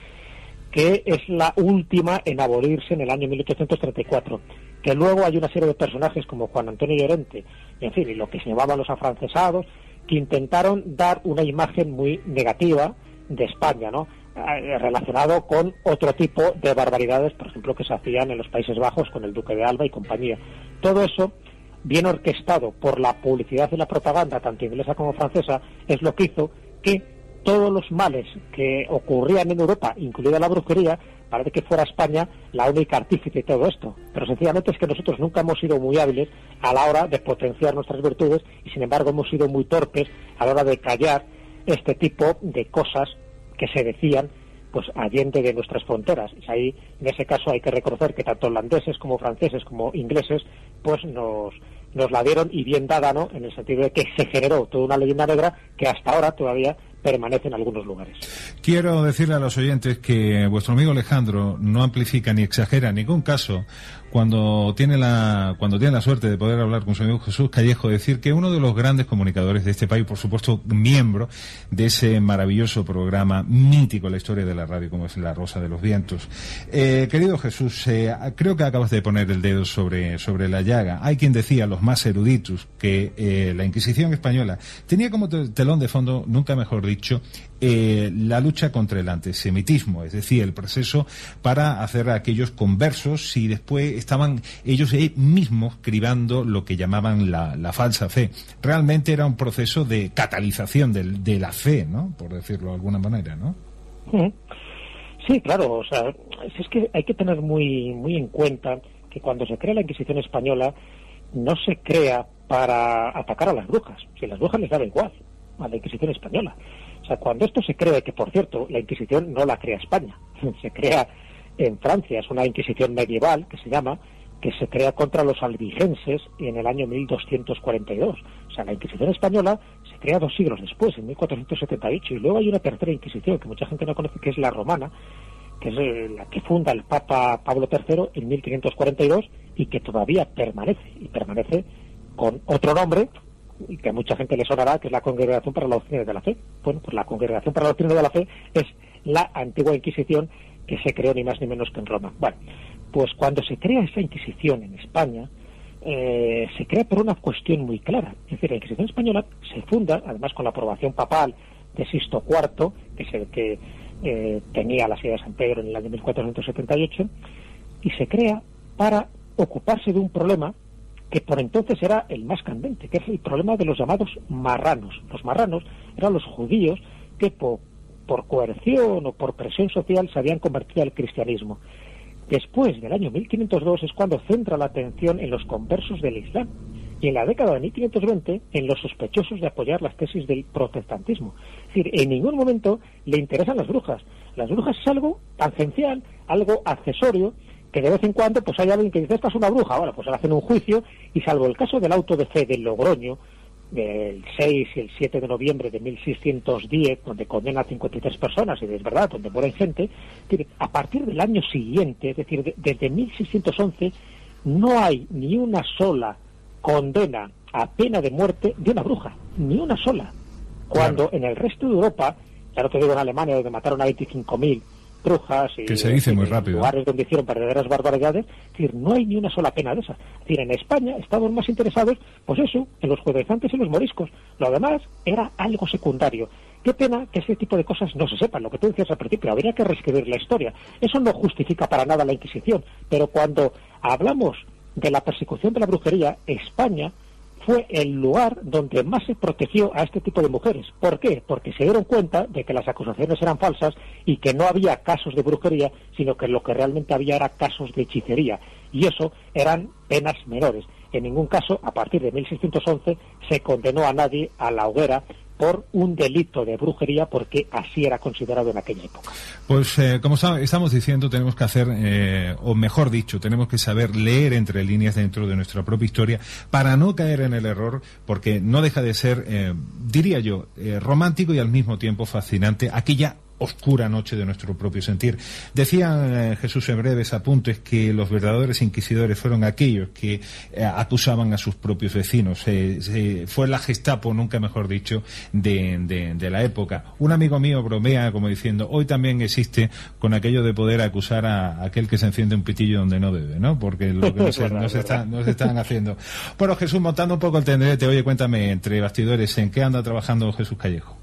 que es la última en abolirse en el año 1834, que luego hay una serie de personajes como Juan Antonio Llorente, en fin, y lo que se llamaban los afrancesados, que intentaron dar una imagen muy negativa de España, ¿no? relacionado con otro tipo de barbaridades, por ejemplo, que se hacían en los Países Bajos con el Duque de Alba y compañía. Todo eso, bien orquestado por la publicidad y la propaganda, tanto inglesa como francesa, es lo que hizo que todos los males que ocurrían en Europa, incluida la brujería, parece que fuera España la única artífice de todo esto. Pero sencillamente es que nosotros nunca hemos sido muy hábiles a la hora de potenciar nuestras virtudes y sin embargo hemos sido muy torpes a la hora de callar este tipo de cosas que se decían pues allende de nuestras fronteras. Y ahí, en ese caso, hay que reconocer que tanto holandeses como franceses como ingleses, pues nos, nos la dieron y bien dada, ¿no? En el sentido de que se generó toda una leyenda negra que hasta ahora todavía permanece en algunos lugares. Quiero decirle a los oyentes que vuestro amigo Alejandro no amplifica ni exagera en ningún caso cuando tiene la cuando tiene la suerte de poder hablar con su amigo Jesús Callejo decir que uno de los grandes comunicadores de este país por supuesto miembro de ese maravilloso programa mítico en la historia de la radio como es La Rosa de los Vientos. Eh, querido Jesús eh, creo que acabas de poner el dedo sobre sobre la llaga. Hay quien decía los más eruditos que eh, la Inquisición española tenía como telón de fondo nunca mejor dicho eh, la lucha contra el antisemitismo, es decir, el proceso para hacer a aquellos conversos y después estaban ellos mismos cribando lo que llamaban la, falsa fe. Realmente era un proceso de catalización de, de, la fe, ¿no? Por decirlo de alguna manera, ¿no? Sí, claro, o sea, es que hay que tener muy, muy en cuenta que cuando se crea la Inquisición española no se crea para atacar a las brujas, si las brujas les daba igual a la Inquisición española. O sea, cuando esto se cree, que por cierto, la Inquisición no la crea España, se crea en Francia, es una Inquisición medieval que se llama, que se crea contra los albigenses en el año 1242. O sea, la Inquisición española se crea dos siglos después, en 1478, y luego hay una tercera Inquisición que mucha gente no conoce, que es la romana, que es eh, la que funda el Papa Pablo III en 1542 y que todavía permanece, y permanece con otro nombre, y que a mucha gente le sonará, que es la Congregación para la Doctrina de la Fe. Bueno, pues la Congregación para la Doctrina de la Fe es la antigua Inquisición que se creó ni más ni menos que en Roma. Bueno, pues cuando se crea esa Inquisición en España, eh, se crea por una cuestión muy clara. Es decir, la Inquisición española se funda, además con la aprobación papal de Sisto IV, que es el que eh, tenía la sede de San Pedro en el año 1478, y se crea para ocuparse de un problema que por entonces era el más candente, que es el problema de los llamados marranos. Los marranos eran los judíos que por, coerción o por presión social se habían convertido al cristianismo. Después del año 1502 es cuando centra la atención en los conversos del Islam y en la década de 1520 en los sospechosos de apoyar las tesis del protestantismo. Es decir, en ningún momento le interesan las brujas. Las brujas es algo tangencial, algo accesorio, que de vez en cuando pues hay alguien que dice, esta es una bruja, bueno, pues le hacen un juicio y salvo el caso del auto de fe del Logroño, del 6 y el 7 de noviembre de 1610, donde condena a 53 personas, y es verdad, donde mueren gente, a partir del año siguiente, es decir, desde 1611, no hay ni una sola condena a pena de muerte de una bruja, ni una sola. Cuando en el resto de Europa, ya no te digo en Alemania, donde mataron a 25.000, brujas y que se dice muy rápido. lugares donde hicieron verdaderas barbaridades, es decir, no hay ni una sola pena de esas. Es decir, en España estamos más interesados, pues eso, en los judaizantes y los moriscos. Lo demás era algo secundario. Qué pena que ese tipo de cosas no se sepan, lo que tú decías al principio, habría que reescribir la historia. Eso no justifica para nada la Inquisición, pero cuando hablamos de la persecución de la brujería, España fue el lugar donde más se protegió a este tipo de mujeres. ¿Por qué? Porque se dieron cuenta de que las acusaciones eran falsas y que no había casos de brujería, sino que lo que realmente había era casos de hechicería. Y eso eran penas menores. En ningún caso, a partir de 1611, se condenó a nadie a la hoguera por un delito de brujería porque así era considerado en aquella época. Pues eh, como estamos diciendo, tenemos que hacer, eh, o mejor dicho, tenemos que saber leer entre líneas dentro de nuestra propia historia para no caer en el error, porque no deja de ser, eh, diría yo, romántico y al mismo tiempo fascinante aquella oscura noche de nuestro propio sentir. Decía eh, Jesús en breves apuntes que los verdaderos inquisidores fueron aquellos que eh, acusaban a sus propios vecinos. fue la Gestapo, nunca mejor dicho, de, la época. Un amigo mío bromea como diciendo, hoy también existe con aquello de poder acusar a, aquel que se enciende un pitillo donde no debe, ¿no? Porque lo que nos, están haciendo. Bueno, Jesús, montando un poco el tendrete, oye, cuéntame, entre bastidores, ¿en qué anda trabajando Jesús Callejo?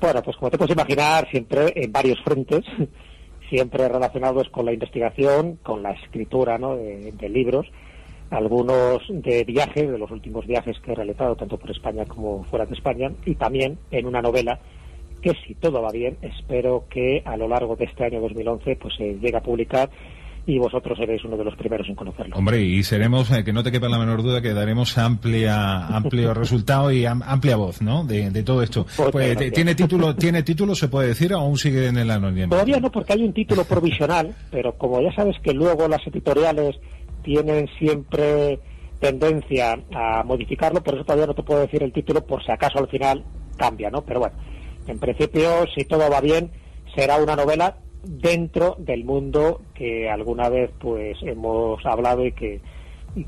Bueno, pues como te puedes imaginar, siempre en varios frentes, siempre relacionados con la investigación, con la escritura ¿no? de, libros, algunos de viajes, de los últimos viajes que he realizado tanto por España como fuera de España, y también en una novela que si todo va bien, espero que a lo largo de este año 2011 pues se llegue a publicar y vosotros seréis uno de los primeros en conocerlo. Hombre, y seremos, eh, que no te quepa la menor duda, que daremos amplia, amplio resultado y amplia voz, ¿no? De, todo esto. Pues, pues ¿Tiene título, tiene título, se puede decir, o aún sigue en el anonimato? Todavía no, porque hay un título provisional, pero como ya sabes que luego las editoriales tienen siempre tendencia a modificarlo, por eso todavía no te puedo decir el título, por si acaso al final cambia, ¿no? Pero bueno, en principio, si todo va bien, será una novela dentro del mundo que alguna vez pues hemos hablado y que,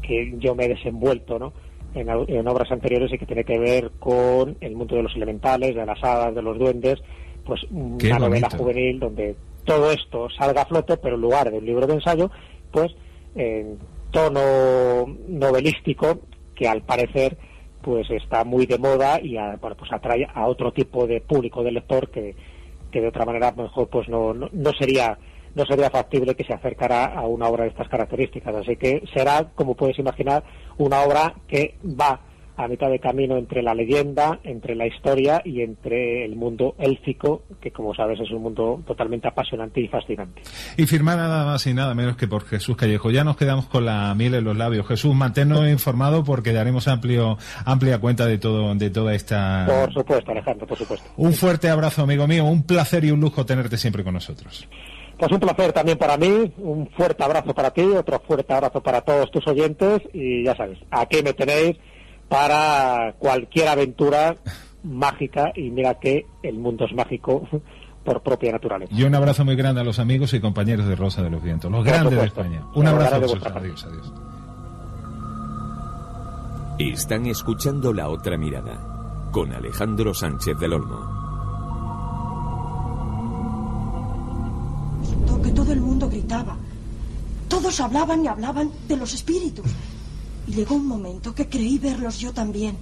que yo me he desenvuelto ¿no? en, en, obras anteriores y que tiene que ver con el mundo de los elementales, de las hadas, de los duendes, pues una novela juvenil donde todo esto salga a flote, pero en lugar de un libro de ensayo, pues en tono novelístico que al parecer pues está muy de moda y bueno, pues atrae a otro tipo de público de lector que, que de otra manera mejor pues no, no, sería no sería factible que se acercara a una obra de estas características. Así que será, como puedes imaginar, una obra que va a mitad de camino entre la leyenda, entre la historia y entre el mundo élfico, que como sabes es un mundo totalmente apasionante y fascinante. Y firmar nada más y nada menos que por Jesús Callejo. Ya nos quedamos con la miel en los labios. Jesús, manténnos informado porque daremos amplio, amplia cuenta de todo, de toda esta. Por supuesto, Alejandro, por supuesto. Un fuerte abrazo, amigo mío. Un placer y un lujo tenerte siempre con nosotros. Pues un placer también para mí, un fuerte abrazo para ti, otro fuerte abrazo para todos tus oyentes y ya sabes, aquí me tenéis para cualquier aventura mágica y mira que el mundo es mágico por propia naturaleza. Y un abrazo muy grande a los amigos y compañeros de Rosa de los Vientos, los Por grandes de. España. Un abrazo. de vuestra Adiós, adiós. Están escuchando La Otra Mirada con Alejandro Sánchez del Olmo. Que todo el mundo gritaba. Todos hablaban y hablaban de los espíritus. Y llegó un momento que creí verlos yo también.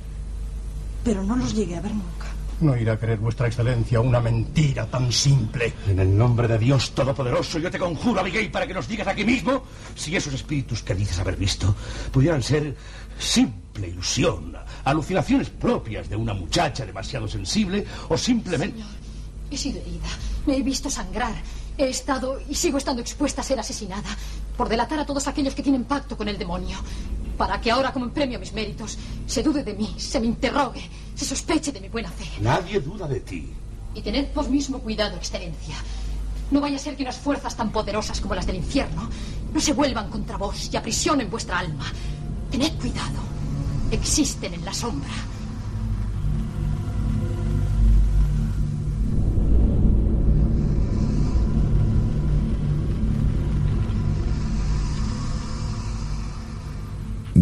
Pero no los llegué a ver nunca. No irá a creer vuestra excelencia una mentira tan simple. En el nombre de Dios Todopoderoso, yo te conjuro, Abigail, para que nos digas aquí mismo si esos espíritus que dices haber visto pudieran ser simple ilusión, alucinaciones propias de una muchacha demasiado sensible o simplemente... He sido herida. Me he visto sangrar. He estado y sigo estando expuesta a ser asesinada por delatar a todos aquellos que tienen pacto con el demonio. Para que ahora, como en premio a mis méritos, se dude de mí, se me interrogue, se sospeche de mi buena fe. Nadie duda de ti. Y tened vos mismo cuidado, excelencia. No vaya a ser que unas fuerzas tan poderosas como las del infierno no se vuelvan contra vos y aprisionen vuestra alma. Tened cuidado. Existen en la sombra.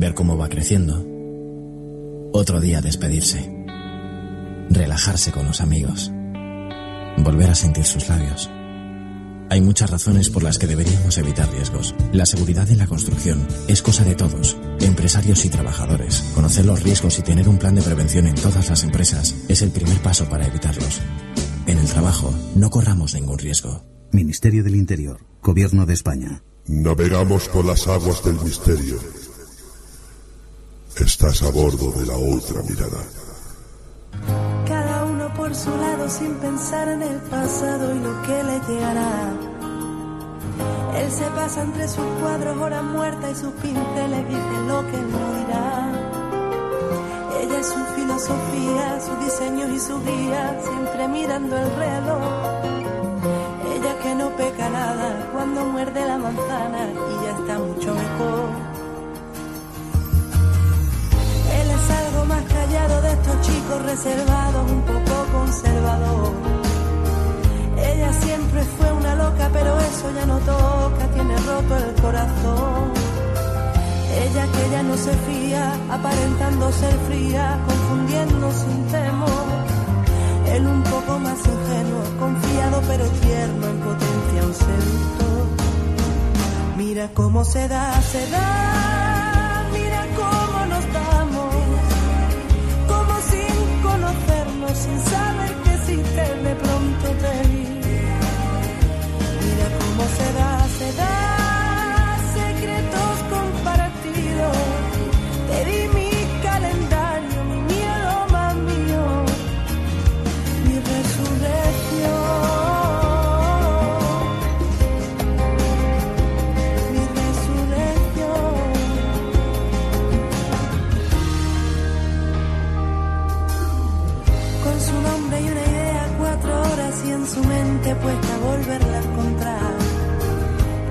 Ver cómo va creciendo. Otro día despedirse. Relajarse con los amigos. Volver a sentir sus labios. Hay muchas razones por las que deberíamos evitar riesgos. La seguridad en la construcción es cosa de todos, empresarios y trabajadores. Conocer los riesgos y tener un plan de prevención en todas las empresas es el primer paso para evitarlos. En el trabajo, no corramos ningún riesgo. Ministerio del Interior, Gobierno de España. Navegamos por las aguas del misterio. Estás a bordo de la otra mirada. Cada uno por su lado sin pensar en el pasado y lo que le llegará. Él se pasa entre sus cuadros hora muerta y sus pinceles dicen lo que él no dirá. Ella es su filosofía, sus diseños y su guía, siempre mirando el reloj. Ella que no peca nada cuando muerde la manzana y ya está mucho mejor. Callado de estos chicos reservados, un poco conservador. Ella siempre fue una loca, pero eso ya no toca, tiene roto el corazón. Ella que ya no se fía, aparentando ser fría, confundiendo sin temor. Él un poco más ingenuo, confiado pero tierno, en potencia un seductor. Mira cómo se da, se da, su mente puesta a volverla a encontrar.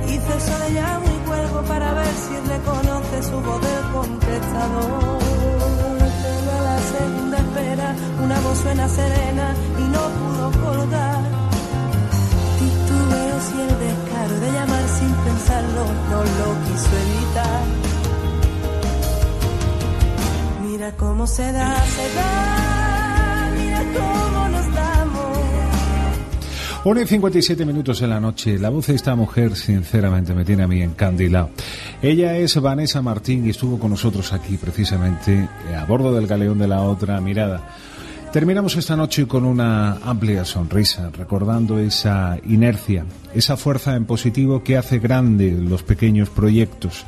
Hice llamo y cuelgo para ver si reconoce su voz del contestador. A la segunda espera, una voz suena serena y no pudo colgar. Titubeo si el descaro de llamar sin pensarlo no lo quiso evitar. Mira cómo se da, se da, mira cómo. 1 y 57 minutos en la noche. La voz de esta mujer, sinceramente, me tiene a mí encandilado. Ella es Vanessa Martín y estuvo con nosotros aquí, precisamente, eh, a bordo del galeón de la otra mirada. Terminamos esta noche con una amplia sonrisa, recordando esa inercia, esa fuerza en positivo que hace grande los pequeños proyectos.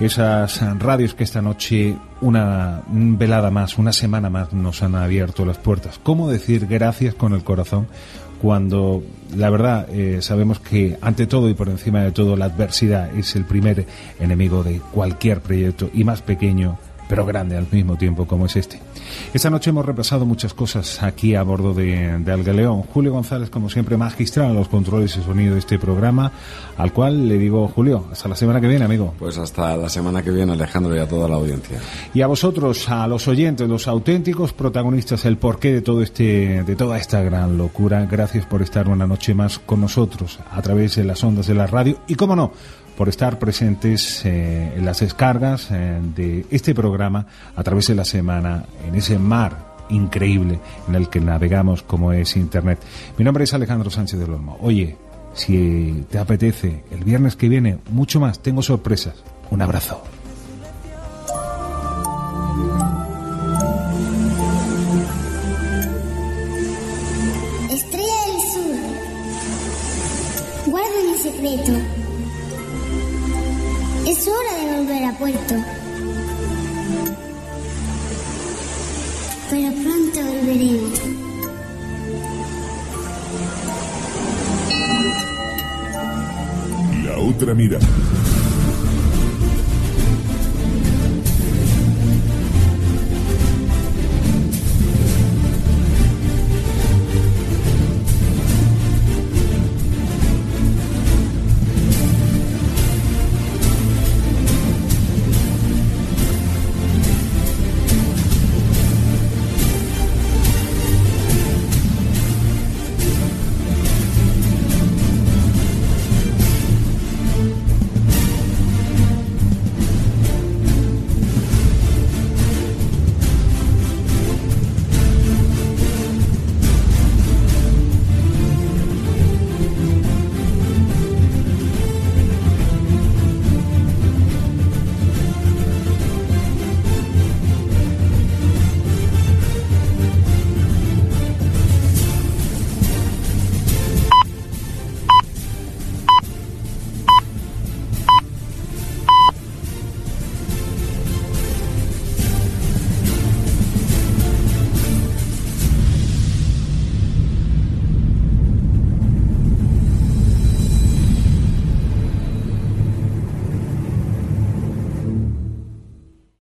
Esas radios que esta noche, una velada más, una semana más, nos han abierto las puertas. ¿Cómo decir gracias con el corazón cuando la verdad eh, sabemos que ante todo y por encima de todo la adversidad es el primer enemigo de cualquier proyecto y más pequeño pero grande al mismo tiempo como es este. Esta noche hemos repasado muchas cosas aquí a bordo de, de Algaleón. Julio González, como siempre, magistral a los controles y sonido de este programa, al cual le digo, Julio, hasta la semana que viene, amigo. Pues hasta la semana que viene, Alejandro, y a toda la audiencia. Y a vosotros, a los oyentes, los auténticos protagonistas, el porqué de todo este, de toda esta gran locura. Gracias por estar una noche más con nosotros a través de las ondas de la radio y, cómo no, por estar presentes eh, en las descargas eh, de este programa a través de la semana en ese mar increíble en el que navegamos como es Internet. Mi nombre es Alejandro Sánchez del Olmo. Oye, si te apetece, el viernes que viene, mucho más, tengo sorpresas. Un abrazo. Estrella del Sur. Guarda mi secreto. Pero pronto volveremos. La otra mirada.